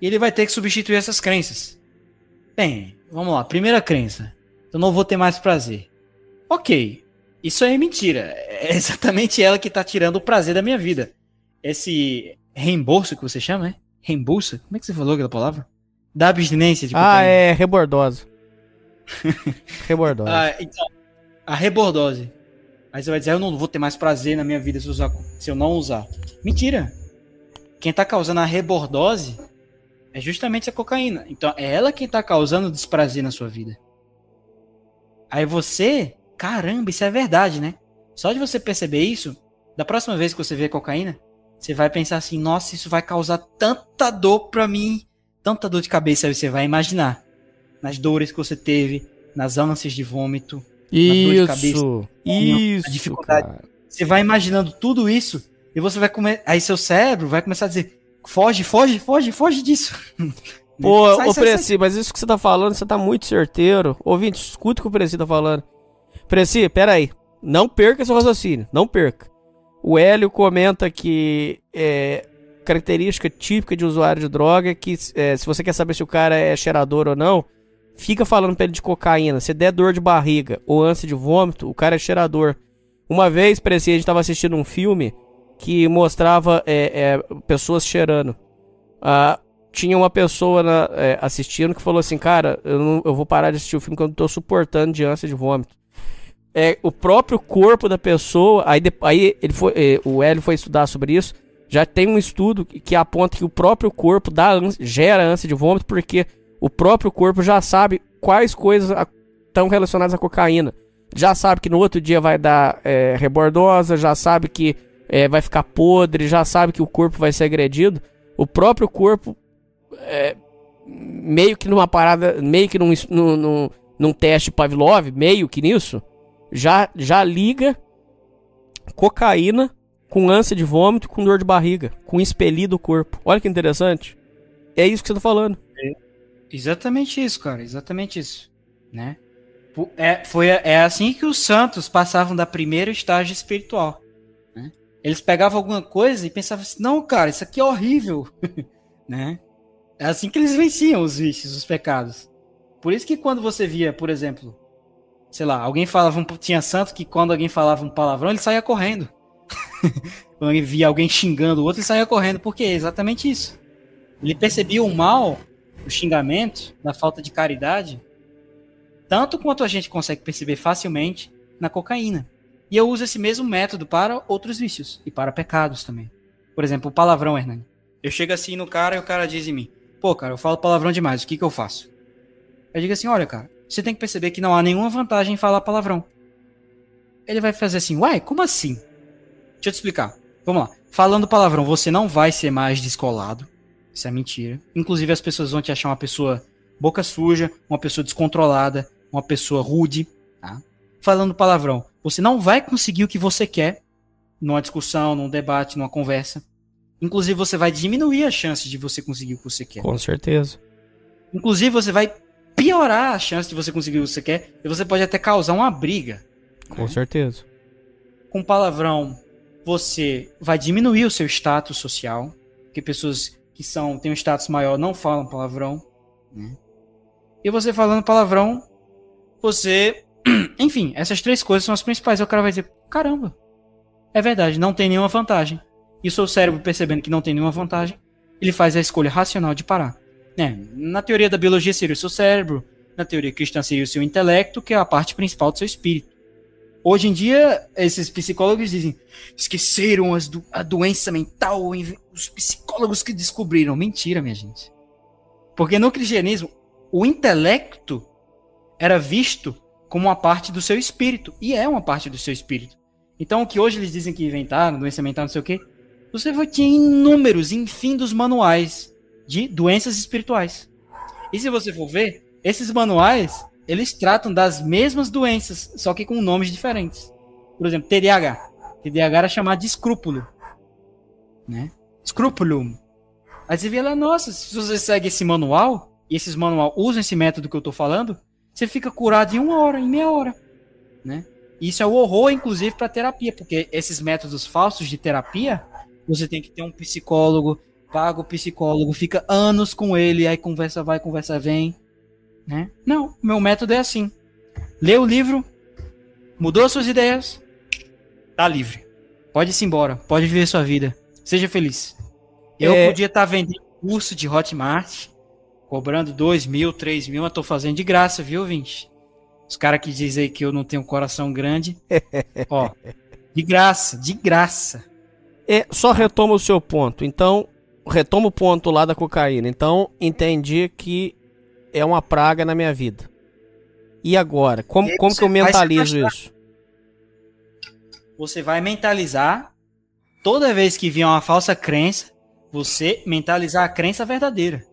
E ele vai ter que substituir essas crenças. Bem, vamos lá. Primeira crença. Eu não vou ter mais prazer. Ok. Isso aí é mentira. É exatamente ela que tá tirando o prazer da minha vida. Esse reembolso que você chama, né? Reembolso? Como é que você falou aquela palavra? Da abstinência de Ah, é rebordose. rebordose. Ah, então, a rebordose. Aí você vai dizer, eu não vou ter mais prazer na minha vida se, usar, se eu não usar. Mentira. Quem tá causando a rebordose é justamente a cocaína. Então é ela quem tá causando desprazer na sua vida. Aí você, caramba, isso é verdade, né? Só de você perceber isso, da próxima vez que você vê cocaína, você vai pensar assim, nossa, isso vai causar tanta dor pra mim, tanta dor de cabeça, aí você vai imaginar nas dores que você teve, nas ânsias de vômito, isso, na dor de cabeça, isso, dificuldade. Cara. Você vai imaginando tudo isso e você vai comer, aí seu cérebro vai começar a dizer: "Foge, foge, foge, foge disso". Pô, sai, ô sai, Preci, sai. mas isso que você tá falando, você tá muito certeiro. Ouvinte, escuta o que o Preci tá falando. Preci, pera aí. Não perca seu raciocínio, não perca. O Hélio comenta que é, característica típica de usuário de droga é que é, se você quer saber se o cara é cheirador ou não, fica falando pra ele de cocaína, se der dor de barriga ou ânsia de vômito, o cara é cheirador. Uma vez, parecia, a gente tava assistindo um filme que mostrava é, é, pessoas cheirando. Ah, tinha uma pessoa na, é, assistindo que falou assim, cara, eu, não, eu vou parar de assistir o filme porque eu não tô suportando de ânsia de vômito. É, o próprio corpo da pessoa, aí, aí ele foi, é, o Hélio foi estudar sobre isso, já tem um estudo que, que aponta que o próprio corpo dá ânsia, gera ânsia de vômito porque o próprio corpo já sabe quais coisas estão relacionadas à cocaína. Já sabe que no outro dia vai dar é, rebordosa, já sabe que é, vai ficar podre, já sabe que o corpo vai ser agredido. O próprio corpo é, meio que numa parada, meio que num, num, num, teste Pavlov, meio que nisso, já, já liga cocaína com ânsia de vômito, com dor de barriga, com expelido do corpo. Olha que interessante. É isso que você tá falando. É, exatamente isso, cara. Exatamente isso. Né? É, foi, é assim que os santos passavam da primeiro estágio espiritual. Né? Eles pegavam alguma coisa e pensavam assim, não, cara, isso aqui é horrível. né? É assim que eles venciam os vícios, os pecados. Por isso que quando você via, por exemplo, sei lá, alguém falava, um, tinha santo que quando alguém falava um palavrão, ele saía correndo. quando ele via alguém xingando o outro, ele saía correndo. Por quê? Exatamente isso. Ele percebia o mal, o xingamento, da falta de caridade, tanto quanto a gente consegue perceber facilmente na cocaína. E eu uso esse mesmo método para outros vícios e para pecados também. Por exemplo, o palavrão, Hernani. Eu chego assim no cara e o cara diz em mim: Pô, cara, eu falo palavrão demais, o que que eu faço? Eu digo assim: Olha, cara, você tem que perceber que não há nenhuma vantagem em falar palavrão. Ele vai fazer assim: Uai, como assim? Deixa eu te explicar. Vamos lá. Falando palavrão, você não vai ser mais descolado. Isso é mentira. Inclusive, as pessoas vão te achar uma pessoa boca suja, uma pessoa descontrolada, uma pessoa rude. Tá? Falando palavrão, você não vai conseguir o que você quer numa discussão, num debate, numa conversa. Inclusive, você vai diminuir a chance de você conseguir o que você quer. Com certeza. Inclusive, você vai piorar a chance de você conseguir o que você quer e você pode até causar uma briga. Com né? certeza. Com palavrão, você vai diminuir o seu status social, porque pessoas que são têm um status maior não falam palavrão. Né? E você falando palavrão, você. Enfim, essas três coisas são as principais. Aí o cara vai dizer: caramba, é verdade, não tem nenhuma vantagem e o seu cérebro percebendo que não tem nenhuma vantagem, ele faz a escolha racional de parar. É, na teoria da biologia seria o seu cérebro, na teoria cristã seria o seu intelecto, que é a parte principal do seu espírito. Hoje em dia, esses psicólogos dizem, esqueceram do, a doença mental, os psicólogos que descobriram. Mentira, minha gente. Porque no cristianismo, o intelecto era visto como uma parte do seu espírito, e é uma parte do seu espírito. Então, o que hoje eles dizem que inventaram, doença mental, não sei o quê, você ter inúmeros, infindos manuais de doenças espirituais. E se você for ver, esses manuais, eles tratam das mesmas doenças, só que com nomes diferentes. Por exemplo, TDAH. TDAH era chamado de escrúpulo. Né? Scrupulum. Aí você vê lá, nossa, se você segue esse manual, e esses manual usam esse método que eu tô falando, você fica curado em uma hora, em meia hora. Né? Isso é o horror, inclusive, para terapia, porque esses métodos falsos de terapia você tem que ter um psicólogo, paga o psicólogo, fica anos com ele, aí conversa vai, conversa vem, né? Não, meu método é assim. Lê o livro, mudou suas ideias, tá livre. Pode ir embora, pode viver sua vida. Seja feliz. Eu é... podia estar tá vendendo curso de Hotmart, cobrando dois mil, três mil, mas tô fazendo de graça, viu, Vinte? Os caras que dizem que eu não tenho coração grande, ó, de graça, de graça. É, só retoma o seu ponto. Então, retoma o ponto lá da cocaína. Então, entendi que é uma praga na minha vida. E agora? Como, como que eu mentalizo isso? Você vai mentalizar toda vez que vier uma falsa crença, você mentalizar a crença verdadeira.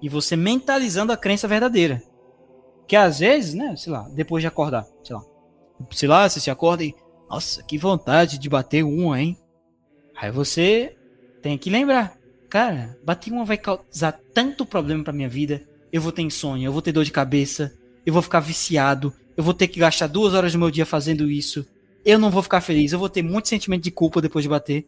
E você mentalizando a crença verdadeira. Que às vezes, né, sei lá, depois de acordar, sei lá. Sei lá, você se acorda e. Nossa, que vontade de bater um, hein? Aí você tem que lembrar, cara, bater uma vai causar tanto problema pra minha vida. Eu vou ter insônia, eu vou ter dor de cabeça, eu vou ficar viciado, eu vou ter que gastar duas horas do meu dia fazendo isso. Eu não vou ficar feliz, eu vou ter muito sentimento de culpa depois de bater.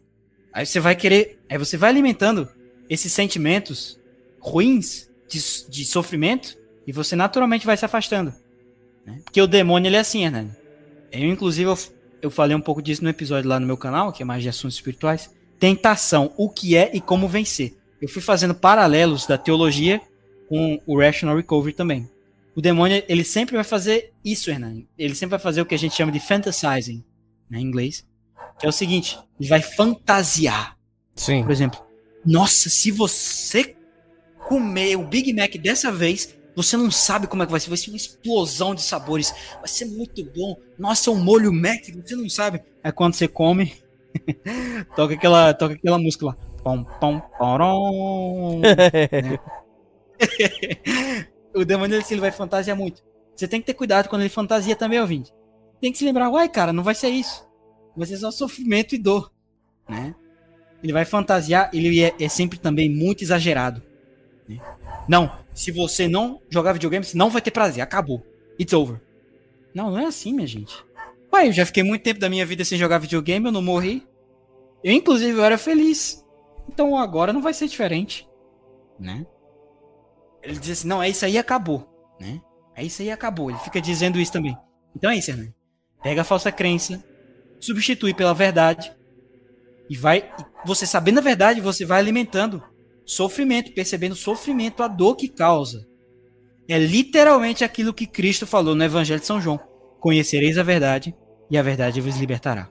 Aí você vai querer, aí você vai alimentando esses sentimentos ruins de, de sofrimento e você naturalmente vai se afastando. Né? Porque o demônio ele é assim, né? Eu inclusive eu, eu falei um pouco disso no episódio lá no meu canal, que é mais de assuntos espirituais. Tentação, o que é e como vencer. Eu fui fazendo paralelos da teologia com o Rational Recovery também. O demônio, ele sempre vai fazer isso, Hernani. Ele sempre vai fazer o que a gente chama de fantasizing, né, em inglês. Que é o seguinte, ele vai fantasiar. Sim. Por exemplo, nossa, se você comer o Big Mac dessa vez, você não sabe como é que vai ser. Vai ser uma explosão de sabores. Vai ser muito bom. Nossa, é um molho Mac, você não sabe. É quando você come, toca, aquela, toca aquela música lá. Pom, pom, porom. né? o demônio assim, ele vai fantasiar muito. Você tem que ter cuidado quando ele fantasia também, ouvinte. Tem que se lembrar, uai, cara, não vai ser isso. Vai ser só sofrimento e dor, né? Ele vai fantasiar, ele é, é sempre também muito exagerado. né? Não, se você não jogar videogame, você não vai ter prazer, acabou. It's over. Não, não é assim, minha gente. Uai, eu já fiquei muito tempo da minha vida sem jogar videogame, eu não morri. Eu, inclusive, eu era feliz. Então agora não vai ser diferente, né? Ele diz assim, não, é isso aí acabou, né? É isso aí acabou. Ele fica dizendo isso também. Então é isso, Hernani. Pega a falsa crença, substitui pela verdade e vai. Você sabendo a verdade, você vai alimentando sofrimento, percebendo sofrimento, a dor que causa. É literalmente aquilo que Cristo falou no Evangelho de São João: Conhecereis a verdade e a verdade vos libertará.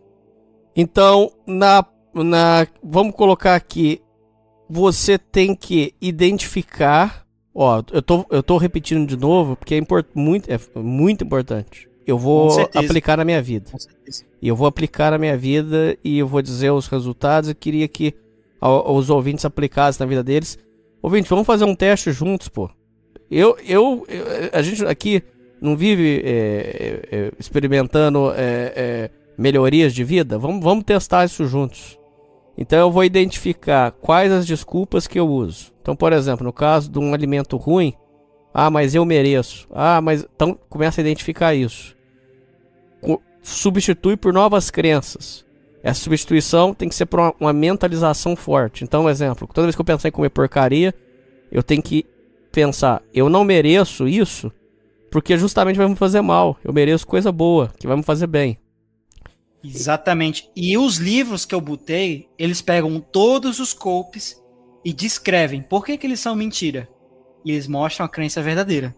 Então, na, na. Vamos colocar aqui. Você tem que identificar. Ó, eu tô, eu tô repetindo de novo, porque é, import, muito, é muito importante. Eu vou aplicar na minha vida. E eu vou aplicar na minha vida e eu vou dizer os resultados. Eu queria que os ouvintes aplicassem na vida deles. Ouvintes, vamos fazer um teste juntos, pô. Eu, eu, eu- a gente aqui não vive é, é, é, experimentando é, é, melhorias de vida. Vamos, vamos testar isso juntos. Então eu vou identificar quais as desculpas que eu uso. Então, por exemplo, no caso de um alimento ruim, ah, mas eu mereço. Ah, mas então começa a identificar isso substitui por novas crenças. Essa substituição tem que ser por uma, uma mentalização forte. Então, um exemplo, toda vez que eu pensar em comer porcaria, eu tenho que pensar, eu não mereço isso, porque justamente vai me fazer mal. Eu mereço coisa boa, que vai me fazer bem. Exatamente. E os livros que eu botei, eles pegam todos os copes e descrevem por que, que eles são mentira. E eles mostram a crença verdadeira.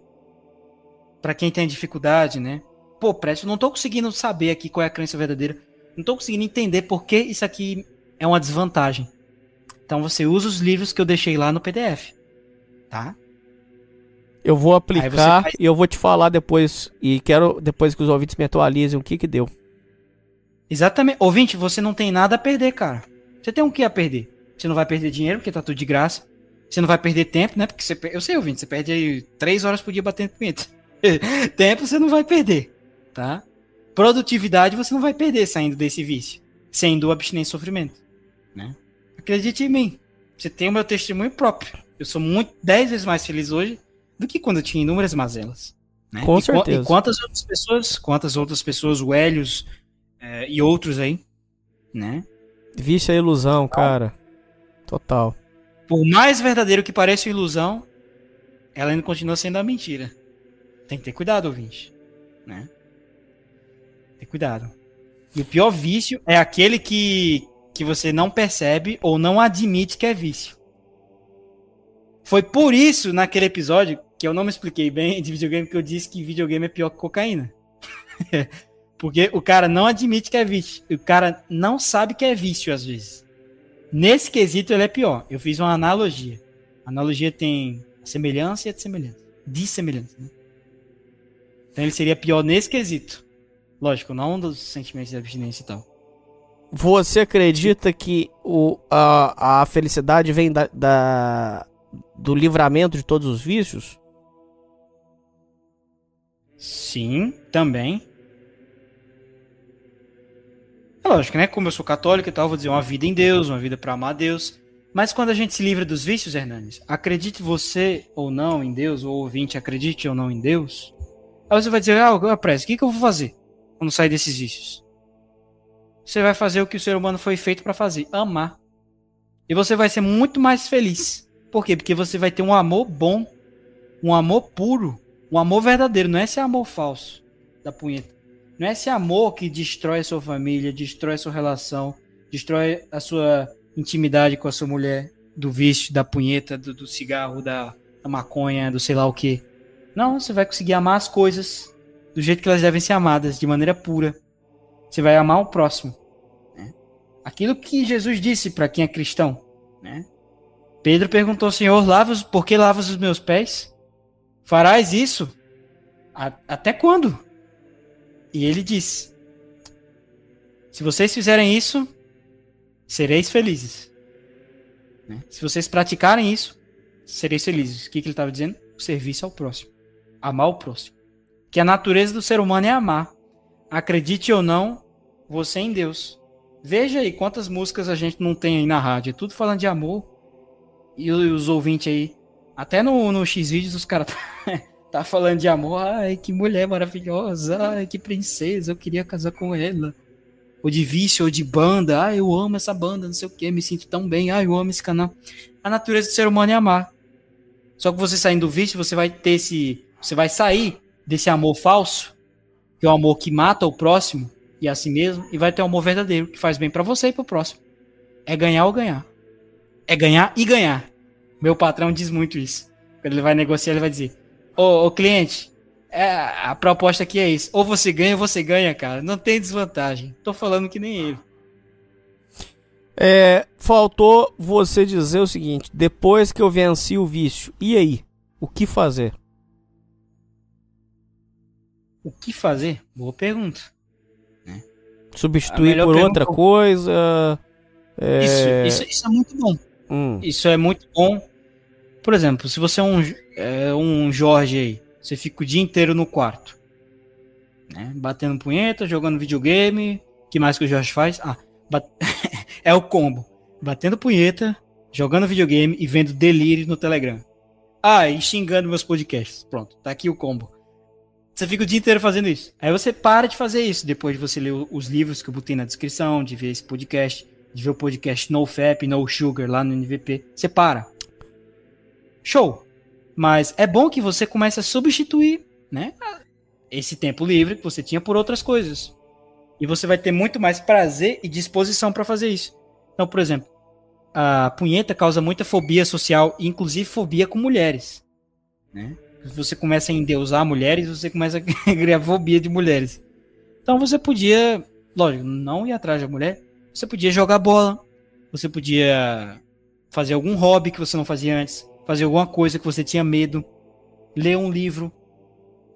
Pra quem tem dificuldade, né? Pô, Presto, não tô conseguindo saber aqui qual é a crença verdadeira. Não tô conseguindo entender por que isso aqui é uma desvantagem. Então você usa os livros que eu deixei lá no PDF. Tá? Eu vou aplicar faz- e eu vou te falar depois. E quero depois que os ouvintes me atualizem o que que deu. Exatamente. Ouvinte, você não tem nada a perder, cara. Você tem um que a perder? Você não vai perder dinheiro, porque tá tudo de graça. Você não vai perder tempo, né? Porque você, eu sei, ouvinte, você perde aí três horas por dia batendo punheta. tempo você não vai perder, tá? Produtividade você não vai perder saindo desse vício. Sendo abstinência e sofrimento, né? Acredite em mim. Você tem o meu testemunho próprio. Eu sou muito, dez vezes mais feliz hoje do que quando eu tinha inúmeras mazelas. Né? Com e, certeza. E quantas outras pessoas, quantas outras pessoas, o Helios é, e outros aí, né? Vício é ilusão, cara. Total. Por mais verdadeiro que pareça uma ilusão, ela ainda continua sendo a mentira. Tem que ter cuidado, ouvinte. Né? Ter cuidado. E o pior vício é aquele que, que você não percebe ou não admite que é vício. Foi por isso, naquele episódio, que eu não me expliquei bem de videogame, que eu disse que videogame é pior que cocaína. Porque o cara não admite que é vício. O cara não sabe que é vício, às vezes. Nesse quesito, ele é pior. Eu fiz uma analogia. A analogia tem semelhança e a de semelhança. Dissemelhança, né? Então ele seria pior nesse quesito. Lógico, não dos sentimentos de abstinência e tal. Você acredita que o, a, a felicidade vem da, da- do livramento de todos os vícios? Sim, também. É lógico, né? Como eu sou católico e tal, vou dizer uma vida em Deus, uma vida para amar a Deus. Mas quando a gente se livra dos vícios, Hernandes, acredite você ou não em Deus, ou ouvinte, acredite ou não em Deus, aí você vai dizer, ah, eu prezo, o que, que eu vou fazer quando sair desses vícios? Você vai fazer o que o ser humano foi feito para fazer, amar. E você vai ser muito mais feliz. Por quê? Porque você vai ter um amor bom, um amor puro, um amor verdadeiro, não é esse amor falso da punheta. Não é esse amor que destrói a sua família, destrói a sua relação, destrói a sua intimidade com a sua mulher, do vício, da punheta, do, do cigarro, da, da maconha, do sei lá o que. Não, você vai conseguir amar as coisas do jeito que elas devem ser amadas, de maneira pura. Você vai amar o próximo. Né? Aquilo que Jesus disse para quem é cristão. Né? Pedro perguntou, Senhor, lava, por que lavas os meus pés? Farás isso? A, até quando? E ele disse: Se vocês fizerem isso, sereis felizes. Né? Se vocês praticarem isso, sereis felizes. O que, que ele estava dizendo? O serviço ao próximo. Amar o próximo. Que a natureza do ser humano é amar. Acredite ou não, você em Deus. Veja aí quantas músicas a gente não tem aí na rádio. É tudo falando de amor. E os ouvintes aí. Até no, no X-Vídeos os caras tá, falando de amor. Ai, que mulher maravilhosa. Ai, que princesa. Eu queria casar com ela ou de vício, ou de banda. Ah, eu amo essa banda, não sei o que, me sinto tão bem. Ah, eu amo esse canal. A natureza do ser humano é amar. Só que você saindo do vício, você vai ter esse. Você vai sair desse amor falso, que é o amor que mata o próximo e a si mesmo, e vai ter um amor verdadeiro, que faz bem para você e pro próximo. É ganhar ou ganhar. É ganhar e ganhar. Meu patrão diz muito isso. Quando ele vai negociar, ele vai dizer: Ô, ô cliente, é, a proposta aqui é isso. Ou você ganha ou você ganha, cara. Não tem desvantagem. Tô falando que nem ele. É, faltou você dizer o seguinte: depois que eu venci o vício, e aí? O que fazer? O que fazer? Boa pergunta. Né? Substituir por outra coisa. É... Isso, isso, isso, é muito bom. Hum. Isso é muito bom. Por exemplo, se você é um, é um Jorge aí, você fica o dia inteiro no quarto. Né? Batendo punheta, jogando videogame. que mais que o Jorge faz? Ah, bat... é o combo. Batendo punheta, jogando videogame e vendo delírio no Telegram. Ah, e xingando meus podcasts. Pronto, tá aqui o combo. Você fica o dia inteiro fazendo isso. Aí você para de fazer isso depois de você ler os livros que eu botei na descrição, de ver esse podcast, de ver o podcast No Fap, No Sugar lá no NVP. Você para. Show. Mas é bom que você comece a substituir, né? Esse tempo livre que você tinha por outras coisas. E você vai ter muito mais prazer e disposição para fazer isso. Então, por exemplo, a punheta causa muita fobia social, inclusive fobia com mulheres. Né? Você começa a endeusar mulheres, você começa a criar fobia de mulheres. Então você podia, lógico, não ir atrás da mulher, você podia jogar bola, você podia fazer algum hobby que você não fazia antes, fazer alguma coisa que você tinha medo, ler um livro,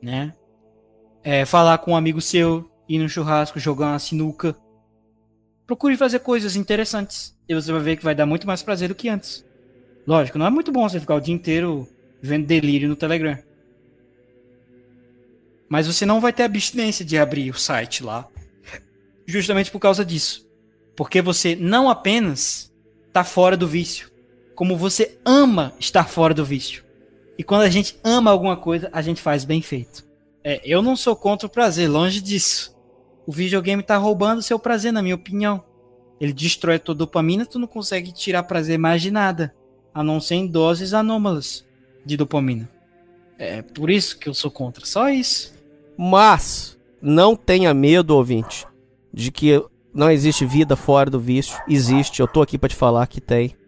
né? É, falar com um amigo seu, ir no churrasco, jogar uma sinuca. Procure fazer coisas interessantes. E você vai ver que vai dar muito mais prazer do que antes. Lógico, não é muito bom você ficar o dia inteiro vendo delírio no Telegram. Mas você não vai ter abstinência de abrir o site lá. Justamente por causa disso. Porque você não apenas está fora do vício, como você ama estar fora do vício. E quando a gente ama alguma coisa, a gente faz bem feito. É, eu não sou contra o prazer, longe disso. O videogame tá roubando seu prazer, na minha opinião. Ele destrói tua dopamina, tu não consegue tirar prazer mais de nada, a não ser em doses anômalas de dopamina. É por isso que eu sou contra, só isso. Mas não tenha medo, ouvinte, de que não existe vida fora do vício. Existe, eu tô aqui para te falar que tem.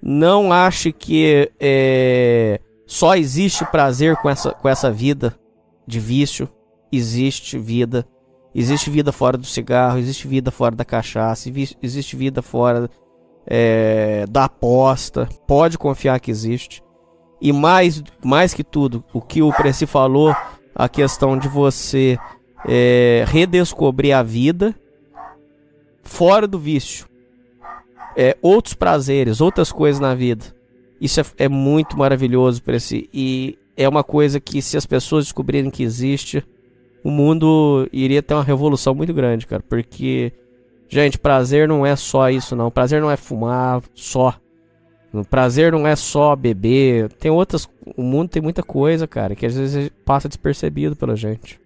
Não ache que é, só existe prazer com essa, com essa vida de vício. Existe vida. Existe vida fora do cigarro, existe vida fora da cachaça, existe vida fora é, da aposta. Pode confiar que existe. E mais, mais que tudo, o que o Preci falou, a questão de você é, redescobrir a vida fora do vício é, outros prazeres, outras coisas na vida. Isso é, é muito maravilhoso para esse e é uma coisa que se as pessoas descobrirem que existe, o mundo iria ter uma revolução muito grande, cara, porque gente, prazer não é só isso não. Prazer não é fumar só. Prazer não é só beber. Tem outras, o mundo tem muita coisa, cara, que às vezes passa despercebido pela gente.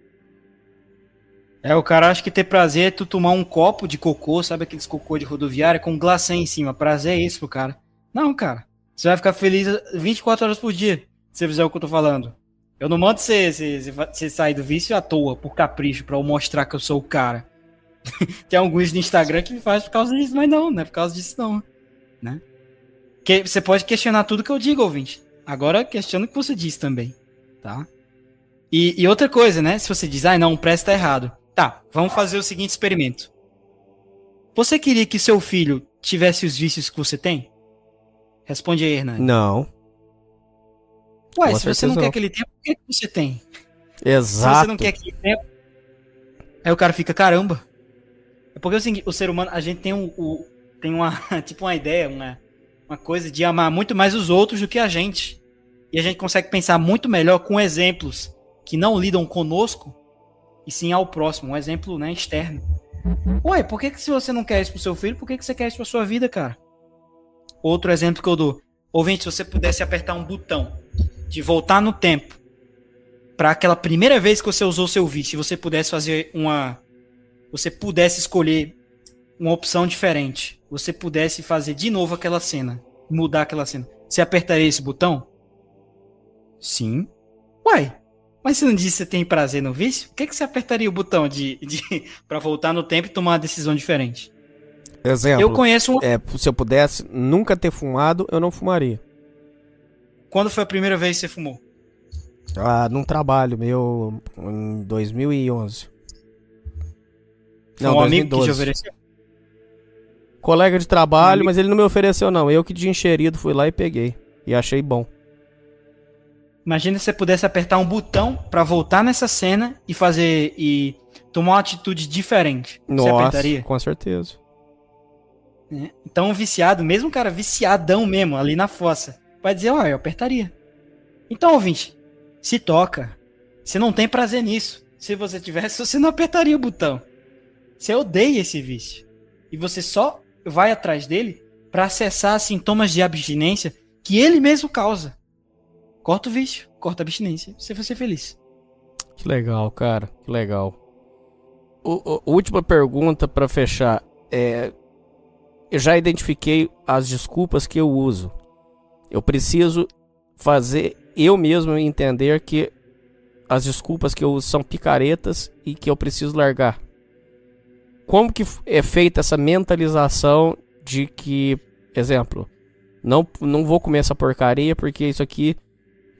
É, o cara acha que ter prazer é tu tomar um copo de cocô, sabe aqueles cocô de rodoviária, com glacê em cima. Prazer é isso pro cara. Não, cara. Você vai ficar feliz 24 horas por dia se você fizer o que eu tô falando. Eu não mando você, você, você sair do vício à toa, por capricho, pra eu mostrar que eu sou o cara. Tem alguns no Instagram que me faz por causa disso, mas não, não é por causa disso não, né? Que, você pode questionar tudo que eu digo, ouvinte. Agora questiona o que você diz também, tá? E, e outra coisa, né? Se você diz, ah, não, o preço tá errado. Tá, vamos fazer o seguinte experimento. Você queria que seu filho tivesse os vícios que você tem? Responde aí, Hernani. Não. Ué, Com se você não quer que ele tenha, por que você tem? Se Exato. você não quer que ele tenha. Aí o cara fica, caramba. É porque é o ser humano, a gente tem um, o- tem uma, tipo uma ideia, uma, uma coisa de amar muito mais os outros do que a gente. E a gente consegue pensar muito melhor com exemplos que não lidam conosco e sim ao próximo, um exemplo, né, externo. Ué, por que, que se você não quer isso pro seu filho, por que, que você quer isso pra sua vida, cara? Outro exemplo que eu dou. Ouvinte, se você pudesse apertar um botão de voltar no tempo para aquela primeira vez que você usou seu vício, e você pudesse fazer uma você pudesse escolher uma opção diferente, você pudesse fazer de novo aquela cena, mudar aquela cena. Você apertaria esse botão? Sim. Uai, mas você não disse que você tem prazer no vício? Por que, que você apertaria o botão de, de para voltar no tempo e tomar uma decisão diferente? Exemplo. Eu conheço um. é, se eu pudesse nunca ter fumado, eu não fumaria. Quando foi a primeira vez que você fumou? Ah, num trabalho meu em 2011. Foi Não, um amigo que 2012. te ofereceu? Colega de trabalho, Um mas ele não me ofereceu não. Eu que de encherido fui lá e peguei. E achei bom. Imagina se você pudesse apertar um botão pra voltar nessa cena e fazer e tomar uma atitude diferente. Você Nossa, apertaria? com certeza. né? Então, um viciado, mesmo um cara viciadão mesmo, ali na fossa, vai dizer, ó, eu apertaria. Então, ouvinte, se toca. Você não tem prazer nisso. Se você tivesse, você não apertaria o botão. Você odeia esse vício. E você só vai atrás dele pra acessar sintomas de abstinência que ele mesmo causa. Corta o vício, corta a abstinência. Você vai ser feliz. Que legal, cara. Que legal. O, o- última pergunta pra fechar. É, eu já identifiquei as desculpas que eu uso. Eu preciso fazer eu mesmo entender que as desculpas que eu uso são picaretas e que eu preciso largar. Como que é feita essa mentalização de que, exemplo, não, não vou comer essa porcaria porque isso aqui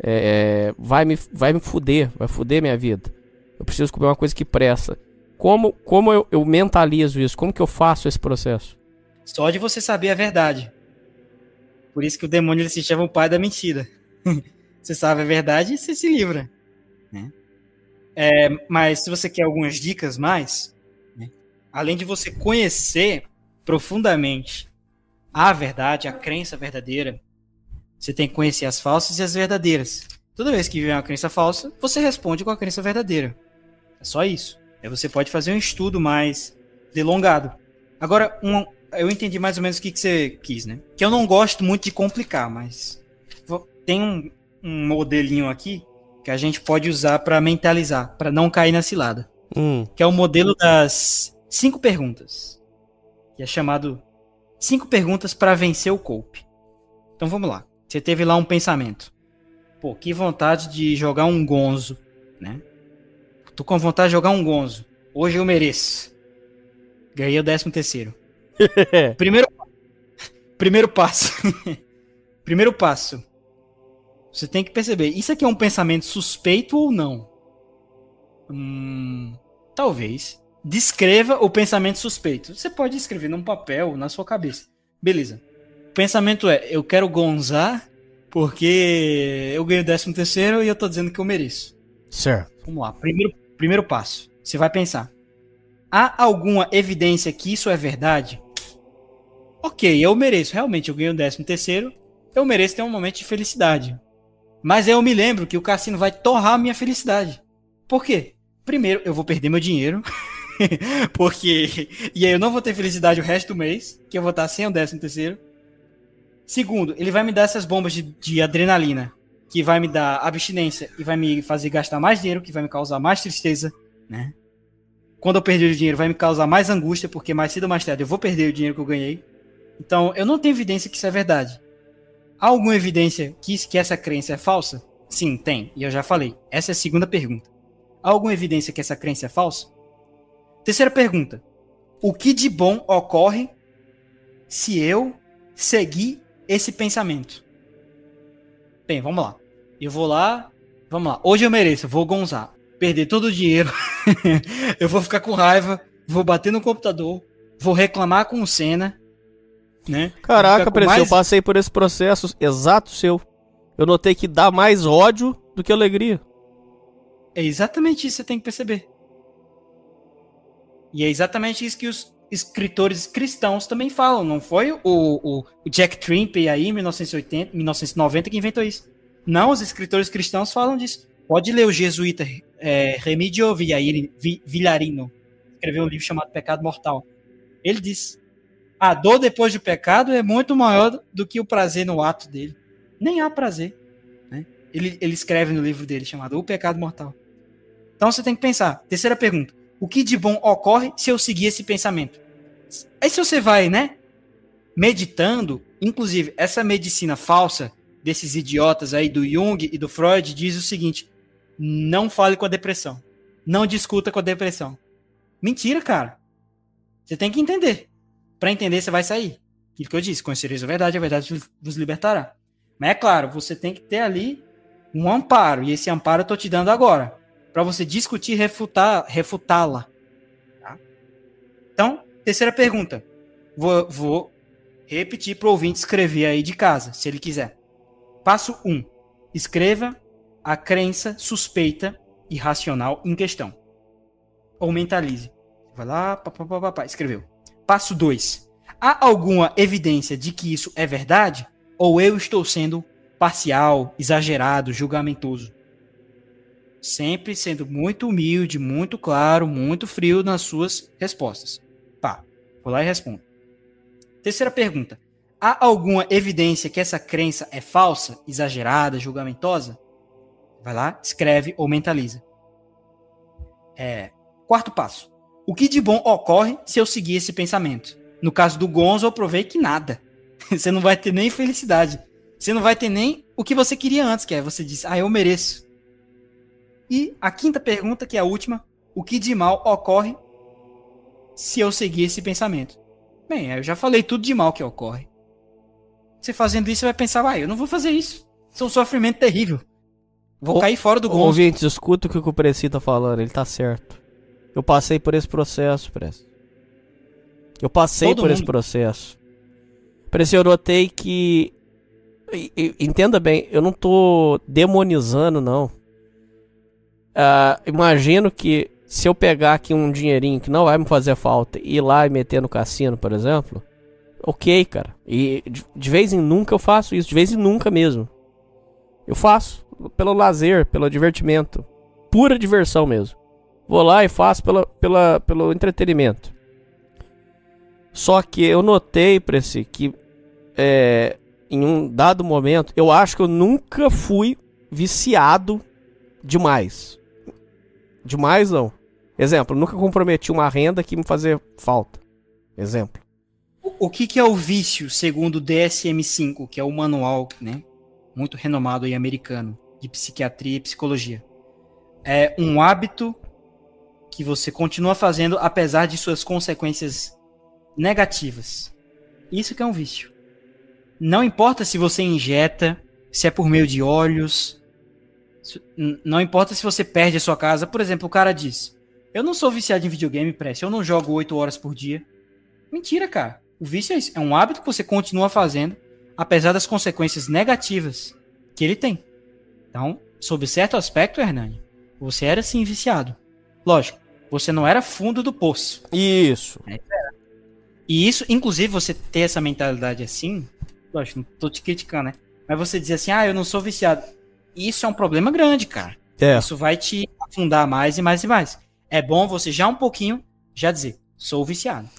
é, vai, me, vai me fuder, vai fuder minha vida. Eu preciso comer uma coisa que presta. Como, como eu, eu mentalizo isso? Como que eu faço esse processo? Só de você saber a verdade. Por isso que o demônio ele se chama o pai da mentira. você sabe a verdade e você se livra. né? É, mas se você quer algumas dicas mais, né, além de você conhecer profundamente a verdade, a crença verdadeira, você tem que conhecer as falsas e as verdadeiras. Toda vez que vier uma crença falsa, você responde com a crença verdadeira. É só isso. Aí você pode fazer um estudo mais delongado. Agora, um, eu entendi mais ou menos o que, que você quis, né? Que eu não gosto muito de complicar, mas tem um, um modelinho aqui que a gente pode usar para mentalizar, para não cair na cilada, Hum, que é o modelo das cinco perguntas, que é chamado cinco perguntas para vencer o cope. Então vamos lá. Você teve lá um pensamento. Pô, que vontade de jogar um gonzo, né? Tô com vontade de jogar um gonzo. Hoje eu mereço. Ganhei o décimo terceiro. Primeiro, primeiro passo. primeiro passo. Você tem que perceber, isso aqui é um pensamento suspeito ou não? Hum, talvez. Descreva o pensamento suspeito. Você pode escrever num papel, na sua cabeça. Beleza. O pensamento é, eu quero gonzar porque eu ganho o décimo terceiro e eu tô dizendo que eu mereço. certo. Vamos lá. Primeiro, primeiro passo. Você vai pensar. Há alguma evidência que isso é verdade? Ok, eu mereço. Realmente, eu ganhei o décimo terceiro. Eu mereço ter um momento de felicidade. Mas eu me lembro que o cassino vai torrar a minha felicidade. Por quê? Primeiro, eu vou perder meu dinheiro. porque. E aí eu não vou ter felicidade o resto do mês. Que eu vou estar sem o décimo terceiro. Segundo, ele vai me dar essas bombas de, de adrenalina. Que vai me dar abstinência e vai me fazer gastar mais dinheiro, que vai me causar mais tristeza, né? Quando eu perder o dinheiro, vai me causar mais angústia, porque mais cedo ou mais tarde eu vou perder o dinheiro que eu ganhei. Então, eu não tenho evidência que isso é verdade. Há alguma evidência que, que essa crença é falsa? Sim, tem. E eu já falei. Essa é a segunda pergunta. Há alguma evidência que essa crença é falsa? Terceira pergunta. O que de bom ocorre se eu seguir esse pensamento? Bem, vamos lá. Eu vou lá. Vamos lá. Hoje eu mereço. Vou gonzar. Perder todo o dinheiro. eu vou ficar com raiva. Vou bater no computador. Vou reclamar com o Senna. Né? Caraca, Preço, mais... eu passei por esse processo exato seu. Eu notei que dá mais ódio do que alegria. É exatamente isso que você tem que perceber. E é exatamente isso que os escritores cristãos também falam. Não foi o, o, Jack Trimpe aí, em 1980, 1990, que inventou isso. Não, os escritores cristãos falam disso. Pode ler o jesuíta é, Remídio Villarino. Escreveu um livro chamado Pecado Mortal. Ele diz: a dor depois do pecado é muito maior do que o prazer no ato dele. Nem há prazer. Né? Ele, ele escreve no livro dele chamado O Pecado Mortal. Então você tem que pensar. Terceira pergunta: o que de bom ocorre se eu seguir esse pensamento? Aí se você vai, né, meditando, inclusive essa medicina falsa desses idiotas aí do Jung e do Freud diz o seguinte: não fale com a depressão. Não discuta com a depressão. Mentira, cara. Você tem que entender. Para entender, você vai sair. Aquilo que eu disse, conhecereis a verdade, a verdade vos libertará. Mas é claro, você tem que ter ali um amparo, e esse amparo eu tô te dando agora, para você discutir, refutar, refutá-la. Tá? Então, terceira pergunta. Vou, vou repetir para o ouvinte escrever aí de casa, se ele quiser. Passo 1. Um, escreva a crença suspeita e racional em questão. Ou mentalize. Vai lá, papapá, escreveu. Passo 2. Há alguma evidência de que isso é verdade? Ou eu estou sendo parcial, exagerado, julgamentoso? Sempre sendo muito humilde, muito claro, muito frio nas suas respostas. Vou lá e respondo. Terceira pergunta. Há alguma evidência que essa crença é falsa, exagerada, julgamentosa? Vai lá, escreve ou mentaliza. É, quarto passo. O que de bom ocorre se eu seguir esse pensamento? No caso do Gonzo, eu provei que nada. Você não vai ter nem felicidade. Você não vai ter nem o que você queria antes, que é você disse, ah, eu mereço. E a quinta pergunta, que é a última, o que de mal ocorre se eu seguir esse pensamento? Bem, eu já falei tudo de mal que ocorre. Você fazendo isso, você vai pensar, ah, eu não vou fazer isso. Isso é um sofrimento terrível. Vou o, cair fora do Gonzo. Ouvintes, escuta o que o Preci tá falando, ele tá certo. Eu passei por esse processo, Prece. Eu passei Todo por mundo. esse processo. Prece, eu notei que. Entenda bem, eu não tô demonizando, não. Uh, imagino que se eu pegar aqui um dinheirinho que não vai me fazer falta e ir lá e meter no cassino, por exemplo, ok, cara. E de, vez em nunca eu faço isso, de vez em nunca mesmo. Eu faço pelo lazer, pelo divertimento, pura diversão mesmo. Vou lá e faço pela, pela, pelo entretenimento. Só que eu notei, Preci, que é, em um dado momento, eu acho que eu nunca fui viciado demais. Demais não. Exemplo, nunca comprometi uma renda que me fazia falta. Exemplo. O que, que é o vício, segundo o DSM-5, que é o manual, né, muito renomado e americano de psiquiatria e psicologia? É um hábito que você continua fazendo apesar de suas consequências negativas. Isso que é um vício. Não importa se você injeta, se é por meio de óleos, não importa se você perde a sua casa. Por exemplo, o cara diz: Eu não sou viciado em videogame, preste, eu não jogo 8 horas por dia. Mentira, cara. O vício é isso. É um hábito que você continua fazendo, apesar das consequências negativas que ele tem. Então, sob certo aspecto, Hernani, você era sim viciado. Lógico, você não era fundo do poço. Isso. É, e isso, inclusive, você ter essa mentalidade assim, lógico, não tô te criticando, né? Mas você dizer assim, ah, eu não sou viciado. Isso é um problema grande, cara. É. Isso vai te afundar mais e mais e mais. É bom você já um pouquinho já dizer, sou viciado.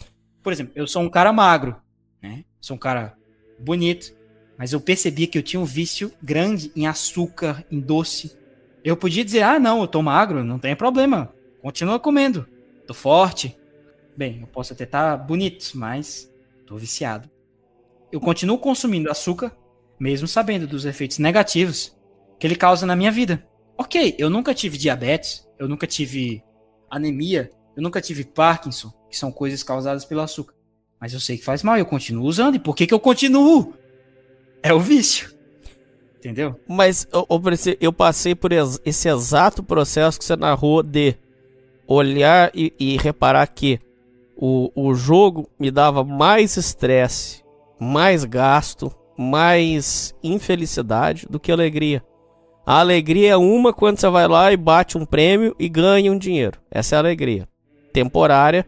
Por exemplo, eu sou um cara magro, né? Sou um cara bonito, mas eu percebi que eu tinha um vício grande em açúcar, em doce. Eu podia dizer, ah, não, eu tô magro, não tem problema. Continua comendo. Tô forte. Bem, eu posso até estar tá bonito, mas tô viciado. Eu continuo consumindo açúcar, mesmo sabendo dos efeitos negativos. que ele causa na minha vida. Ok, eu nunca tive diabetes, eu nunca tive anemia, eu nunca tive Parkinson, que são coisas causadas pelo açúcar. Mas eu sei que faz mal, eu continuo usando. E por que, que eu continuo? É o vício. Entendeu? Mas eu, passei por esse exato processo que você narrou de olhar e, e reparar que o, o jogo me dava mais estresse, mais gasto, mais infelicidade do que alegria. A alegria é uma quando você vai lá e bate um prêmio e ganha um dinheiro. Essa é a alegria. Temporária,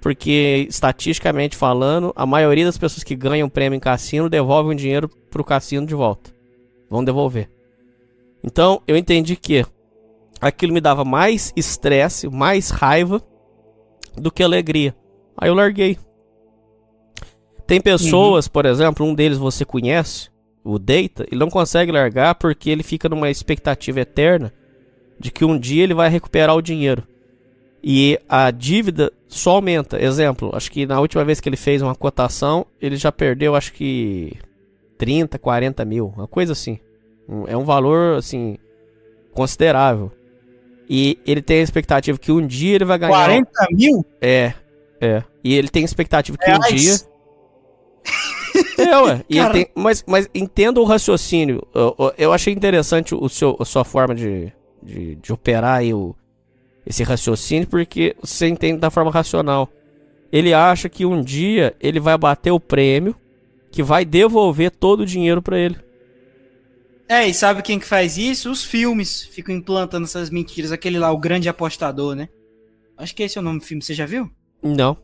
porque estatisticamente falando, a maioria das pessoas que ganham prêmio em cassino devolvem o dinheiro pro cassino de volta. Vão devolver. Então, eu entendi que aquilo me dava mais estresse, mais raiva do que alegria. Aí eu larguei. Tem pessoas, uhum. por exemplo, um deles você conhece, o Data, ele não consegue largar porque ele fica numa expectativa eterna de que um dia ele vai recuperar o dinheiro. E a dívida só aumenta. Exemplo, acho que na última vez que ele fez uma cotação, ele já perdeu, acho que 30, 40 mil, uma coisa assim. É um valor, assim, considerável. E ele tem a expectativa que um dia ele vai ganhar. 40 mil? É, é. E ele tem a expectativa que Reais. um dia é, ué. E tem, mas, mas entenda o raciocínio. Eu, eu achei interessante o seu, a sua forma de, de, de operar aí o, esse raciocínio, porque você entende da forma racional. Ele acha que um dia ele vai bater o prêmio que vai devolver todo o dinheiro para ele. É, e sabe quem que faz isso? Os filmes ficam implantando essas mentiras. Aquele lá, o grande apostador, né? Acho que esse é o nome do filme, você já viu? Não.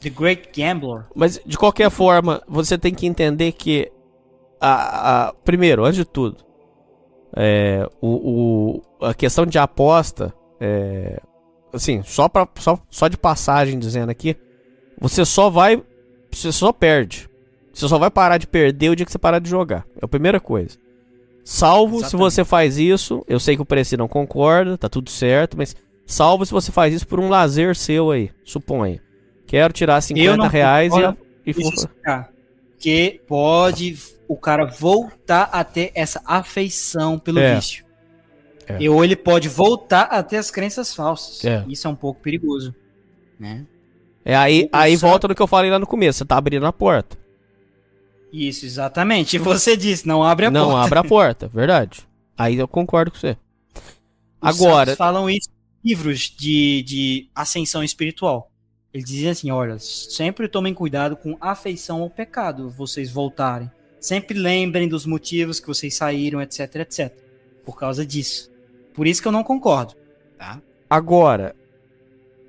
The Great Gambler. Mas de qualquer forma, você tem que entender que a, a primeiro, antes de tudo, é, o, o, a questão de aposta, é, assim, só, pra, só, só de passagem dizendo aqui, você só vai, você só perde. Você só vai parar de perder o dia que você parar de jogar. É a primeira coisa. Salvo Exatamente. se você faz isso, eu sei que o preço não concorda, tá tudo certo, mas salvo se você faz isso por um lazer seu aí, suponha. Quero tirar 50 reais e, e for... Que pode o cara voltar a ter essa afeição pelo é. vício. É. E, ou ele pode voltar a ter as crenças falsas. É. Isso é um pouco perigoso. Né? É aí, aí volta no que eu falei lá no começo. Você tá abrindo a porta. Isso, exatamente. E você disse, não abre a não porta. Não abre a porta, verdade. Aí eu concordo com você. Os Agora. falam isso em livros de, de ascensão espiritual. Ele dizia assim: olha, sempre tomem cuidado com afeição ao pecado, vocês voltarem. Sempre lembrem dos motivos que vocês saíram, etc, etc. Por causa disso. Por isso que eu não concordo. Tá? Agora,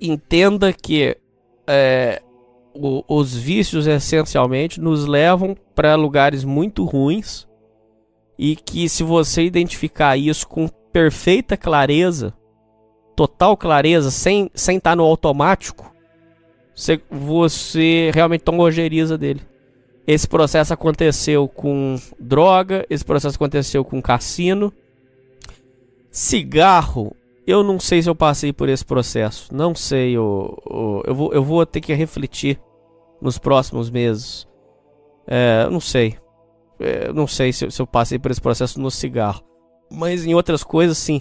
entenda que é, o, os vícios essencialmente nos levam para lugares muito ruins e que se você identificar isso com perfeita clareza, total clareza, sem estar sem tá no automático, você, você realmente toma ojeriza dele. Esse processo aconteceu com droga, esse processo aconteceu com cassino. Cigarro, eu não sei se eu passei por esse processo. Não sei, eu, eu, eu, vou, eu vou ter que refletir nos próximos meses. É, não sei. É, não sei se, se eu passei por esse processo no cigarro. Mas em outras coisas, sim.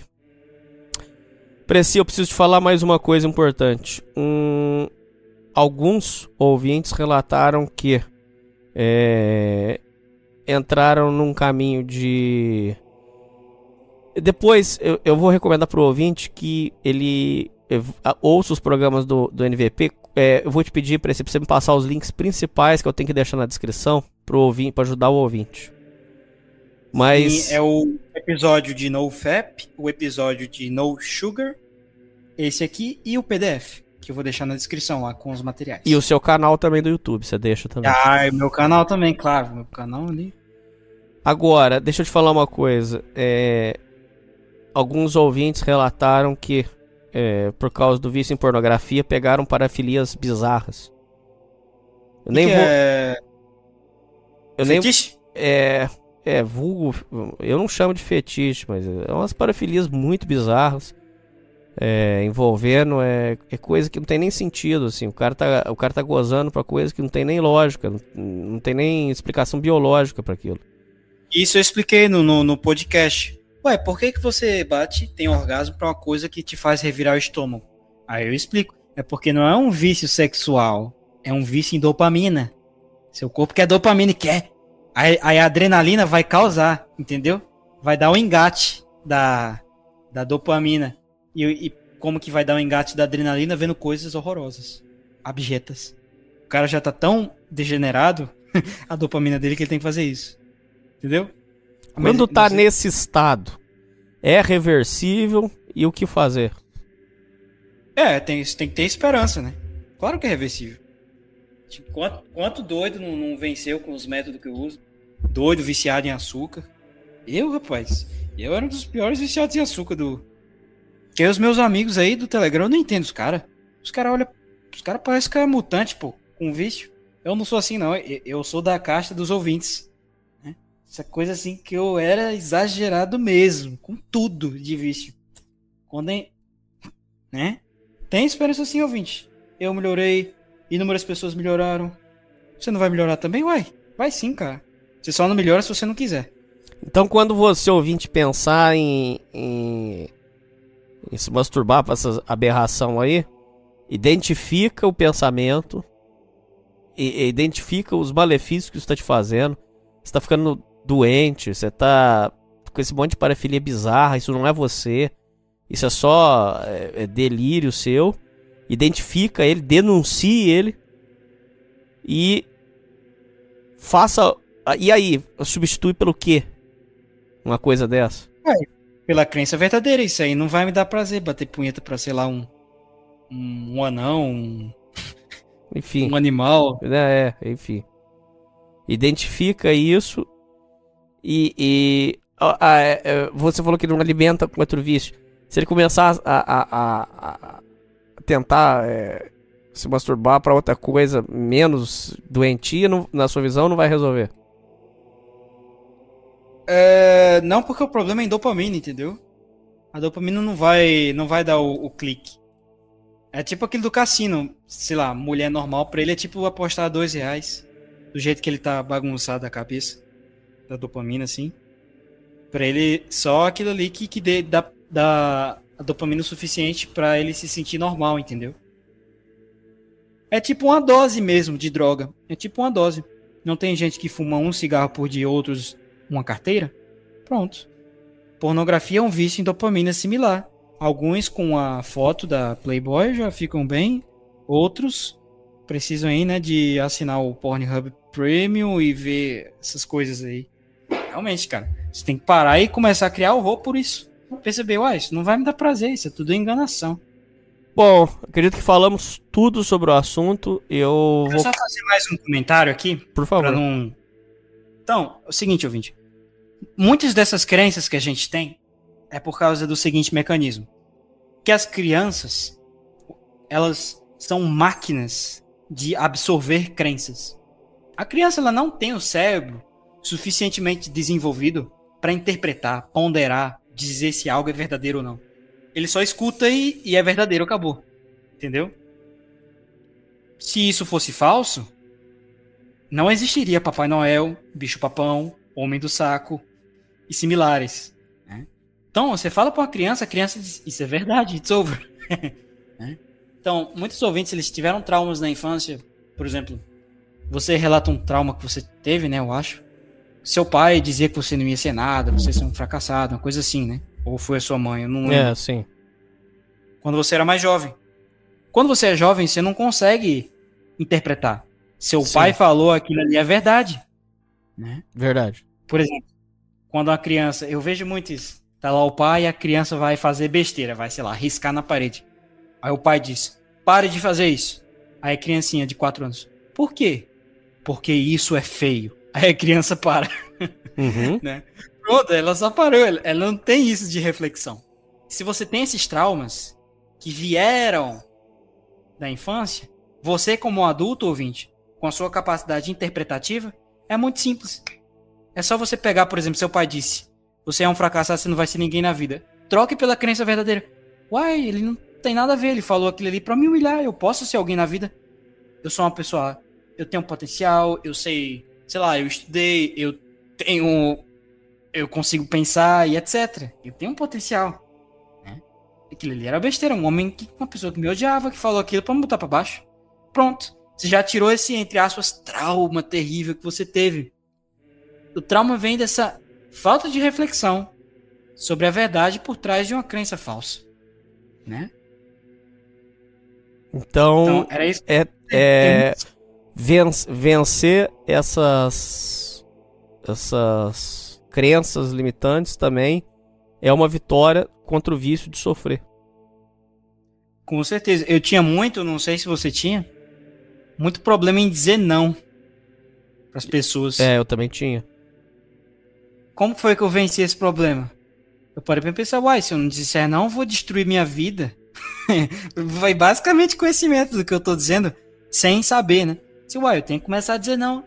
Preci, eu preciso te falar mais uma coisa importante. Um, alguns ouvintes relataram que é, entraram num caminho de. Depois eu, eu vou recomendar para o ouvinte que ele ouça os programas do, do NVP. É, eu vou te pedir para você me passar os links principais que eu tenho que deixar na descrição para para ajudar o ouvinte. Mas Sim, é o episódio de No Fap, o episódio de No Sugar, esse aqui e o PDF que eu vou deixar na descrição lá com os materiais. E o seu canal também do YouTube, você deixa também. Ah, meu canal também, claro, meu canal ali. Agora, deixa eu te falar uma coisa. É... Alguns ouvintes relataram que, é, por causa do vício em pornografia, pegaram parafilias bizarras. Eu nem que vou. É... Eu fetiche? nem. É. É, vulgo. Eu não chamo de fetiche, mas é umas parafilias muito bizarras é, envolvendo é, é, coisa que não tem nem sentido, assim. O cara tá, o cara tá gozando pra coisa que não tem nem lógica, não, não tem nem explicação biológica para aquilo. Isso eu expliquei no, no, no podcast. Ué, por que, que você bate, tem orgasmo pra uma coisa que te faz revirar o estômago? Aí eu explico. É porque não é um vício sexual, é um vício em dopamina. Seu corpo quer dopamina e quer. Aí, aí a adrenalina vai causar, entendeu? Vai dar o engate da, da dopamina. E, e como que vai dar o engate da adrenalina vendo coisas horrorosas, abjetas. O cara já tá tão degenerado, a dopamina dele, que ele tem que fazer isso. Entendeu? Quando Mas- tá nesse estado, é reversível e o que fazer? É, tem, tem que ter esperança, né? Claro que é reversível. Tipo, quanto, quanto doido não, não venceu com os métodos que eu uso? Doido, viciado em açúcar. Eu, rapaz, eu era um dos piores viciados em açúcar do. Que os meus amigos aí do Telegram, eu não entendo os caras. Os caras olham. Os caras parecem que é mutante, pô, com vício. Eu não sou assim, não. Eu, sou da casta dos ouvintes. né? Essa coisa assim que eu era exagerado mesmo, com tudo de vício. Quando. em- Né? Tem esperança sim, ouvinte. Eu melhorei, inúmeras pessoas melhoraram. Você não vai melhorar também? Uai, vai sim, cara. Você só não melhora se você não quiser. Então, quando você ouvinte pensar em, em, em se masturbar pra essa aberração aí, identifica o pensamento, e, identifica os malefícios que isso tá te fazendo. Você tá ficando doente, você tá com esse monte de parafilia bizarra, isso não é você. Isso é só é, é delírio seu. Identifica ele, denuncie ele e faça. E aí, substitui pelo quê? Uma coisa dessa? Pela crença verdadeira, isso aí não vai me dar prazer bater punheta pra, sei lá, um. Um, um anão, um, Enfim. um animal. É, é, enfim. Identifica isso e. e ah, ah, é, é, você falou que não alimenta com outro vício. Se ele começar a, a, a, a- tentar é, se masturbar pra outra coisa menos doentia, não- na sua visão, não vai resolver. É, não, porque o problema é em dopamina, entendeu? A dopamina não vai, não vai dar o, o clique. É tipo aquele do cassino, sei lá, mulher normal, pra ele é tipo apostar dois reais. Do jeito que ele tá bagunçado a cabeça. Da dopamina, assim. Pra ele, só aquilo ali que, que dê, dá, dá a dopamina o suficiente pra ele se sentir normal, entendeu? É tipo uma dose mesmo de droga. É tipo uma dose. Não tem gente que fuma um cigarro por dia, outros uma carteira? Pronto. Pornografia é um vício em dopamina similar. Alguns com a foto da Playboy já ficam bem, outros precisam aí, né, de assinar o Pornhub Premium e ver essas coisas aí. Realmente, cara, você tem que parar e começar a criar horror por isso. Percebeu? Ah, isso não vai me dar prazer, isso é tudo enganação. Bom, acredito que falamos tudo sobre o assunto. Eu Quero vou. só fazer mais um comentário aqui, Por Pra favor. não. Então, é o seguinte, ouvinte. Muitas dessas crenças que a gente tem é por causa do seguinte mecanismo. Que as crianças, elas são máquinas de absorver crenças. A criança ela não tem o cérebro suficientemente desenvolvido para interpretar, ponderar, dizer se algo é verdadeiro ou não. Ele só escuta e, e é verdadeiro, acabou. Entendeu? Se isso fosse falso, não existiria Papai Noel, Bicho Papão, Homem do Saco e similares. né? Então, você fala para uma criança, a criança diz, isso é verdade, it's over. Né? Então, muitos ouvintes, eles tiveram traumas na infância, por exemplo, você relata um trauma que você teve, né, eu acho. Seu pai dizia que você não ia ser nada, você ia ser um fracassado, uma coisa assim, né? Ou foi a sua mãe, eu não lembro É, sim. quando você era mais jovem. Quando você é jovem, você não consegue interpretar. Seu Sim. pai falou aquilo ali é verdade. Né? Verdade. Por exemplo, quando uma criança, eu vejo muito isso. Tá lá o pai e a criança vai fazer besteira, vai, sei lá, riscar na parede. Aí o pai diz: pare de fazer isso. Aí a criancinha de 4 anos: por quê? Porque isso é feio. Aí a criança para. Uhum. Pronto, ela só parou. Ela, não tem isso de reflexão. Se você tem esses traumas que vieram da infância, você, como adulto ouvinte, com a sua capacidade interpretativa, é muito simples. É só você pegar, por exemplo, seu pai disse: Você é um fracassado, você não vai ser ninguém na vida. Troque pela crença verdadeira. Uai, ele não tem nada a ver, ele falou aquilo ali pra me humilhar. Eu posso ser alguém na vida. Eu sou uma pessoa. Eu tenho potencial, eu sei, sei lá, eu estudei, eu tenho eu consigo pensar e etc. Eu tenho um potencial. Né? Aquilo ali era besteira. Um homem, que, uma pessoa que me odiava, que falou aquilo pra me botar pra baixo. Pronto. Você já tirou esse, entre aspas, trauma terrível que você teve. O trauma vem dessa falta de reflexão sobre a verdade por trás de uma crença falsa. Né? Então, Então, era isso. é, é ven- vencer essas essas crenças limitantes também é uma vitória contra o vício de sofrer. Com certeza. Eu tinha muito, não sei se você tinha, muito problema em dizer não para as pessoas. É, eu também tinha. Como foi que eu venci esse problema? Eu parei pra pensar, uai, se eu não disser não, eu vou destruir minha vida. Vai basicamente conhecimento do que eu tô dizendo, sem saber, né? Se, uai, eu tenho que começar a dizer não.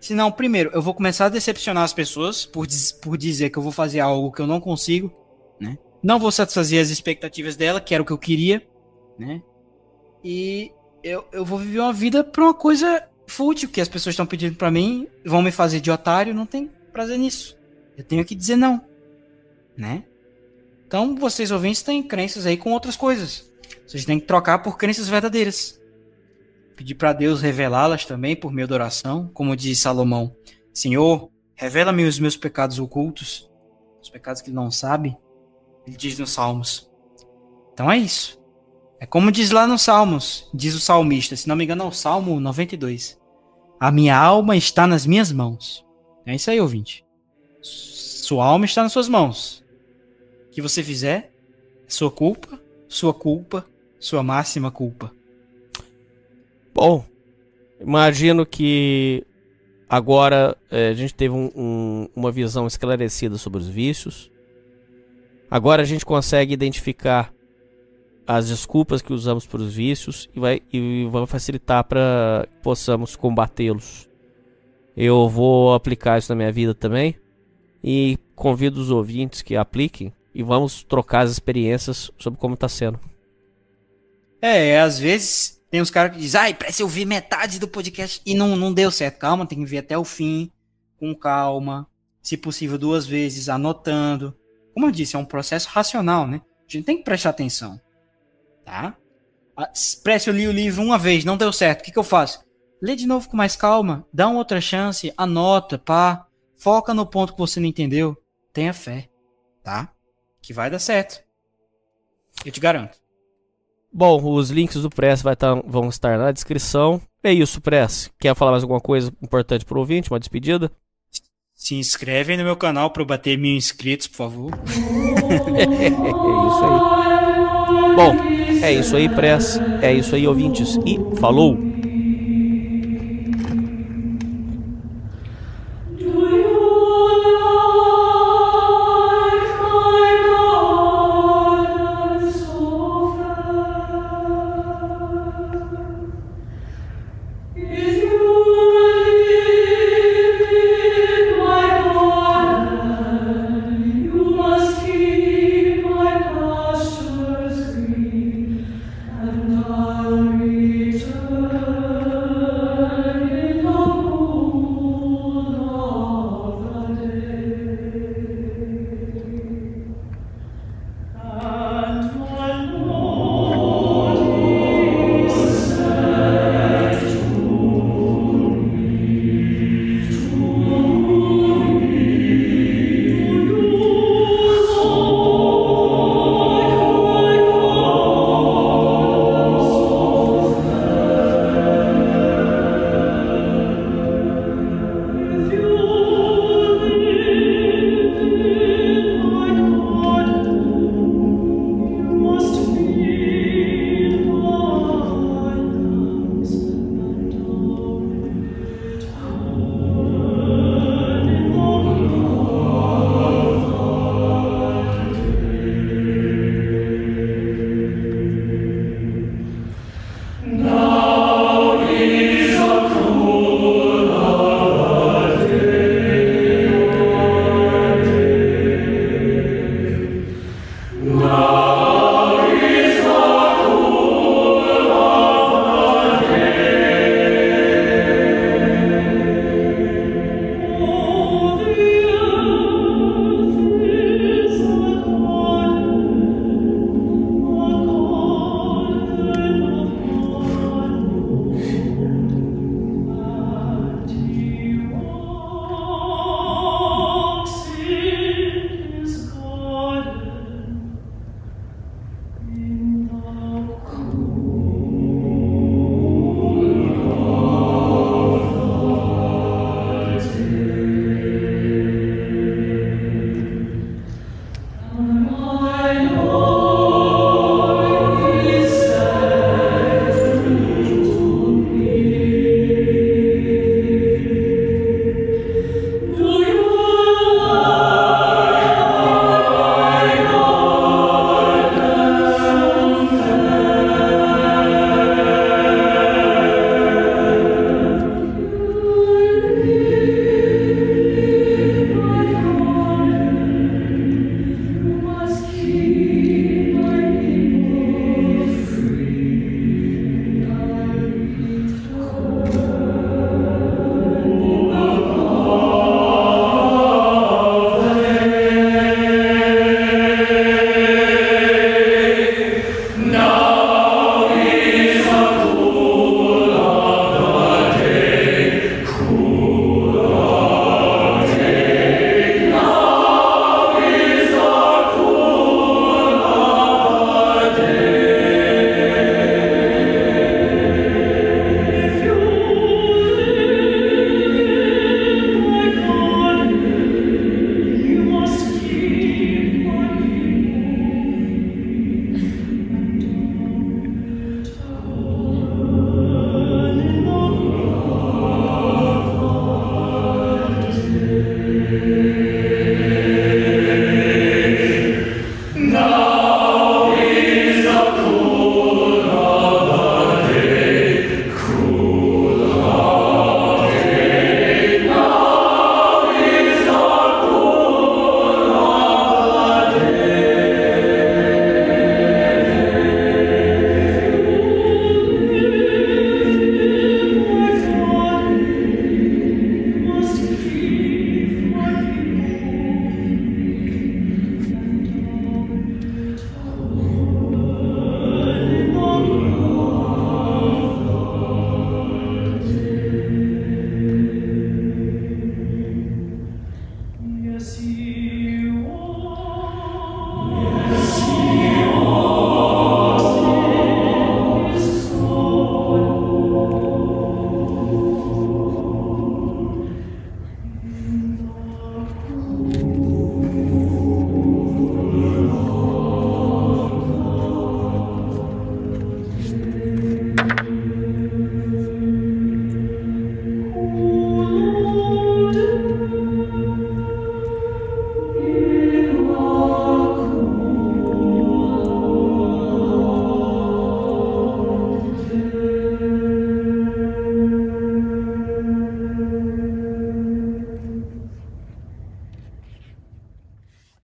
Senão, primeiro, eu vou começar a decepcionar as pessoas por, diz- por dizer que eu vou fazer algo que eu não consigo, né? Não vou satisfazer as expectativas dela, que era o que eu queria, né? E eu, eu vou viver uma vida pra uma coisa fútil que as pessoas estão pedindo pra mim, vão me fazer de otário, não tem prazer nisso. Eu tenho que dizer não, né? Então, vocês ouvintes têm crenças aí com outras coisas. Vocês têm que trocar por crenças verdadeiras. Pedir pra Deus revelá-las também por meio da oração, como diz Salomão: Senhor, revela-me os meus pecados ocultos, os pecados que ele não sabe. Ele diz nos Salmos. Então é isso. É como diz lá nos Salmos, diz o salmista, se não me engano é o Salmo 92. A minha alma está nas minhas mãos. É isso aí, ouvinte. Sua alma está nas suas mãos. O que você fizer, sua culpa, sua culpa, sua máxima culpa. Bom, imagino que agora eh, a gente teve um- um- uma visão esclarecida sobre os vícios. Agora a gente consegue identificar as desculpas que usamos para os vícios e vai, e vai facilitar para que possamos combatê-los. Eu vou aplicar isso na minha vida também e convido os ouvintes que apliquem e vamos trocar as experiências sobre como está sendo. É, às vezes tem uns caras que dizem, ai, parece eu vi metade do podcast e não, não deu certo. Calma, tem que ver até o fim, com calma, se possível duas vezes, anotando. Como eu disse, é um processo racional, né? A gente tem que prestar atenção, tá? Ah, se- Preste, eu li o livro uma vez, não deu certo, o que, que eu faço? Lê de novo com mais calma, dá uma outra chance, anota, pá, foca no ponto que você não entendeu, tenha fé, tá? Que vai dar certo. Eu te garanto. Bom, os links do Press vai tá- vão estar na descrição. É isso, Press. Quer falar mais alguma coisa importante pro ouvinte? Uma despedida? Se inscrevem no meu canal para eu bater mil inscritos, por favor. É isso aí. Bom, é isso aí, Press. É isso aí, ouvintes. E falou!